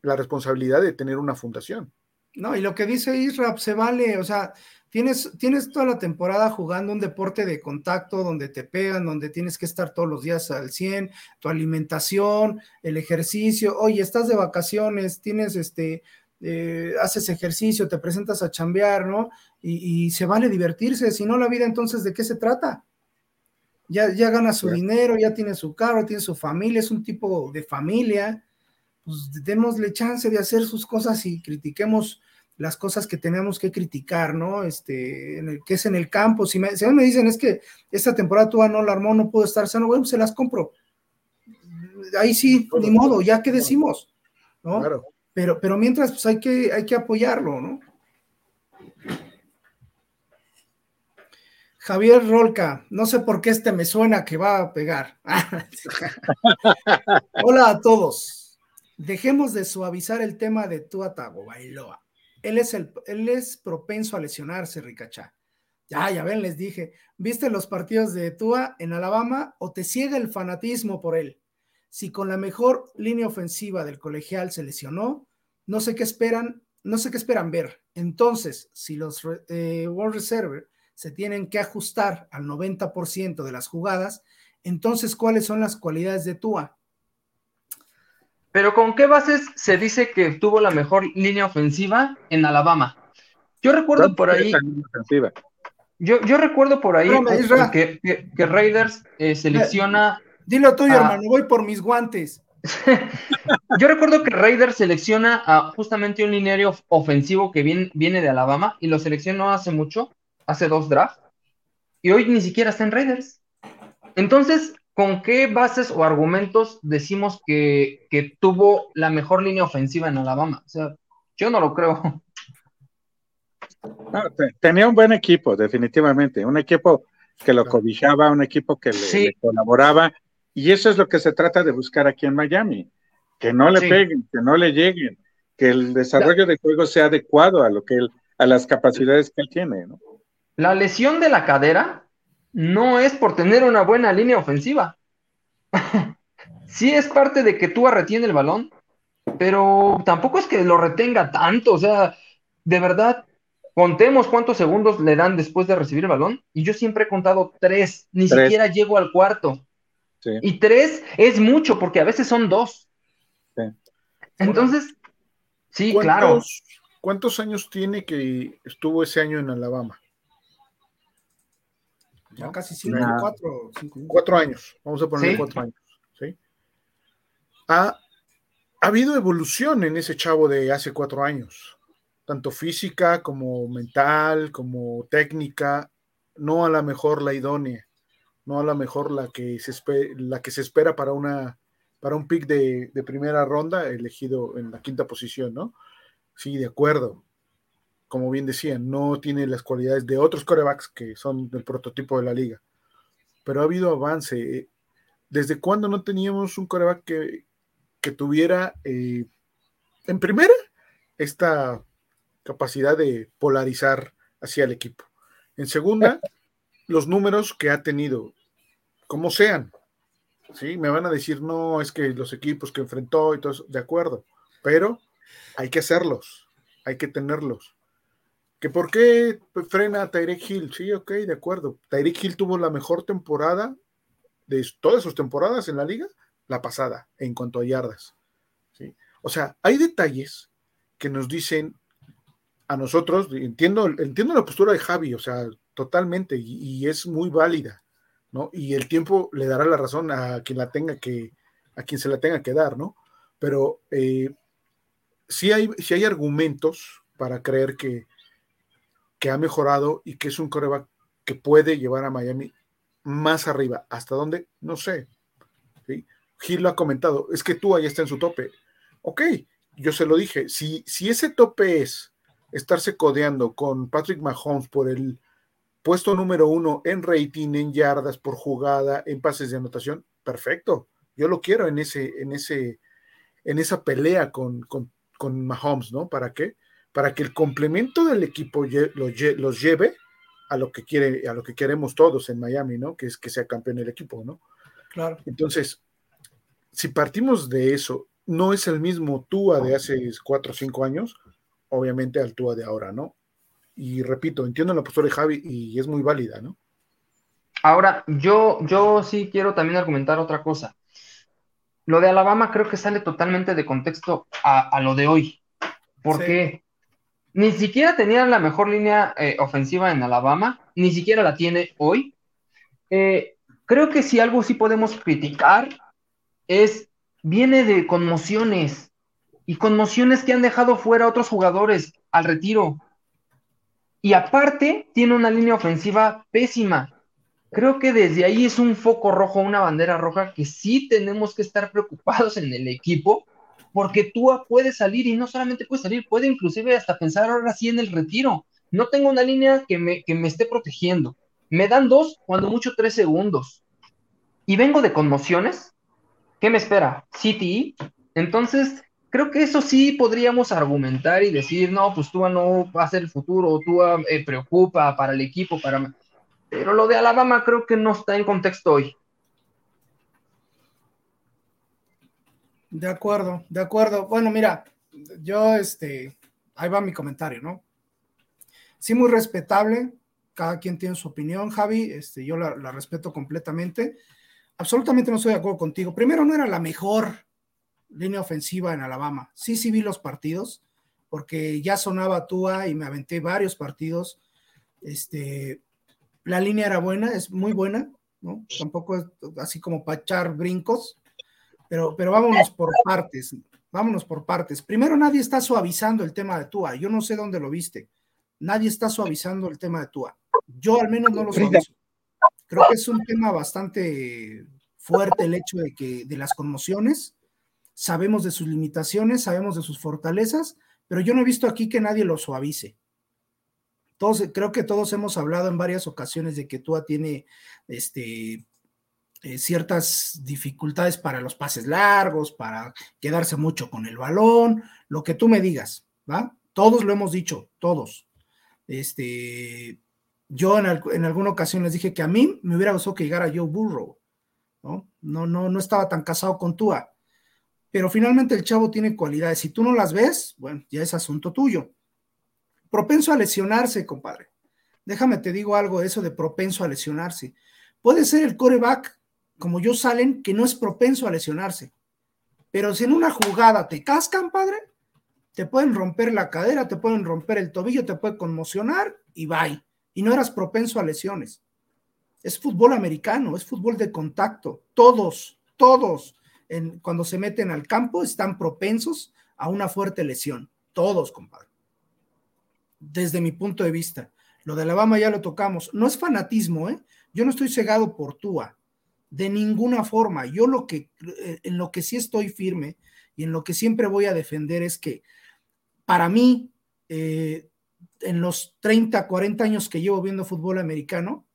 la responsabilidad de tener una fundación. No, y lo que dice Israel se vale, o sea, Tienes, tienes toda la temporada jugando un deporte de contacto donde te pegan, donde tienes que estar todos los días al 100, tu alimentación, el ejercicio. Oye, estás de vacaciones, tienes este, eh, haces ejercicio, te presentas a chambear, ¿no? Y, se vale divertirse, si no la vida entonces, ¿de qué se trata? Ya, ya gana su dinero, ya tiene su carro, tiene su familia, es un tipo de familia, pues démosle chance de hacer sus cosas y critiquemos las cosas que tenemos que criticar, ¿no? Este, en el, que es en el campo. Si me, me dicen es que esta temporada tú no la armó, no puedo estar sano, bueno, se las compro. Ahí sí, ni modo, ya que decimos, ¿no? Claro. Pero, pero mientras, pues hay que, hay que apoyarlo, ¿no? Javier Rolca, no sé por qué este me suena que va a pegar. Hola a todos. Dejemos de suavizar el tema de Tua Tagovailoa. Él es, el, él es propenso a lesionarse, Ricachá. Ya, ya ven, les dije, ¿viste los partidos de Tua en Alabama o te ciega el fanatismo por él? Si con la mejor línea ofensiva del colegial se lesionó, no sé qué esperan, no sé qué esperan ver. Entonces, si los eh, World Reserve se tienen que ajustar al 90% de las jugadas, entonces, ¿cuáles son las cualidades de Tua? Pero ¿con qué bases se dice que tuvo la mejor línea ofensiva en Alabama? Yo recuerdo por ahí. Yo, yo recuerdo por ahí que, que, Raiders eh, selecciona. Dilo tuyo, hermano, voy por mis guantes. yo recuerdo que Raiders selecciona a justamente un lineario ofensivo que viene, viene de Alabama y lo seleccionó hace mucho hace dos drafts, y hoy ni siquiera está en Raiders. Entonces, ¿con qué bases o argumentos decimos que, tuvo la mejor línea ofensiva en Alabama? O sea, yo no lo creo. tenía un buen equipo, definitivamente. Un equipo que lo cobijaba, un equipo que le, colaboraba. Y eso es lo que se trata de buscar aquí en Miami. Que no le peguen, que no le lleguen, que el desarrollo de juego sea adecuado a lo que él, a las capacidades que él tiene, ¿no? La lesión de la cadera no es por tener una buena línea ofensiva. sí es parte de que tú retiene el balón, pero tampoco es que lo retenga tanto. O sea, de verdad, contemos cuántos segundos le dan después de recibir el balón. Y yo siempre he contado tres, ni siquiera llego al cuarto. Y tres es mucho, porque a veces son dos. Entonces, sí, claro. ¿Cuántos años tiene que estuvo ese año en Alabama? Ya casi cinco, cuatro, cuatro años. Vamos a ponerle cuatro años. ¿sí? Ha, ha, habido evolución en ese chavo de hace cuatro años, tanto física como mental, como técnica, no a la mejor la idónea, no a la mejor la que se, la que se espera para una para un pick de, de primera ronda elegido en la quinta posición, ¿no? Sí, de acuerdo como bien decía, no tiene las cualidades de otros corebacks que son del prototipo de la liga. Pero ha habido avance. ¿Desde cuándo no teníamos un coreback que, tuviera, eh, en primera, esta capacidad de polarizar hacia el equipo? En segunda, los números que ha tenido, como sean. ¿sí? Me van a decir, no, es que los equipos que enfrentó y todo eso, de acuerdo, pero hay que hacerlos, hay que tenerlos. ¿Que por qué frena a Tyreek Hill? Sí, ok, de acuerdo. Tyreek Hill tuvo la mejor temporada de todas sus temporadas en la liga, la pasada, en cuanto a yardas. ¿sí? O sea, hay detalles que nos dicen a nosotros, entiendo, entiendo la postura de Javi, o sea, totalmente, y, es muy válida, ¿no? Y el tiempo le dará la razón a quien la tenga que, a quien se la tenga que dar, ¿no? Pero eh, sí, hay, sí hay argumentos para creer que, que ha mejorado y que es un coreback que puede llevar a Miami más arriba. ¿Hasta dónde? No sé. Gil lo ha comentado, es que tú ahí está en su tope. Ok, yo se lo dije, si, si ese tope es estarse codeando con Patrick Mahomes por el puesto número uno en rating, en yardas por jugada, en pases de anotación, perfecto. Yo lo quiero en ese, en ese, en esa pelea con, con, con Mahomes, ¿no? ¿Para qué? Para que el complemento del equipo los lleve a lo que quiere, a lo que queremos todos en Miami, ¿no? Que es que sea campeón el equipo, ¿no? Claro. Entonces, si partimos de eso, no es el mismo Tua de hace cuatro o cinco años, obviamente al Tua de ahora, ¿no? Y repito, entiendo la postura de Javi y es muy válida, ¿no? Ahora, yo, yo sí quiero también argumentar otra cosa. Lo de Alabama creo que sale totalmente de contexto a, lo de hoy. ¿Por qué? Ni siquiera tenía la mejor línea eh, ofensiva en Alabama, ni siquiera la tiene hoy. Eh, creo que si algo sí podemos criticar es, viene de conmociones y conmociones que han dejado fuera a otros jugadores al retiro. Y aparte, tiene una línea ofensiva pésima. Creo que desde ahí es un foco rojo, una bandera roja que sí tenemos que estar preocupados en el equipo porque Tua puede salir y no solamente puede salir, puede inclusive hasta pensar ahora sí en el retiro. No tengo una línea que me, que me esté protegiendo. Me dan dos, cuando mucho tres segundos. Y vengo de conmociones. ¿Qué me espera? City. Entonces, creo que eso sí podríamos argumentar y decir, no, pues Tua no va a ser el futuro, Tua eh, preocupa para el equipo, para... Pero lo de Alabama creo que no está en contexto hoy. De acuerdo, de acuerdo. Bueno, mira, yo, este, ahí va mi comentario, ¿no? Sí, muy respetable. Cada quien tiene su opinión, Javi. Este, yo la, respeto completamente. Absolutamente no estoy de acuerdo contigo. Primero, no era la mejor línea ofensiva en Alabama. Sí, sí vi los partidos, porque ya sonaba Tua y me aventé varios partidos. Este, la línea era buena, es muy buena, ¿no? Tampoco es así como para echar brincos pero, pero vámonos por partes, vámonos por partes. Primero, nadie está suavizando el tema de Tua. Yo no sé dónde lo viste. Nadie está suavizando el tema de Tua. Yo al menos no lo suavizo. Creo que es un tema bastante fuerte el hecho de que de las conmociones, sabemos de sus limitaciones, sabemos de sus fortalezas, pero yo no he visto aquí que nadie lo suavice. Todos, creo que todos hemos hablado en varias ocasiones de que Tua tiene este, eh, ciertas dificultades para los pases largos, para quedarse mucho con el balón, lo que tú me digas, ¿va? Todos lo hemos dicho, todos. Este, yo en, en alguna ocasión les dije que a mí me hubiera gustado que llegara Joe Burrow, ¿no? No, no, no estaba tan casado con Tua. Pero finalmente el chavo tiene cualidades. Si tú no las ves, bueno, ya es asunto tuyo. Propenso a lesionarse, compadre. Déjame te digo algo de eso de propenso a lesionarse. Puede ser el coreback como yo salen, que no es propenso a lesionarse. Pero si en una jugada te cascan, padre, te pueden romper la cadera, te pueden romper el tobillo, te puede conmocionar y bye. Y no eras propenso a lesiones. Es fútbol americano, es fútbol de contacto. Todos, todos, cuando se meten al campo, están propensos a una fuerte lesión. Todos, compadre. Desde mi punto de vista. Lo de Alabama ya lo tocamos. No es fanatismo, ¿eh? Yo no estoy cegado por Tua de ninguna forma. Yo lo que, eh, en lo que sí estoy firme y en lo que siempre voy a defender es que para mí, eh, en los 30, 40 años que llevo viendo fútbol americano,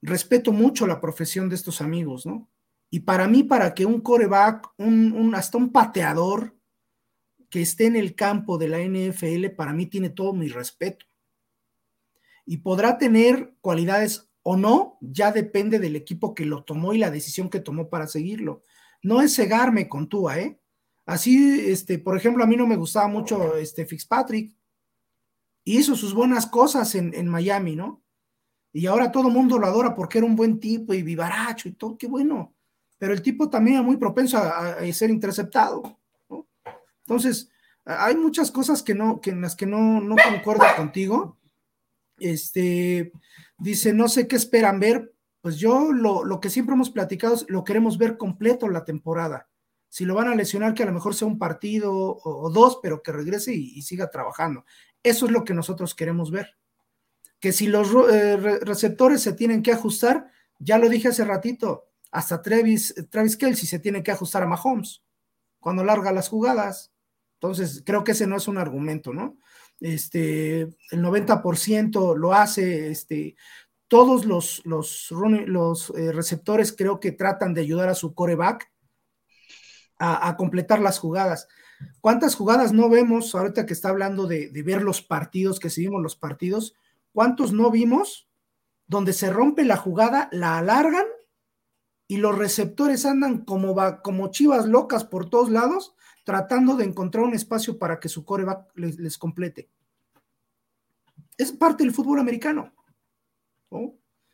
respeto mucho la profesión de estos amigos, ¿no? Y para mí, para que un coreback, un, hasta un pateador que esté en el campo de la NFL, para mí tiene todo mi respeto. Y podrá tener cualidades o no, ya depende del equipo que lo tomó y la decisión que tomó para seguirlo. No es cegarme con Tua, ¿eh? Así, este, por ejemplo, a mí no me gustaba mucho este Fitzpatrick. Hizo sus buenas cosas en, Miami, ¿no? Y ahora todo el mundo lo adora porque era un buen tipo y vivaracho y todo, qué bueno. Pero el tipo también era muy propenso a, ser interceptado. Entonces, hay muchas cosas que no, que en las que no, no concuerdo contigo. Este, Dice, no sé qué esperan ver. Pues yo lo, que siempre hemos platicado lo queremos ver completo la temporada. Si lo van a lesionar, que a lo mejor sea un partido o, dos, pero que regrese y, siga trabajando. Eso es lo que nosotros queremos ver. Que si los eh, receptores se tienen que ajustar, ya lo dije hace ratito, hasta Travis, Travis Kelsey se tiene que ajustar a Mahomes cuando larga las jugadas. Entonces, creo que ese no es un argumento, ¿no? Este, el 90% lo hace, este, todos los, los, eh, receptores creo que tratan de ayudar a su coreback a, completar las jugadas. ¿Cuántas jugadas no vemos ahorita que está hablando de, ver los partidos, que seguimos los partidos? ¿Cuántos no vimos donde se rompe la jugada, la alargan y los receptores andan como, como chivas locas por todos lados tratando de encontrar un espacio para que su coreback les, complete. Es parte del fútbol americano.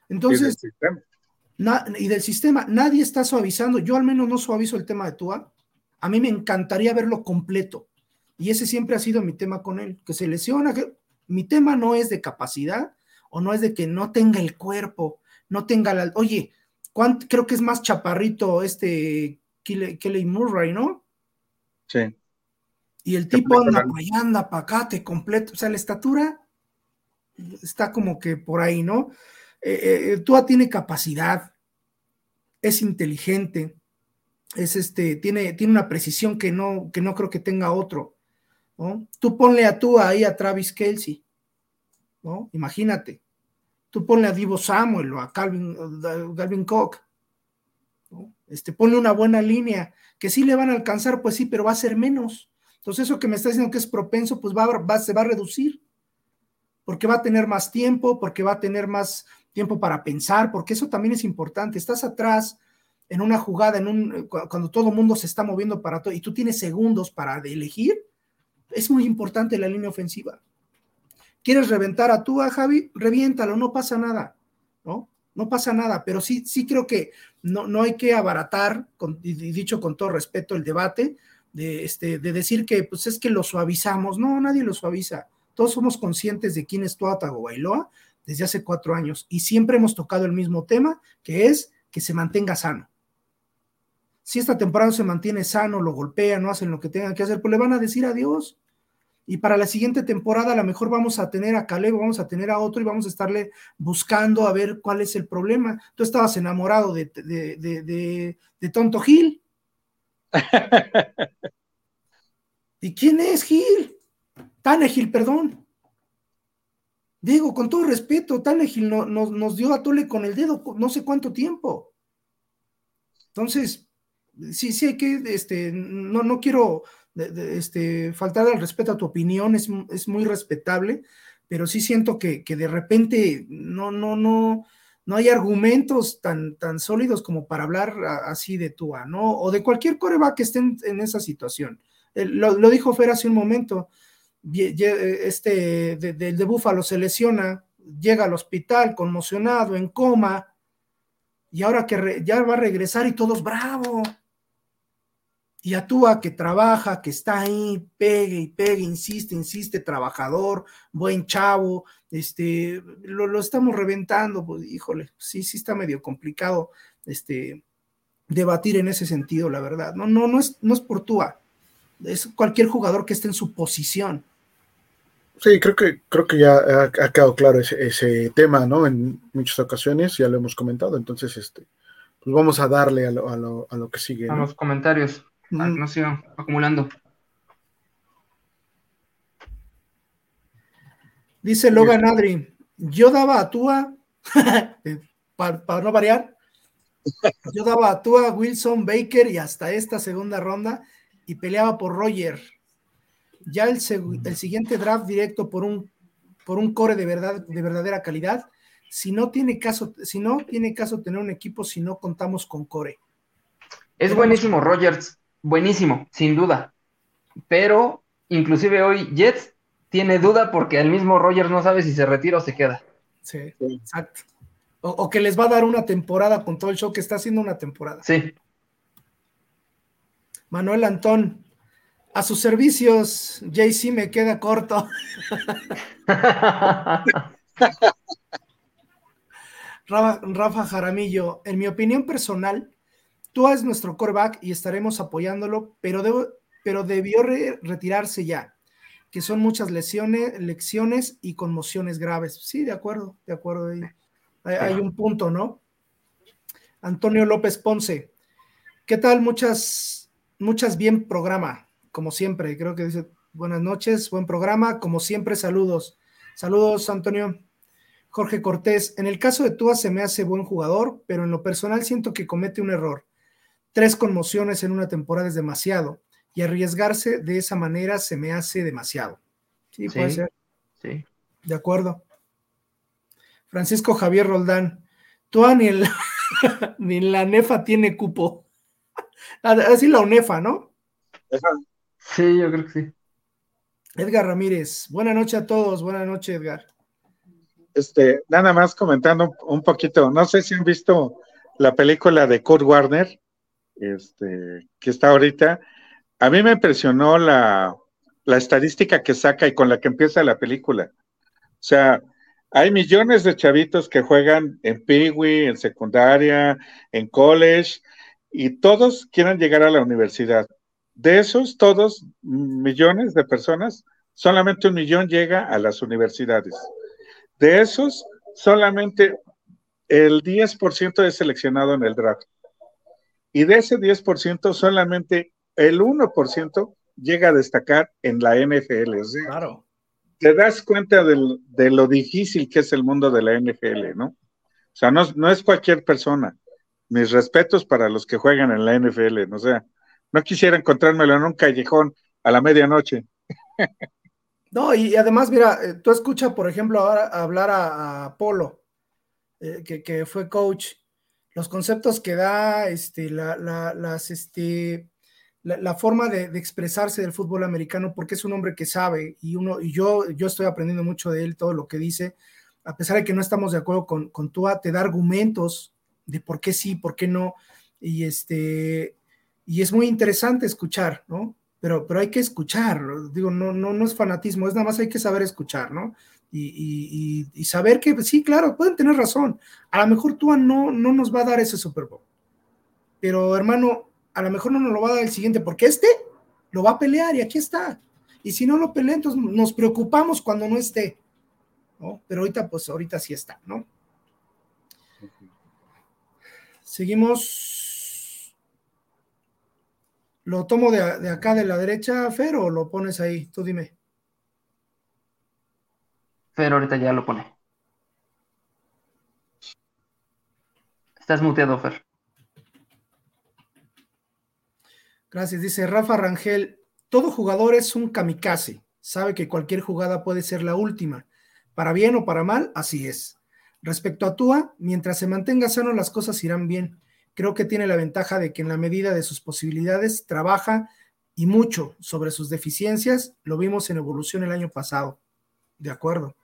Entonces, y del, sistema, nadie está suavizando, yo al menos no suavizo el tema de Tua, a mí me encantaría verlo completo, y ese siempre ha sido mi tema con él, que se lesiona, que mi tema no es de capacidad, o no es de que no tenga el cuerpo, no tenga la, oye, creo que es más chaparrito este Kelly Murray, ¿no? Y el tipo anda para allá, anda para acá, te completo. O sea, la estatura está como que por ahí, ¿no? Eh, eh, Tua tiene capacidad, es inteligente, es este, tiene, tiene una precisión que no, que no creo que tenga otro. ¿no? Tú ponle a tú ahí a Travis Kelsey, ¿no? Imagínate. Tú ponle a Divo Samuel o a Calvin, Calvin Cook. Este, ponle una buena línea, que sí le van a alcanzar, pues sí, pero va a ser menos. Entonces, eso que me está diciendo que es propenso, pues va, va, se va a reducir. Porque va a tener más tiempo, porque va a tener más tiempo para pensar, porque eso también es importante. Estás atrás en una jugada, en un, cuando todo el mundo se está moviendo para todo y tú tienes segundos para elegir, es muy importante la línea ofensiva. ¿Quieres reventar a tú, a Javi? Reviéntalo, no pasa nada, ¿no? Pasa nada, pero sí, sí creo que no, no hay que abaratar, con, dicho con todo respeto, el debate de, este, de decir que pues es que lo suavizamos. No, nadie lo suaviza. Todos somos conscientes de quién es Tua Tagovailoa desde hace cuatro años y siempre hemos tocado el mismo tema, que es que se mantenga sano. Si esta temporada se mantiene sano, lo golpean, no hacen lo que tengan que hacer, pues le van a decir adiós. Y para la siguiente temporada a lo mejor vamos a tener a Caleb, vamos a tener a otro y vamos a estarle buscando a ver cuál es el problema. Tú estabas enamorado de, de, de, de Tonto Gil. ¿Y quién es Gil? Tanegil, perdón. Digo, con todo respeto, Tanegil no, no, nos dio a Tole con el dedo no sé cuánto tiempo. Entonces, sí, sí hay que, este, no, no quiero este, faltar al respeto a tu opinión, es, es muy respetable, pero sí siento que, que, de repente no, no, no, no hay argumentos tan, tan sólidos como para hablar así de Tua, ¿no? O de cualquier coreback que esté en, esa situación. Lo, lo, dijo Fer hace un momento, este de, de, de Búfalo se lesiona, llega al hospital conmocionado, en coma, y ahora que ya va a regresar y todos bravo y actúa que trabaja, que está ahí, pegue y pegue, insiste, insiste, trabajador, buen chavo, este, lo, lo estamos reventando, pues híjole, sí, sí está medio complicado, este, debatir en ese sentido, la verdad, no, no, no es, no es por Túa, es cualquier jugador que esté en su posición. Sí, creo que, creo que ya ha, ha quedado claro ese, ese, tema, ¿no? En muchas ocasiones, ya lo hemos comentado, entonces, este, pues vamos a darle a lo, a lo, a lo que sigue. A ¿no? los comentarios. No sigan acumulando. Dice Logan Adri, yo daba a Tua, para, para, no variar, yo daba a Tua, Wilson, Baker y hasta esta segunda ronda y peleaba por Roger. Ya el, el siguiente draft directo por un, por un core de, verdad, de verdadera calidad, si no tiene caso, si no tiene caso tener un equipo si no contamos con core. Es buenísimo Rogers, buenísimo, sin duda. Pero inclusive hoy Jets tiene duda porque el mismo Rogers no sabe si se retira o se queda. Sí, exacto. O, o, que les va a dar una temporada con todo el show que está haciendo una temporada. Sí. Manuel Antón, a sus servicios, JC me queda corto. Rafa, Rafa Jaramillo, en mi opinión personal, Tú es nuestro coreback y estaremos apoyándolo, pero, debo, pero debió re retirarse ya, que son muchas lesiones, lecciones y conmociones graves. Sí, de acuerdo, de acuerdo. Hay, hay un punto, ¿no? Antonio López Ponce, ¿qué tal? Muchas, muchas bien programa, como siempre. Creo que dice buenas noches, buen programa, como siempre, saludos. Saludos, Antonio. Jorge Cortés, en el caso de Tua se me hace buen jugador, pero en lo personal siento que comete un error Tres conmociones en una temporada es demasiado y arriesgarse de esa manera se me hace demasiado. Sí, puede sí, ser. Sí. De acuerdo. Francisco Javier Roldán, tú ni, el, ni la NEFA tiene cupo. Así la UNEFA, ¿no? Sí, yo creo que sí. Edgar Ramírez, buenas noches a todos, buenas noches, Edgar. Este, nada más comentando un poquito, no sé si han visto la película de Kurt Warner, este, que está ahorita, a mí me impresionó la, la estadística que saca y con la que empieza la película. O sea, hay millones de chavitos que juegan en Peewee, en secundaria, en college, y todos quieren llegar a la universidad. De esos, todos, millones de personas, solamente un millón llega a las universidades. De esos, solamente el 10% es seleccionado en el draft. Y de ese 10% solamente el 1% llega a destacar en la NFL. O sea, Claro. te das cuenta del- de lo difícil que es el mundo de la NFL, ¿no? O sea, no, no es cualquier persona. Mis respetos para los que juegan en la NFL, ¿no? O sea, no quisiera encontrármelo en un callejón a la medianoche. No, y además, mira, eh, tú escucha, por ejemplo, ahora hablar a, a Polo, eh, que, que fue coach, los conceptos que da, este, la, la- las, este, la, forma de, de expresarse del fútbol americano, porque es un hombre que sabe, y uno, y yo, yo estoy aprendiendo mucho de él, todo lo que dice, a pesar de que no estamos de acuerdo con, con Tua, te da argumentos de por qué sí, por qué no, y este, y es muy interesante escuchar, ¿no? pero, pero hay que escuchar, digo, no, no, no es fanatismo, es nada más hay que saber escuchar, ¿no? Y, saber que pues, sí, claro, pueden tener razón. A lo mejor Tua no, no nos va a dar ese Super Bowl. Pero hermano, a lo mejor no nos lo va a dar el siguiente, porque este lo va a pelear y aquí está. Y si no lo pelea, entonces nos preocupamos cuando no esté. Pero ahorita, pues ahorita sí está, ¿no? Seguimos. ¿Lo tomo de, de acá de la derecha, Fer, o lo pones ahí? Tú dime. Pero ahorita ya lo pone. Estás muteado, Fer. Gracias. Dice Rafa Rangel, todo jugador es un kamikaze. Sabe que cualquier jugada puede ser la última. Para bien o para mal, así es. Respecto a Tua, mientras se mantenga sano, las cosas irán bien. Creo que tiene la ventaja de que en la medida de sus posibilidades trabaja y mucho sobre sus deficiencias. Lo vimos en evolución el año pasado. De acuerdo.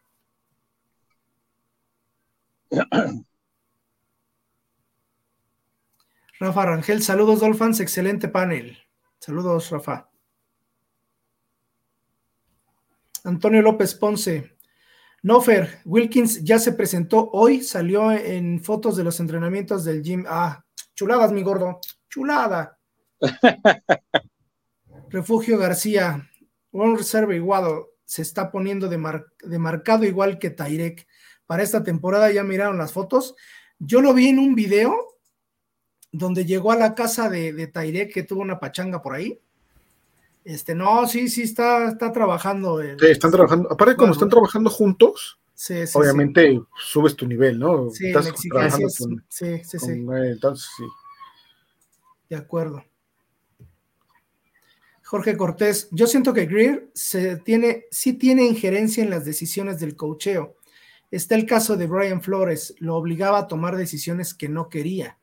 Rafa Rangel, saludos Dolphins, excelente panel. Saludos, Rafa. Antonio López Ponce. Nofer, Wilkins ya se presentó hoy, salió en fotos de los entrenamientos del gym. Ah, chuladas, mi gordo, chulada. Refugio García, One Reserve igual se está poniendo de, mar- de marcado igual que Tairek. Para esta temporada ya miraron las fotos. Yo lo vi en un video donde llegó a la casa de, de Tairek, que tuvo una pachanga por ahí. Este, no, sí, sí, está, está trabajando. el- Sí, están trabajando, aparte como Bueno. están trabajando juntos, Sí, sí, obviamente subes tu nivel, ¿no? Sí, Estás trabajando con- sí, sí, con entonces sí. de acuerdo. Jorge Cortés, yo siento que Greer se tiene, sí tiene injerencia en las decisiones del cocheo. Está el caso de Brian Flores, lo obligaba a tomar decisiones que no quería.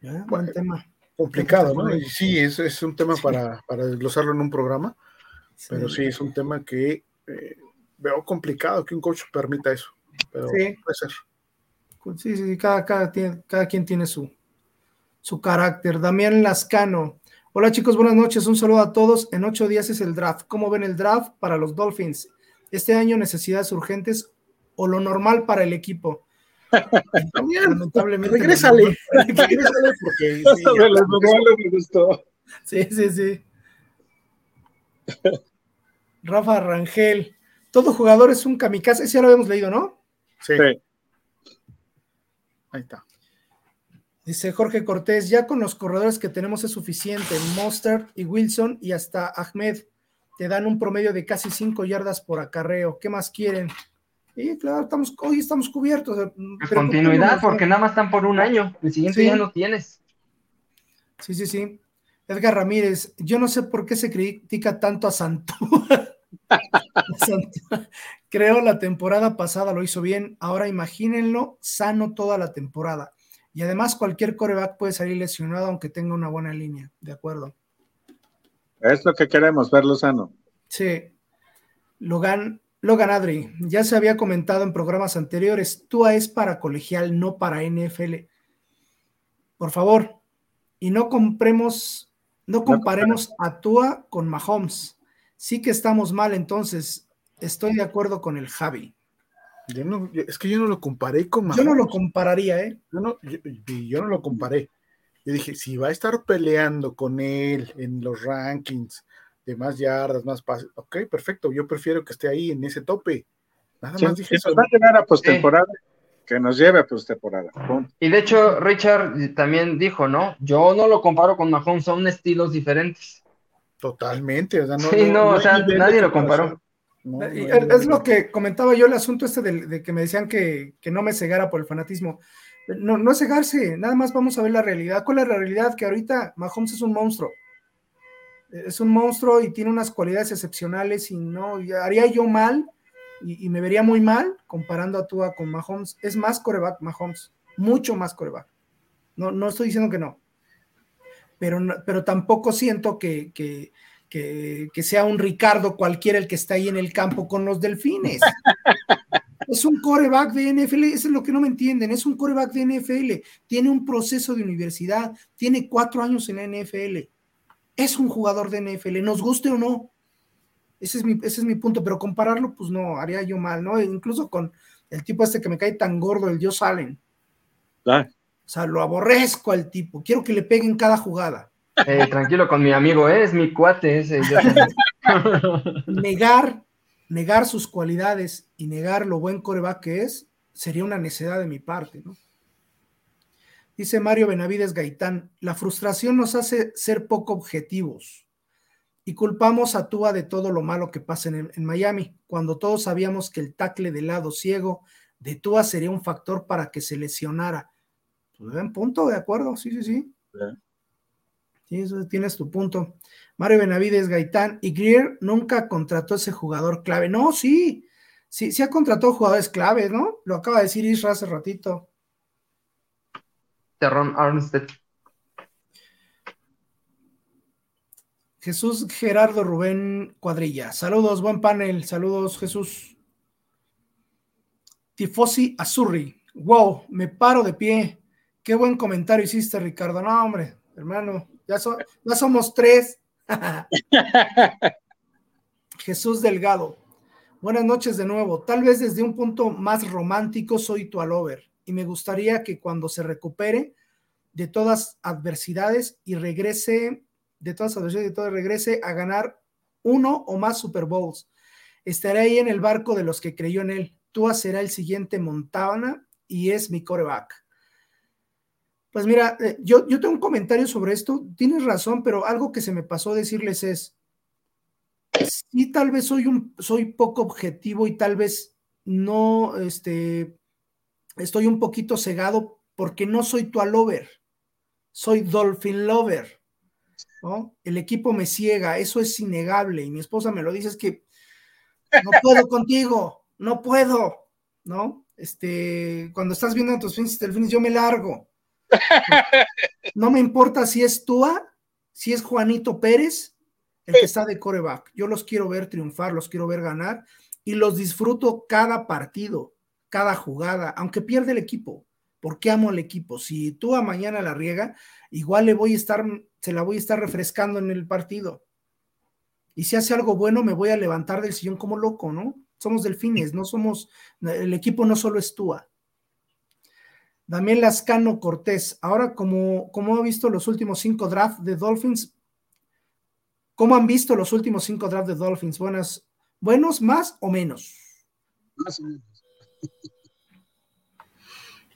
Ya, Buen tema. complicado, ¿no? Y sí, es, es un tema para, para desglosarlo en un programa, pero sí, es un tema que eh, veo complicado que un coach permita eso, pero Sí. puede ser. Sí, sí, sí, cada, cada, tiene- cada quien tiene su, su carácter. Damián Lascano. Hola chicos, buenas noches. Un saludo a todos. En ocho días es el draft. ¿Cómo ven el draft para los Dolphins? Este año necesidades urgentes o lo normal para el equipo. Lamentablemente. Regrésale, regrésale porque sí, los normales me gustó. Sí, sí, sí. Rafa Rangel. Todo jugador es un kamikaze. Ese ya lo habíamos leído, ¿no? sí, Sí. ahí está. Dice Jorge Cortés, ya con los corredores que tenemos es suficiente. Monster y Wilson y hasta Ahmed te dan un promedio de casi 5 yardas por acarreo. ¿Qué más quieren? Y claro, estamos, hoy estamos cubiertos. eh, Pues pero continuidad, porque nada más están por un año. El siguiente Sí. ya no tienes. Sí, sí, sí. Edgar Ramírez, yo no sé por qué se critica tanto a Santú. Creo la temporada pasada lo hizo bien. Ahora imagínenlo sano toda la temporada. Y además cualquier coreback puede salir lesionado aunque tenga una buena línea. De acuerdo. Es lo que queremos, verlo sano. Sí. Logan, Logan Adri, ya se había comentado en programas anteriores, Tua es para colegial, no para NFL. Por favor, y no compremos, no comparemos a Tua con Mahomes. Sí que estamos mal, entonces estoy de acuerdo con el Javi. Yo no, es que yo no lo comparé con Yo no lo Mahomes. compararía, ¿eh? Yo no, yo, yo no lo comparé. Yo dije, si va a estar peleando con él en los rankings de más yardas, más pases, ok, perfecto, yo prefiero que esté ahí en ese tope. Nada más dije eso. nos va a llegar a postemporada, que nos lleve pues temporada. Punto. Y de hecho, Richard también dijo, ¿no? Yo no lo comparo con Mahomes, son estilos diferentes. Totalmente. O sea, no, Sí, no, o sea, de nadie lo comparó. No, no Y hay es, lo de- que comentaba yo, el asunto este del- de, que me decían que, que no me cegara por el fanatismo. No, no cegarse, nada más vamos a ver la realidad. ¿Cuál es la realidad? Que ahorita Mahomes es un monstruo. Es un monstruo y tiene unas cualidades excepcionales y no, haría yo mal y, me vería muy mal comparando a Tua con Mahomes. Es más coreback Mahomes, mucho más coreback. No, no estoy diciendo que no. Pero, pero tampoco siento que, que, que, que sea un Ricardo cualquiera el que está ahí en el campo con los delfines. Es un coreback de NFL, eso es lo que no me entienden, es un coreback de NFL, tiene un proceso de universidad, tiene cuatro años en la NFL, es un jugador de NFL, nos guste o no. Ese es mi, ese es mi punto, pero compararlo, pues no, haría yo mal, ¿no? Incluso con el tipo este que me cae tan gordo, el Dios Allen. Ah, O sea, lo aborrezco al tipo, quiero que le peguen cada jugada. Eh, tranquilo con mi amigo, ¿eh? es mi cuate ese. negar, negar sus cualidades y negar lo buen coreback que es, sería una necedad de mi parte, ¿no? Dice Mario Benavides Gaitán, la frustración nos hace ser poco objetivos y culpamos a Tua de todo lo malo que pasa en, Miami, cuando todos sabíamos que el tackle del lado ciego de Tua sería un factor para que se lesionara. Pues punto, de acuerdo, sí, sí. Sí, eso tienes tu punto. Mario Benavides Gaitán y Greer nunca contrató ese jugador clave. No, sí, sí, sí ha contratado jugadores claves, ¿no? Lo acaba de decir Isra hace ratito. Terron Armstead. Jesús Gerardo Rubén Cuadrilla. Saludos, buen panel. Saludos, Jesús. Tifosi Azurri. Wow, me paro de pie. Qué buen comentario hiciste, Ricardo. No, hombre, hermano, ya, so- ya somos tres. Jesús Delgado. Buenas noches de nuevo. Tal vez desde un punto más romántico soy tu alover y me gustaría que cuando se recupere de todas adversidades y regrese, de todas adversidades y todo regrese a ganar uno o más Super Bowls. Estaré ahí en el barco de los que creyó en él. Tua será el siguiente Montana y es mi coreback. Pues mira, eh, yo, yo tengo un comentario sobre esto. Tienes razón, pero algo que se me pasó decirles es, sí, tal vez soy un, soy poco objetivo y tal vez no, este, estoy un poquito cegado porque no soy tu lover, soy Dolphin lover, ¿no? El equipo me ciega, eso es innegable y mi esposa me lo dice, es que no puedo contigo, no puedo, ¿no? Este, cuando estás viendo a tus delfines, yo me largo. No me importa si es Tua, si es Juanito Pérez, el que está de coreback. Yo los quiero ver triunfar, los quiero ver ganar y los disfruto cada partido, cada jugada, aunque pierda el equipo. Porque amo al equipo. Si Tua mañana la riega, igual le voy a estar, se la voy a estar refrescando en el partido. Y si hace algo bueno, me voy a levantar del sillón como loco, ¿no? Somos delfines, no somos, el equipo no solo es Tua. Damián Lascano Cortés, ahora como, como ha visto los últimos cinco drafts de Dolphins, ¿cómo han visto los últimos cinco drafts de Dolphins? Buenas, ¿Buenos más o menos? Más o menos.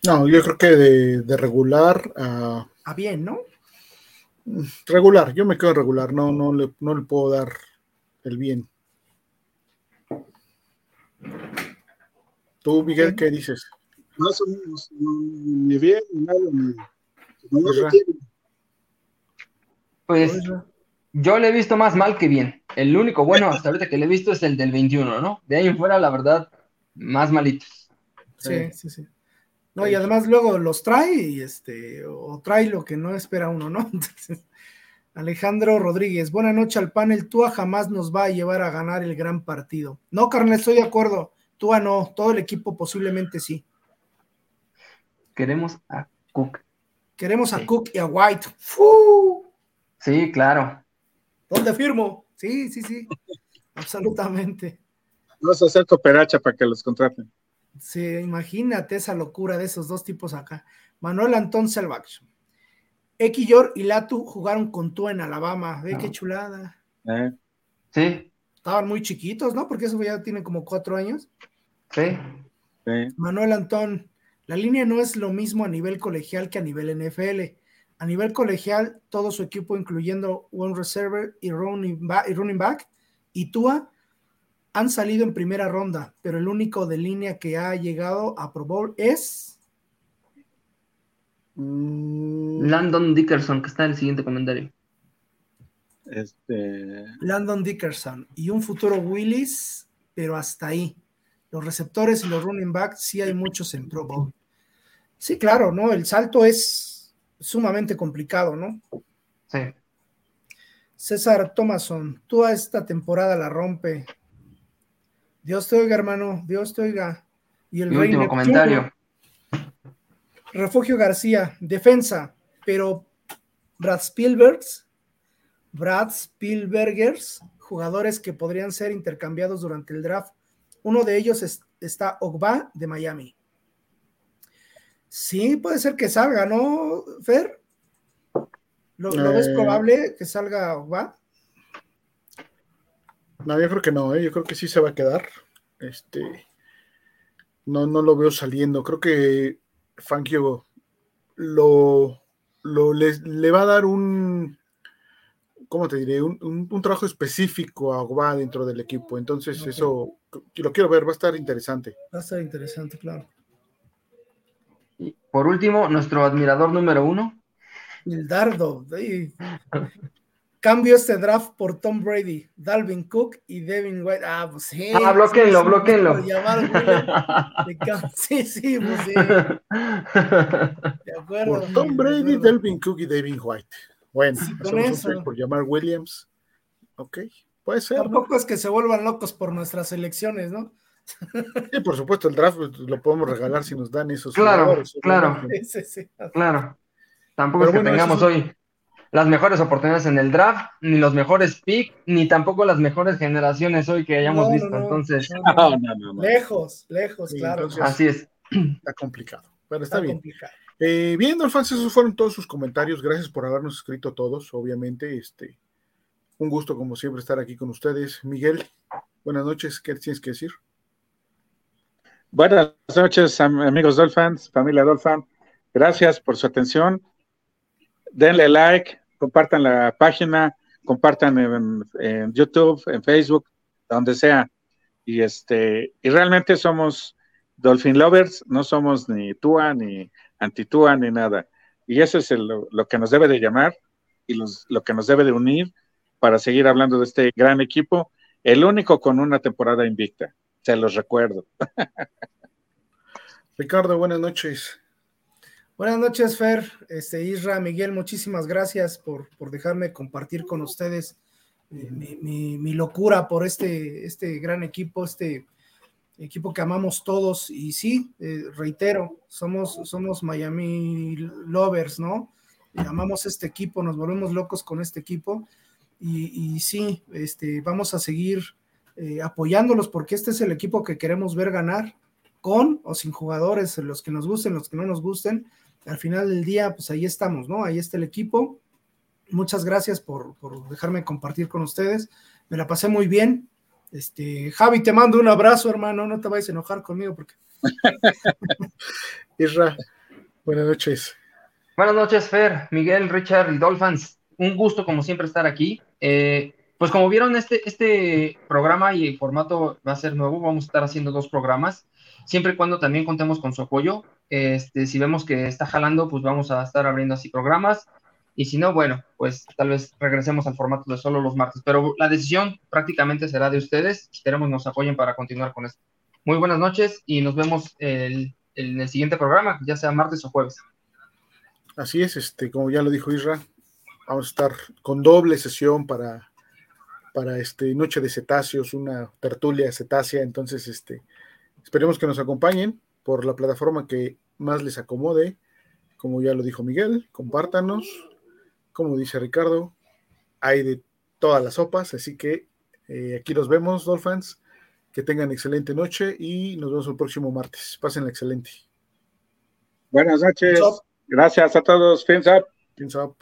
No, yo creo que de, de regular a Ah, bien, ¿no? regular, yo me quedo regular, no, no, le, no le puedo dar el bien. ¿Tú, Miguel, qué dices? Más o menos. No, ni bien, ni mal, ni. No. Pues yo le he visto más mal que bien. El único bueno hasta ahorita que le he visto es el del 21, ¿no? De ahí en fuera, la verdad, más malitos. Sí, sí, sí. No, y además luego los trae y este, o trae lo que no espera uno, ¿no? Entonces, Alejandro Rodríguez, buena noche al panel. Tua jamás nos va a llevar a ganar el gran partido. No, carnal, estoy de acuerdo. Tua no, todo el equipo posiblemente sí. Queremos a Cook. Queremos a Sí. Cook y a White. ¡Fu! Sí, claro. ¿Dónde firmo? Sí, sí, sí. Absolutamente. Vamos a hacer cooperacha para que los contraten. Sí, imagínate esa locura de esos dos tipos acá. Manuel Antón Selvach. X Yor y Latu jugaron con tú en Alabama. Ve qué chulada. ¿eh? Sí, Estaban muy chiquitos, ¿no? Porque eso ya tiene como cuatro años. sí. Sí. Manuel Antón, La línea no es lo mismo a nivel colegial que a nivel NFL. A nivel colegial, todo su equipo, incluyendo one receiver y running back, y, running back, y Tua, han salido en primera ronda, pero el único de línea que ha llegado a Pro Bowl es Mm, Landon Dickerson, que está en el siguiente comentario. Este, Landon Dickerson y un futuro Willis, pero hasta ahí. Los receptores y los running backs sí hay muchos en Pro Bowl. Sí, claro, ¿no? El salto es sumamente complicado, ¿no? Sí. César Thomason, tú a esta temporada la rompe. Dios te oiga, hermano, Dios te oiga. Y el Mi último Neptuno. comentario. Refugio García, defensa, pero Brad Spielbergs, Brad Spielbergers, jugadores que podrían ser intercambiados durante el draft. Uno de ellos es- está Ogba de Miami. Sí, puede ser que salga, ¿no, Fer? ¿Lo, lo ves Eh. probable que salga Ogba? No, yo creo que no, ¿eh? yo creo que sí se va a quedar. Este, no, no lo veo saliendo. Creo que Fangio lo, lo le, le va a dar un, ¿cómo te diré? Un, un- un trabajo específico a Ogba dentro del equipo. Entonces, eso lo quiero ver, va a estar interesante. Va a estar interesante, claro. Por último, nuestro admirador número uno. El dardo. Cambio este draft por Tom Brady, Dalvin Cook y Devin White. Ah, pues sí. Ah, bloquéenlo, sí, sí, Sí, sí, pues sí. De acuerdo. Por Tom Brady, acuerdo. Delvin Cook y David White. Bueno, Sí, con eso. por llamar Williams. Ok, puede ser. ¿no? Tampoco es que se vuelvan locos por nuestras elecciones, ¿no? Sí, por supuesto, el draft pues, lo podemos regalar si nos dan esos Claro, claro. Sí, sí. Claro. Tampoco Pero es que bueno, tengamos eso hoy las mejores oportunidades en el draft, ni los mejores pick, ni tampoco las mejores generaciones hoy que hayamos No, visto. no. Entonces, No, no, no, no. no, no, no. Lejos, lejos, Sí, claro. entonces- así es. Está complicado, pero está, Está bien. complicado. Eh, bien, Dolphins, esos fueron todos sus comentarios. Gracias por habernos escrito todos, obviamente. Este, un gusto, como siempre, estar aquí con ustedes. Miguel, buenas noches. ¿Qué tienes que decir? Buenas noches, am- amigos Dolphins, familia Dolphin. Gracias por su atención. Denle like, compartan la página, compartan en, YouTube, en Facebook, donde sea. Y este, y realmente somos Dolphin Lovers, no somos ni Tua, ni anti-Tua, ni nada. Y eso es el- lo que nos debe de llamar y los- lo que nos debe de unir para seguir hablando de este gran equipo, el único con una temporada invicta. Se los recuerdo. Ricardo, buenas noches. Buenas noches, Fer, este, Isra, Miguel, muchísimas gracias por, por dejarme compartir con ustedes eh, mi, locura por este, este gran equipo, este equipo que amamos todos. Y sí, eh, reitero, somos, somos Miami Lovers, ¿no? Amamos este equipo, nos volvemos locos con este equipo. Y, y sí, este, vamos a seguir eh, apoyándolos porque este es el equipo que queremos ver ganar con o sin jugadores, los que nos gusten, los que no nos gusten. Al final del día, pues ahí estamos, ¿no? Ahí está el equipo. Muchas gracias por, por dejarme compartir con ustedes. Me la pasé muy bien. Este, Javi, te mando un abrazo, hermano. No te vayas a enojar conmigo porque Isra, buenas noches. Buenas noches, Fer, Miguel, Richard y Dolphins. Un gusto, como siempre, estar aquí. Eh, pues como vieron, este, este programa y el formato va a ser nuevo. Vamos a estar haciendo dos programas, siempre y cuando también contemos con su apoyo. Este, si vemos que está jalando, pues vamos a estar abriendo así programas. Y si no, bueno, pues tal vez regresemos al formato de solo los martes. Pero la decisión prácticamente será de ustedes. Esperemos nos apoyen para continuar con esto. Muy buenas noches y nos vemos el- en el siguiente programa, ya sea martes o jueves. Así es, este, como ya lo dijo Isra, vamos a estar con doble sesión para, para este Noche de Cetáceos, una tertulia cetácea. Entonces, este, esperemos que nos acompañen por la plataforma que más les acomode. Como ya lo dijo Miguel, compártanos. Como dice Ricardo, hay de todas las sopas, así que eh, aquí los vemos, Dolphins. Que tengan excelente noche y nos vemos el próximo martes. Pásenla excelente. Buenas noches. Gracias a todos. Fins up. Fins up.